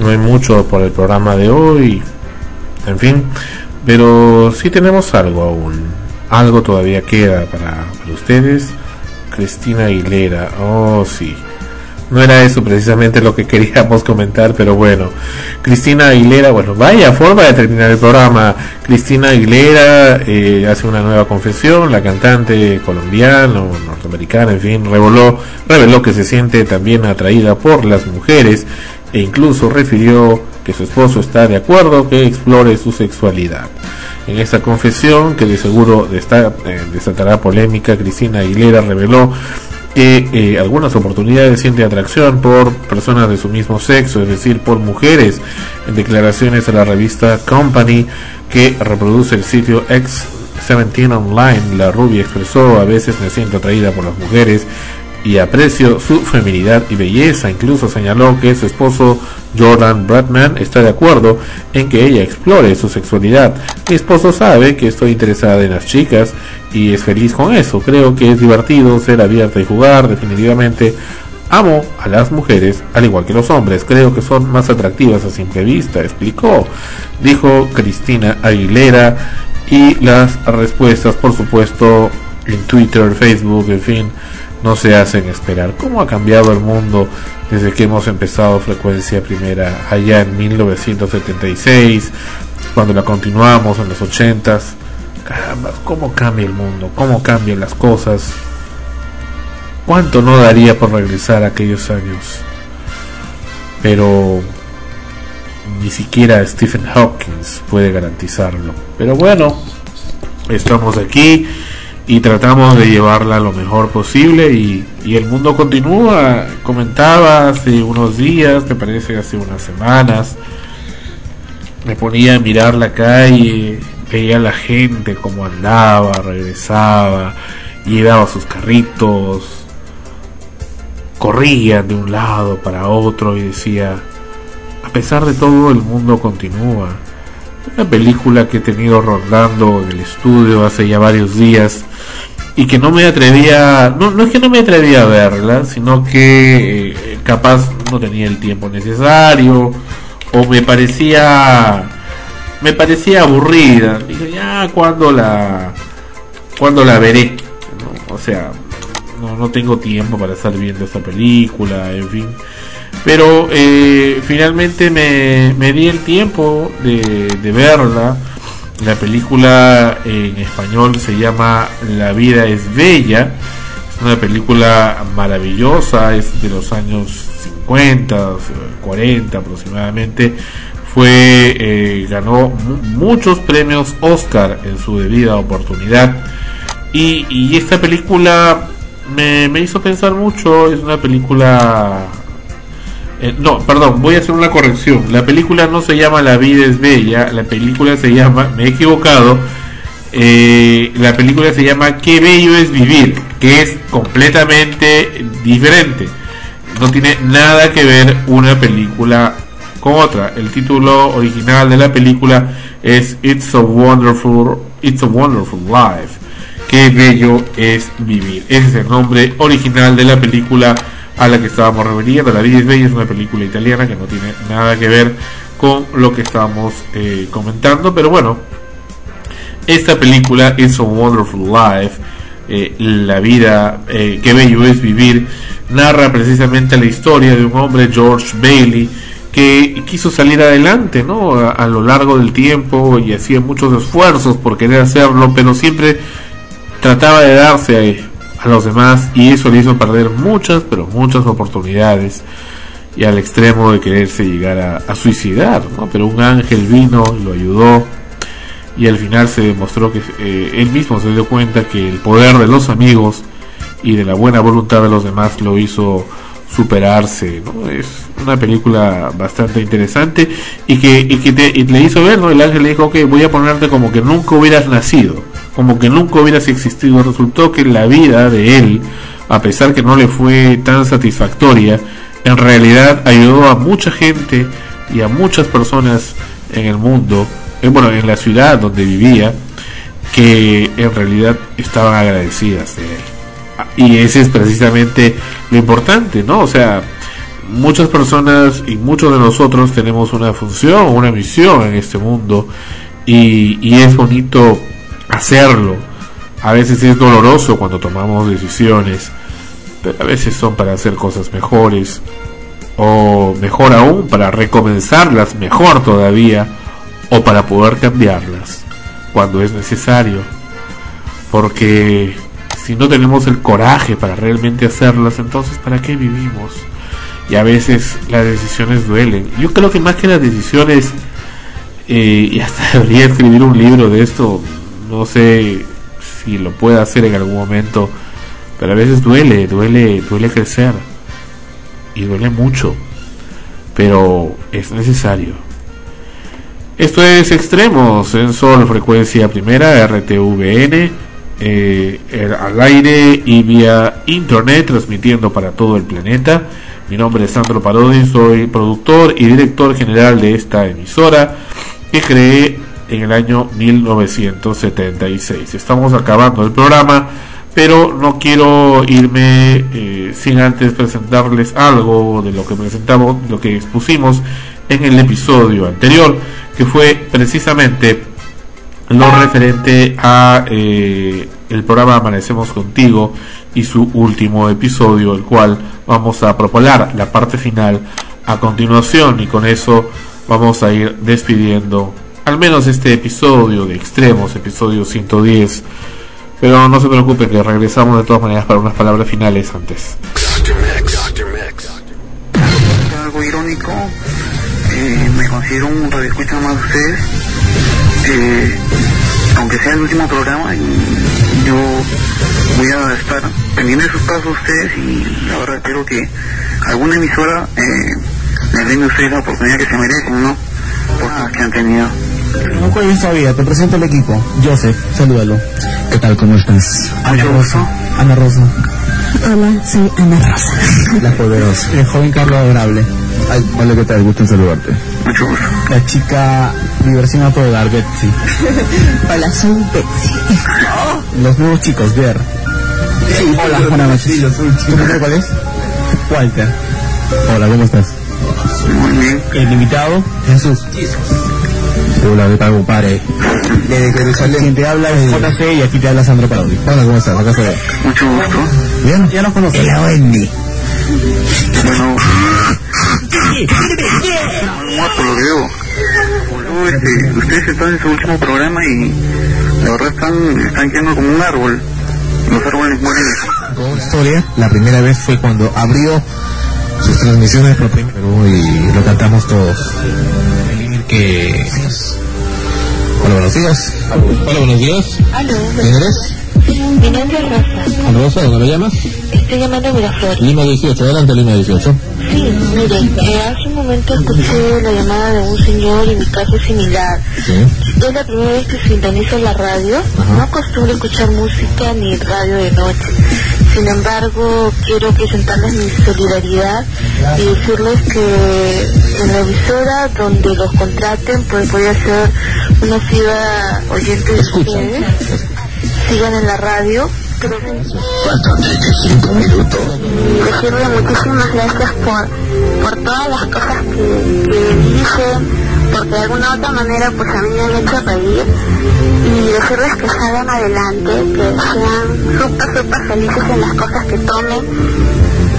No hay mucho por el programa de hoy. En fin, pero sí tenemos algo aún. Algo todavía queda para, ustedes. Cristina Aguilera, oh sí. No era eso precisamente lo que queríamos comentar, pero bueno. Cristina Aguilera, bueno, vaya forma de terminar el programa. Cristina Aguilera eh, hace una nueva confesión, la cantante colombiana o norteamericana, en fin, reveló, reveló que se siente también atraída por las mujeres e incluso refirió que su esposo está de acuerdo que explore su sexualidad. En esta confesión, que de seguro desta- eh, polémica, Cristina Aguilera reveló que eh, algunas oportunidades siente atracción por personas de su mismo sexo, es decir, por mujeres. En declaraciones a la revista Company, que reproduce el sitio X17 Online, la rubia expresó, a veces me siento atraída por las mujeres y aprecio su feminidad y belleza. Incluso señaló que su esposo Jordan Bradman está de acuerdo en que ella explore su sexualidad. Mi esposo sabe que estoy interesada en las chicas y es feliz con eso. Creo que es divertido ser abierta y jugar. Definitivamente amo a las mujeres al igual que los hombres. Creo que son más atractivas a simple vista, explicó. Dijo Cristina Aguilera y las respuestas, por supuesto, en Twitter, Facebook, en fin, no se hacen esperar. ¿Cómo ha cambiado el mundo desde que hemos empezado Frecuencia Primera allá en 1976, cuando la continuamos en los 80s? Caramba, ¿cómo cambia el mundo? ¿Cómo cambian las cosas? ¿Cuánto no daría por regresar a aquellos años? Pero ni siquiera Stephen Hawking puede garantizarlo. Pero bueno, estamos aquí y tratamos de llevarla lo mejor posible y, el mundo continúa. Comentaba hace unos días, me parece hace unas semanas, me ponía a mirar la calle, veía a la gente cómo andaba, regresaba, llevaba sus carritos, corrían de un lado para otro y decía, a pesar de todo el mundo continúa. Una película que he tenido rondando en el estudio hace ya varios días y que no me atrevía, no, no es que no me atrevía a verla, sino que eh, capaz no tenía el tiempo necesario o me parecía me parecía aburrida. Dije, ya cuando la cuando la veré. O sea, no, no tengo tiempo para estar viendo esta película, en fin. Pero eh, finalmente me, me di el tiempo de, de verla. La película en español se llama La vida es bella. Es una película maravillosa, es de los años 50, 40 aproximadamente. Fue eh, ganó mu- muchos premios Oscar en su debida oportunidad. Y, y esta película me, me hizo pensar mucho. Es una película eh, no, perdón, voy a hacer una corrección. La película no se llama La vida es bella, la película se llama, me he equivocado, eh, la película se llama Qué bello es vivir, que es completamente diferente. No tiene nada que ver una película con otra. El título original de la película es It's a Wonderful, It's a Wonderful Life. Qué bello es vivir. Ese es el nombre original de la película a la que estábamos refiriendo. La vida es bella es una película italiana que no tiene nada que ver con lo que estábamos eh, comentando. Pero bueno, esta película It's a Wonderful Life, eh, la vida, eh, qué bello es vivir, narra precisamente la historia de un hombre, George Bailey, que quiso salir adelante, ¿no? A, a lo largo del tiempo y hacía muchos esfuerzos por querer hacerlo, pero siempre trataba de darse a, los demás y eso le hizo perder muchas, pero muchas oportunidades y al extremo de quererse llegar a, suicidar, ¿no? Pero un ángel vino lo ayudó y al final se demostró que eh, él mismo se dio cuenta que el poder de los amigos y de la buena voluntad de los demás lo hizo superarse, ¿no? Es una película bastante interesante y que, y que te- y le hizo ver, ¿no? El ángel le dijo que voy a ponerte como que nunca hubieras nacido, como que nunca hubieras existido. Resultó que la vida de él, a pesar que no le fue tan satisfactoria, en realidad ayudó a mucha gente y a muchas personas en el mundo, eh, bueno, en la ciudad donde vivía, que en realidad estaban agradecidas de él. Y ese es precisamente lo importante, ¿no? O sea, muchas personas y muchos de nosotros tenemos una función, una misión en este mundo y, y es bonito hacerlo. A veces es doloroso cuando tomamos decisiones, pero a veces son para hacer cosas mejores o mejor aún para recomenzarlas mejor todavía o para poder cambiarlas cuando es necesario. Porque si no tenemos el coraje para realmente hacerlas entonces para qué vivimos y a veces las decisiones duelen. Yo creo que más que las decisiones eh, y hasta debería escribir un libro de esto no sé si lo pueda hacer en algún momento pero a veces duele duele duele crecer y duele mucho pero es necesario esto es Extremos en Sol Frecuencia Primera, RTVN, eh, el- al aire y vía internet, transmitiendo para todo el planeta. Mi nombre es Sandro Parodi, soy productor y director general de esta emisora que creé en el año 1976. Estamos acabando el programa, pero no quiero irme eh, sin antes presentarles algo de lo que presentamos, lo que expusimos en el episodio anterior, que fue precisamente lo referente a eh, el programa Amanecemos Contigo y su último episodio, el cual vamos a proponer la parte final a continuación y con eso vamos a ir despidiendo al menos este episodio de Extremos, episodio 110. Pero no se preocupe que regresamos de todas maneras para unas palabras finales antes. algo irónico. Eh, me considero un radioescucha más de ustedes. Eh, aunque sea el último programa, yo voy a estar pendiente de sus pasos ustedes y la verdad espero que alguna emisora eh, les brinde a ustedes la oportunidad que se merecen, ¿no? Por las que han tenido. No cuelgues todavía, te presento el equipo. Joseph, salúdalo. ¿Qué tal, cómo estás? Ana Rosa. Ana Rosa. Hola, soy Ana Rosa. La poderosa. El joven Carlos Adorable. Hola, ¿qué tal? Gusto en saludarte. Mucho gusto. La chica diversión a todo dar, Betsy. Hola, soy Betsy. Los nuevos chicos, Ver. Hola, buenas noches. ¿Tu nombre cuál es? Walter. Hola, ¿cómo estás? Muy bien. El invitado, Jesús. Hola, ¿qué tal, compadre? Desde Jerusalén. Quien te habla es JC y aquí te habla Sandro Parodi. Hola, ¿cómo estás? Acá estoy. Mucho gusto. Bien, ya nos conoces. La Wendy. Bueno, muerto lo veo. Boludo, este, ustedes están en su último programa y la verdad están, están quedando como un árbol. Los árboles mueren. Con historia, la primera vez fue cuando abrió sus transmisiones por primera vez y lo cantamos todos. Que... Hola, buenos días. Hola, buenos días. ¿Quién eres? Mi nombre es Rosa. Rosa, ¿dónde me llamas? Estoy llamando a Miraflores. Lima 18, adelante Lima 18. Sí, mire, eh, hace un momento escuché la llamada de un señor y mi caso es similar. Sí. Es la primera vez que sintonizo la radio. No acostumbro escuchar música ni radio de noche. Sin embargo, quiero presentarles mi solidaridad y decirles que en la emisora donde los contraten, pues voy a ser una fiera oyente de ustedes. Sigan en la radio. Pero Cinco minutos. decirle muchísimas gracias por, por todas las cosas que, que dicen, porque de alguna u otra manera pues a mí me han hecho reír y decirles que salgan adelante, que sean súper, súper felices en las cosas que tomen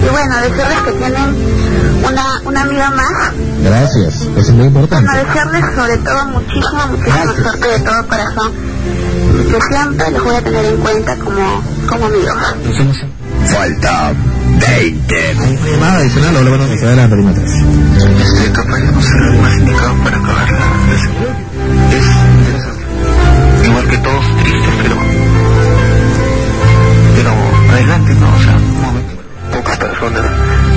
y bueno, decirles que tienen una, una amiga más, Gracias, eso es muy importante. bueno, desearles sobre todo muchísima, muchísima suerte de todo corazón que siempre los voy a tener en cuenta como, como amigos. Falta 20. ¿Hay llamada adicional o lo van a hacer adelante, Lima 3? Este, capaz no será el más indicado para acabar la la serie. Es interesante. Igual que todos tristes, pero... Pero adelante, ¿no? O sea, un momento. Pocas personas,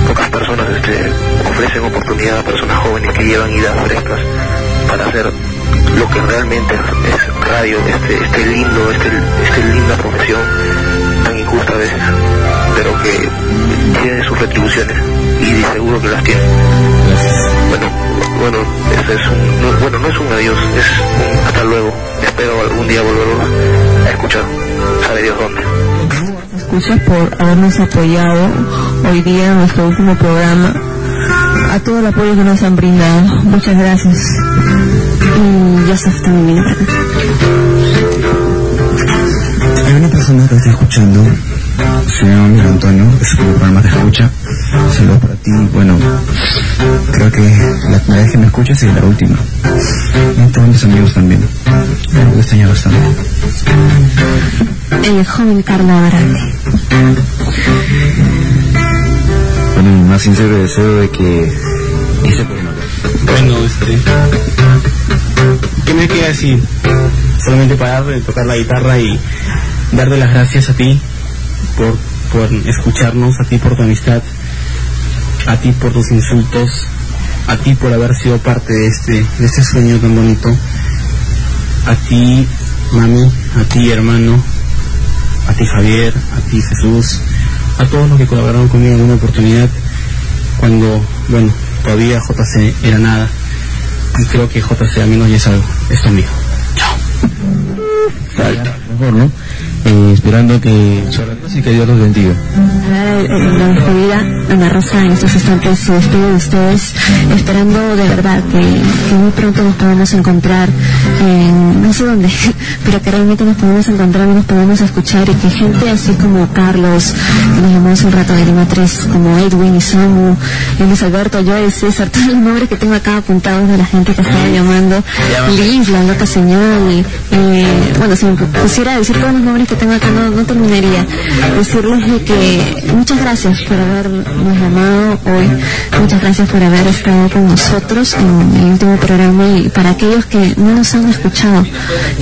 pocas personas este, ofrecen oportunidad a personas jóvenes que llevan ideas frescas para hacer lo que realmente es, es radio, este, este lindo, este, este linda profesión, tan injusta a veces, pero que tiene sus retribuciones y seguro que las tiene. Bueno, bueno, este es un, no- bueno, no es un adiós, es un hasta luego. Espero algún día volverlos a escuchar. Sabe Dios dónde. escuchas por habernos apoyado hoy día en nuestro último programa, a todo el apoyo que nos han brindado. Muchas gracias. Y está también. Hay una persona que está escuchando, se llama Miguel Antonio, es el programa que escucha. Saludos para ti. Bueno, creo que la primera vez que me escuchas es la última. Y todos mis amigos también. Me extraña bastante. El joven Carla Barante. Bueno, mi más sincero deseo de que este programa Bueno, este. ¿Qué me queda decir? Solamente parar de tocar la guitarra y darte las gracias a ti por, por escucharnos, a ti por tu amistad, a ti por tus insultos, a ti por haber sido parte de este, de este sueño tan bonito, a ti, mami, a ti, hermano, a ti, Javier, a ti, Jesús, a todos los que colaboraron conmigo en una oportunidad cuando, bueno, todavía JC era nada. Y creo que JC al menos ya es algo, es tu amigo. Falta. Mejor, ¿no? Eh, esperando que... Así que Dios los bendiga. En la despedida, Ana Rosa en estos instantes se despide de ustedes, esperando de verdad que, que muy pronto nos podamos encontrar en no sé dónde, pero que realmente nos podamos encontrar y nos podamos escuchar y que gente así como Carlos, que nos llamó hace un rato de Lima 3, como Edwin y Samu, y Luis Alberto, yo, César, todos los nombres que tengo acá apuntados de la gente que estaba llamando, Liz, la loca señal, eh, bueno, si me pusiera a decir todos los nombres que tengo acá no, no terminaría. Decirles de que muchas gracias por habernos llamado hoy, muchas gracias por haber estado con nosotros en el último programa y para aquellos que no nos han escuchado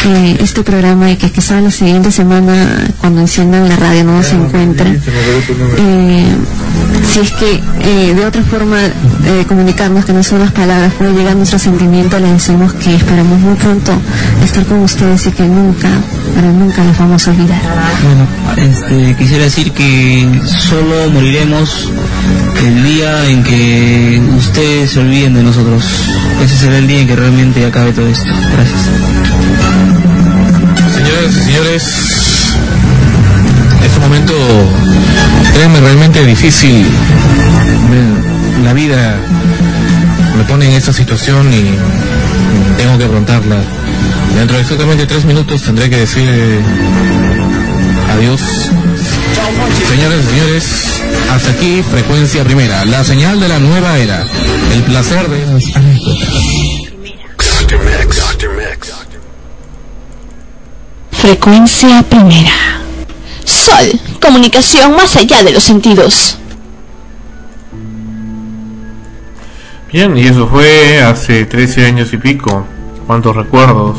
eh, este programa y que quizá la siguiente semana cuando enciendan la radio no nos encuentren. Eh, si es que eh, de otra forma de comunicarnos que no son las palabras, puede llegar nuestro sentimiento, le decimos que esperamos muy pronto estar con ustedes y que nunca, pero nunca les vamos a olvidar. Bueno, este, quisiera decir que solo moriremos el día en que ustedes se olviden de nosotros. Ese será el día en que realmente acabe todo esto. Gracias. Señoras y señores, este momento, créanme, realmente difícil. La vida me pone en esta situación y tengo que afrontarla. Dentro de exactamente tres minutos tendré que decir adiós. Señoras y señores, hasta aquí frecuencia primera, la señal de la nueva era, el placer de las anécdotas. Frecuencia primera. Sol, comunicación más allá de los sentidos. Bien, y eso fue hace 13 años y pico. Cuántos recuerdos.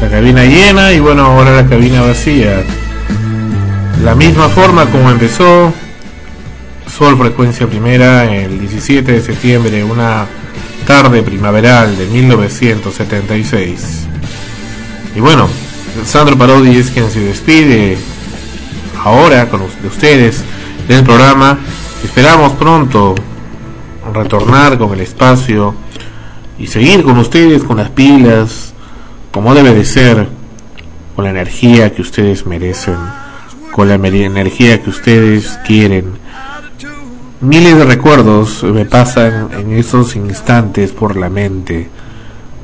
La cabina llena y bueno, ahora la cabina vacía. La misma forma como empezó Sol Frecuencia Primera el 17 de septiembre, una tarde primaveral de 1976. Y bueno, Sandro Parodi es quien se despide ahora con us- de ustedes del programa. Esperamos pronto retornar con el espacio y seguir con ustedes con las pilas como debe de ser con la energía que ustedes merecen con la energía que ustedes quieren. Miles de recuerdos me pasan en esos instantes por la mente.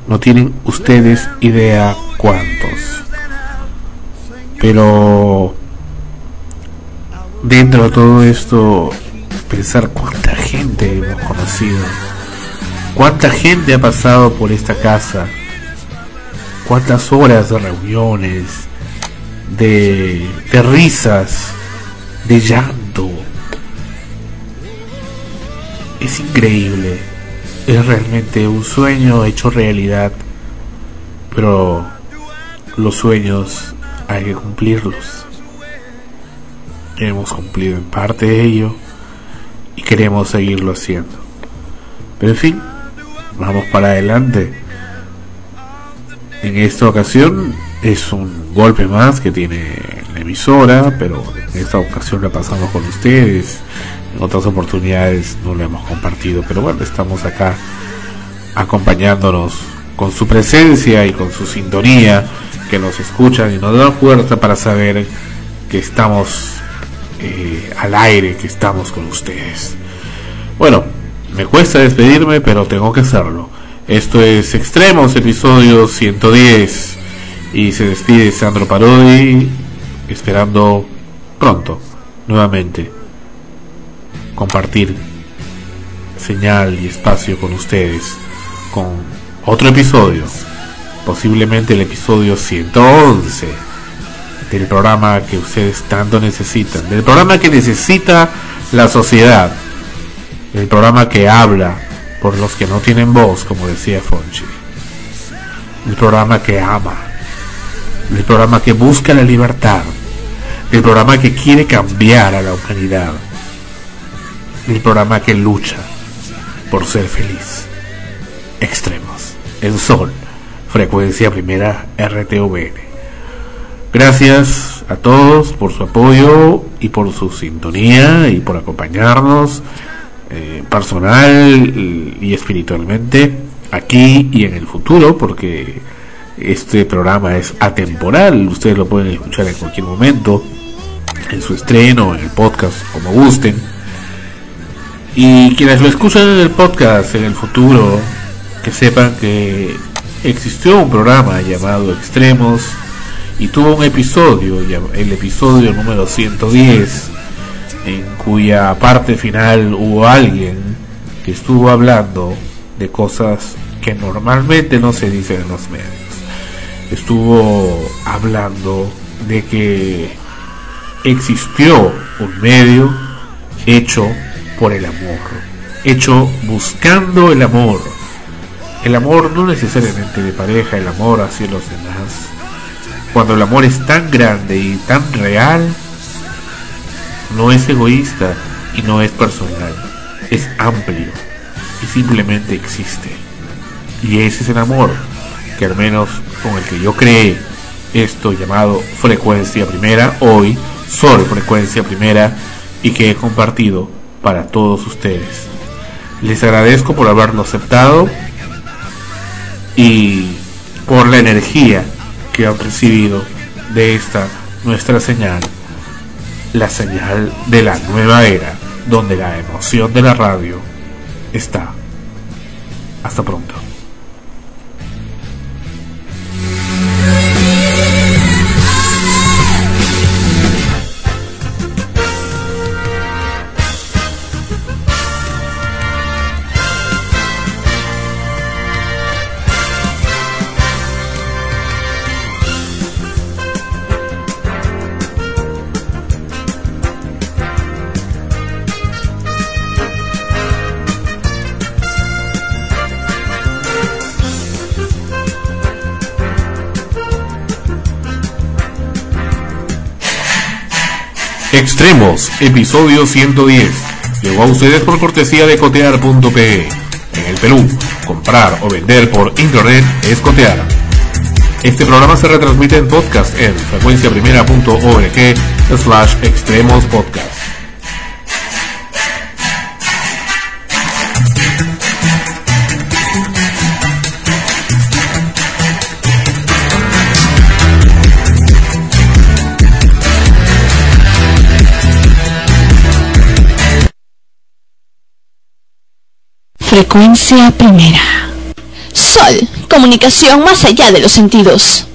No tienen ustedes idea cuántos. Pero dentro de todo esto pensar cuánta gente hemos conocido, cuánta gente ha pasado por esta casa, cuántas horas de reuniones, de, risas, de llanto. Es increíble, es realmente un sueño hecho realidad, pero los sueños hay que cumplirlos. Hemos cumplido en parte de ello y queremos seguirlo haciendo. Pero en fin, vamos para adelante. En esta ocasión es un golpe más que tiene la emisora, pero en esta ocasión la pasamos con ustedes. En otras oportunidades no lo hemos compartido, pero bueno, estamos acá acompañándonos con su presencia y con su sintonía, que nos escuchan y nos dan fuerza para saber que estamos eh, al aire, que estamos con ustedes. Bueno, me cuesta despedirme, pero tengo que hacerlo. Esto es Extremos, episodio 110. Y se despide Sandro Parodi, esperando pronto, nuevamente, compartir señal y espacio con ustedes, con otro episodio, posiblemente el episodio 111 del programa que ustedes tanto necesitan, del programa que necesita la sociedad, el programa que habla por los que no tienen voz, como decía Fonchi, el programa que ama, el programa que busca la libertad, el programa que quiere cambiar a la humanidad, el programa que lucha por ser feliz. Extremos, el sol, frecuencia primera RTVN. Gracias a todos por su apoyo y por su sintonía y por acompañarnos eh, personal y espiritualmente aquí y en el futuro porque este programa es atemporal, ustedes lo pueden escuchar en cualquier momento, en su estreno, en el podcast, como gusten. Y quienes lo escuchan en el podcast en el futuro, que sepan que existió un programa llamado Extremos y tuvo un episodio, el episodio número 110, en cuya parte final hubo alguien que estuvo hablando de cosas que normalmente no se dicen en los medios. Estuvo hablando de que existió un medio hecho por el amor, hecho buscando el amor. El amor no necesariamente de pareja, el amor hacia los demás. Cuando el amor es tan grande y tan real, no es egoísta y no es personal, es amplio y simplemente existe. Y ese es el amor, que al menos con el que yo creé esto llamado frecuencia primera, hoy Sol frecuencia primera y que he compartido para todos ustedes. Les agradezco por haberlo aceptado y por la energía que han recibido de esta nuestra señal, la señal de la nueva era, donde la emoción de la radio está. Hasta pronto. Extremos, episodio 110. Llegó a ustedes por cortesía de cotear.pe. En el Perú, comprar o vender por internet es cotear. Este programa se retransmite en podcast en frecuenciaprimera.org slash extremos podcast. Frecuencia primera. Sol, comunicación más allá de los sentidos.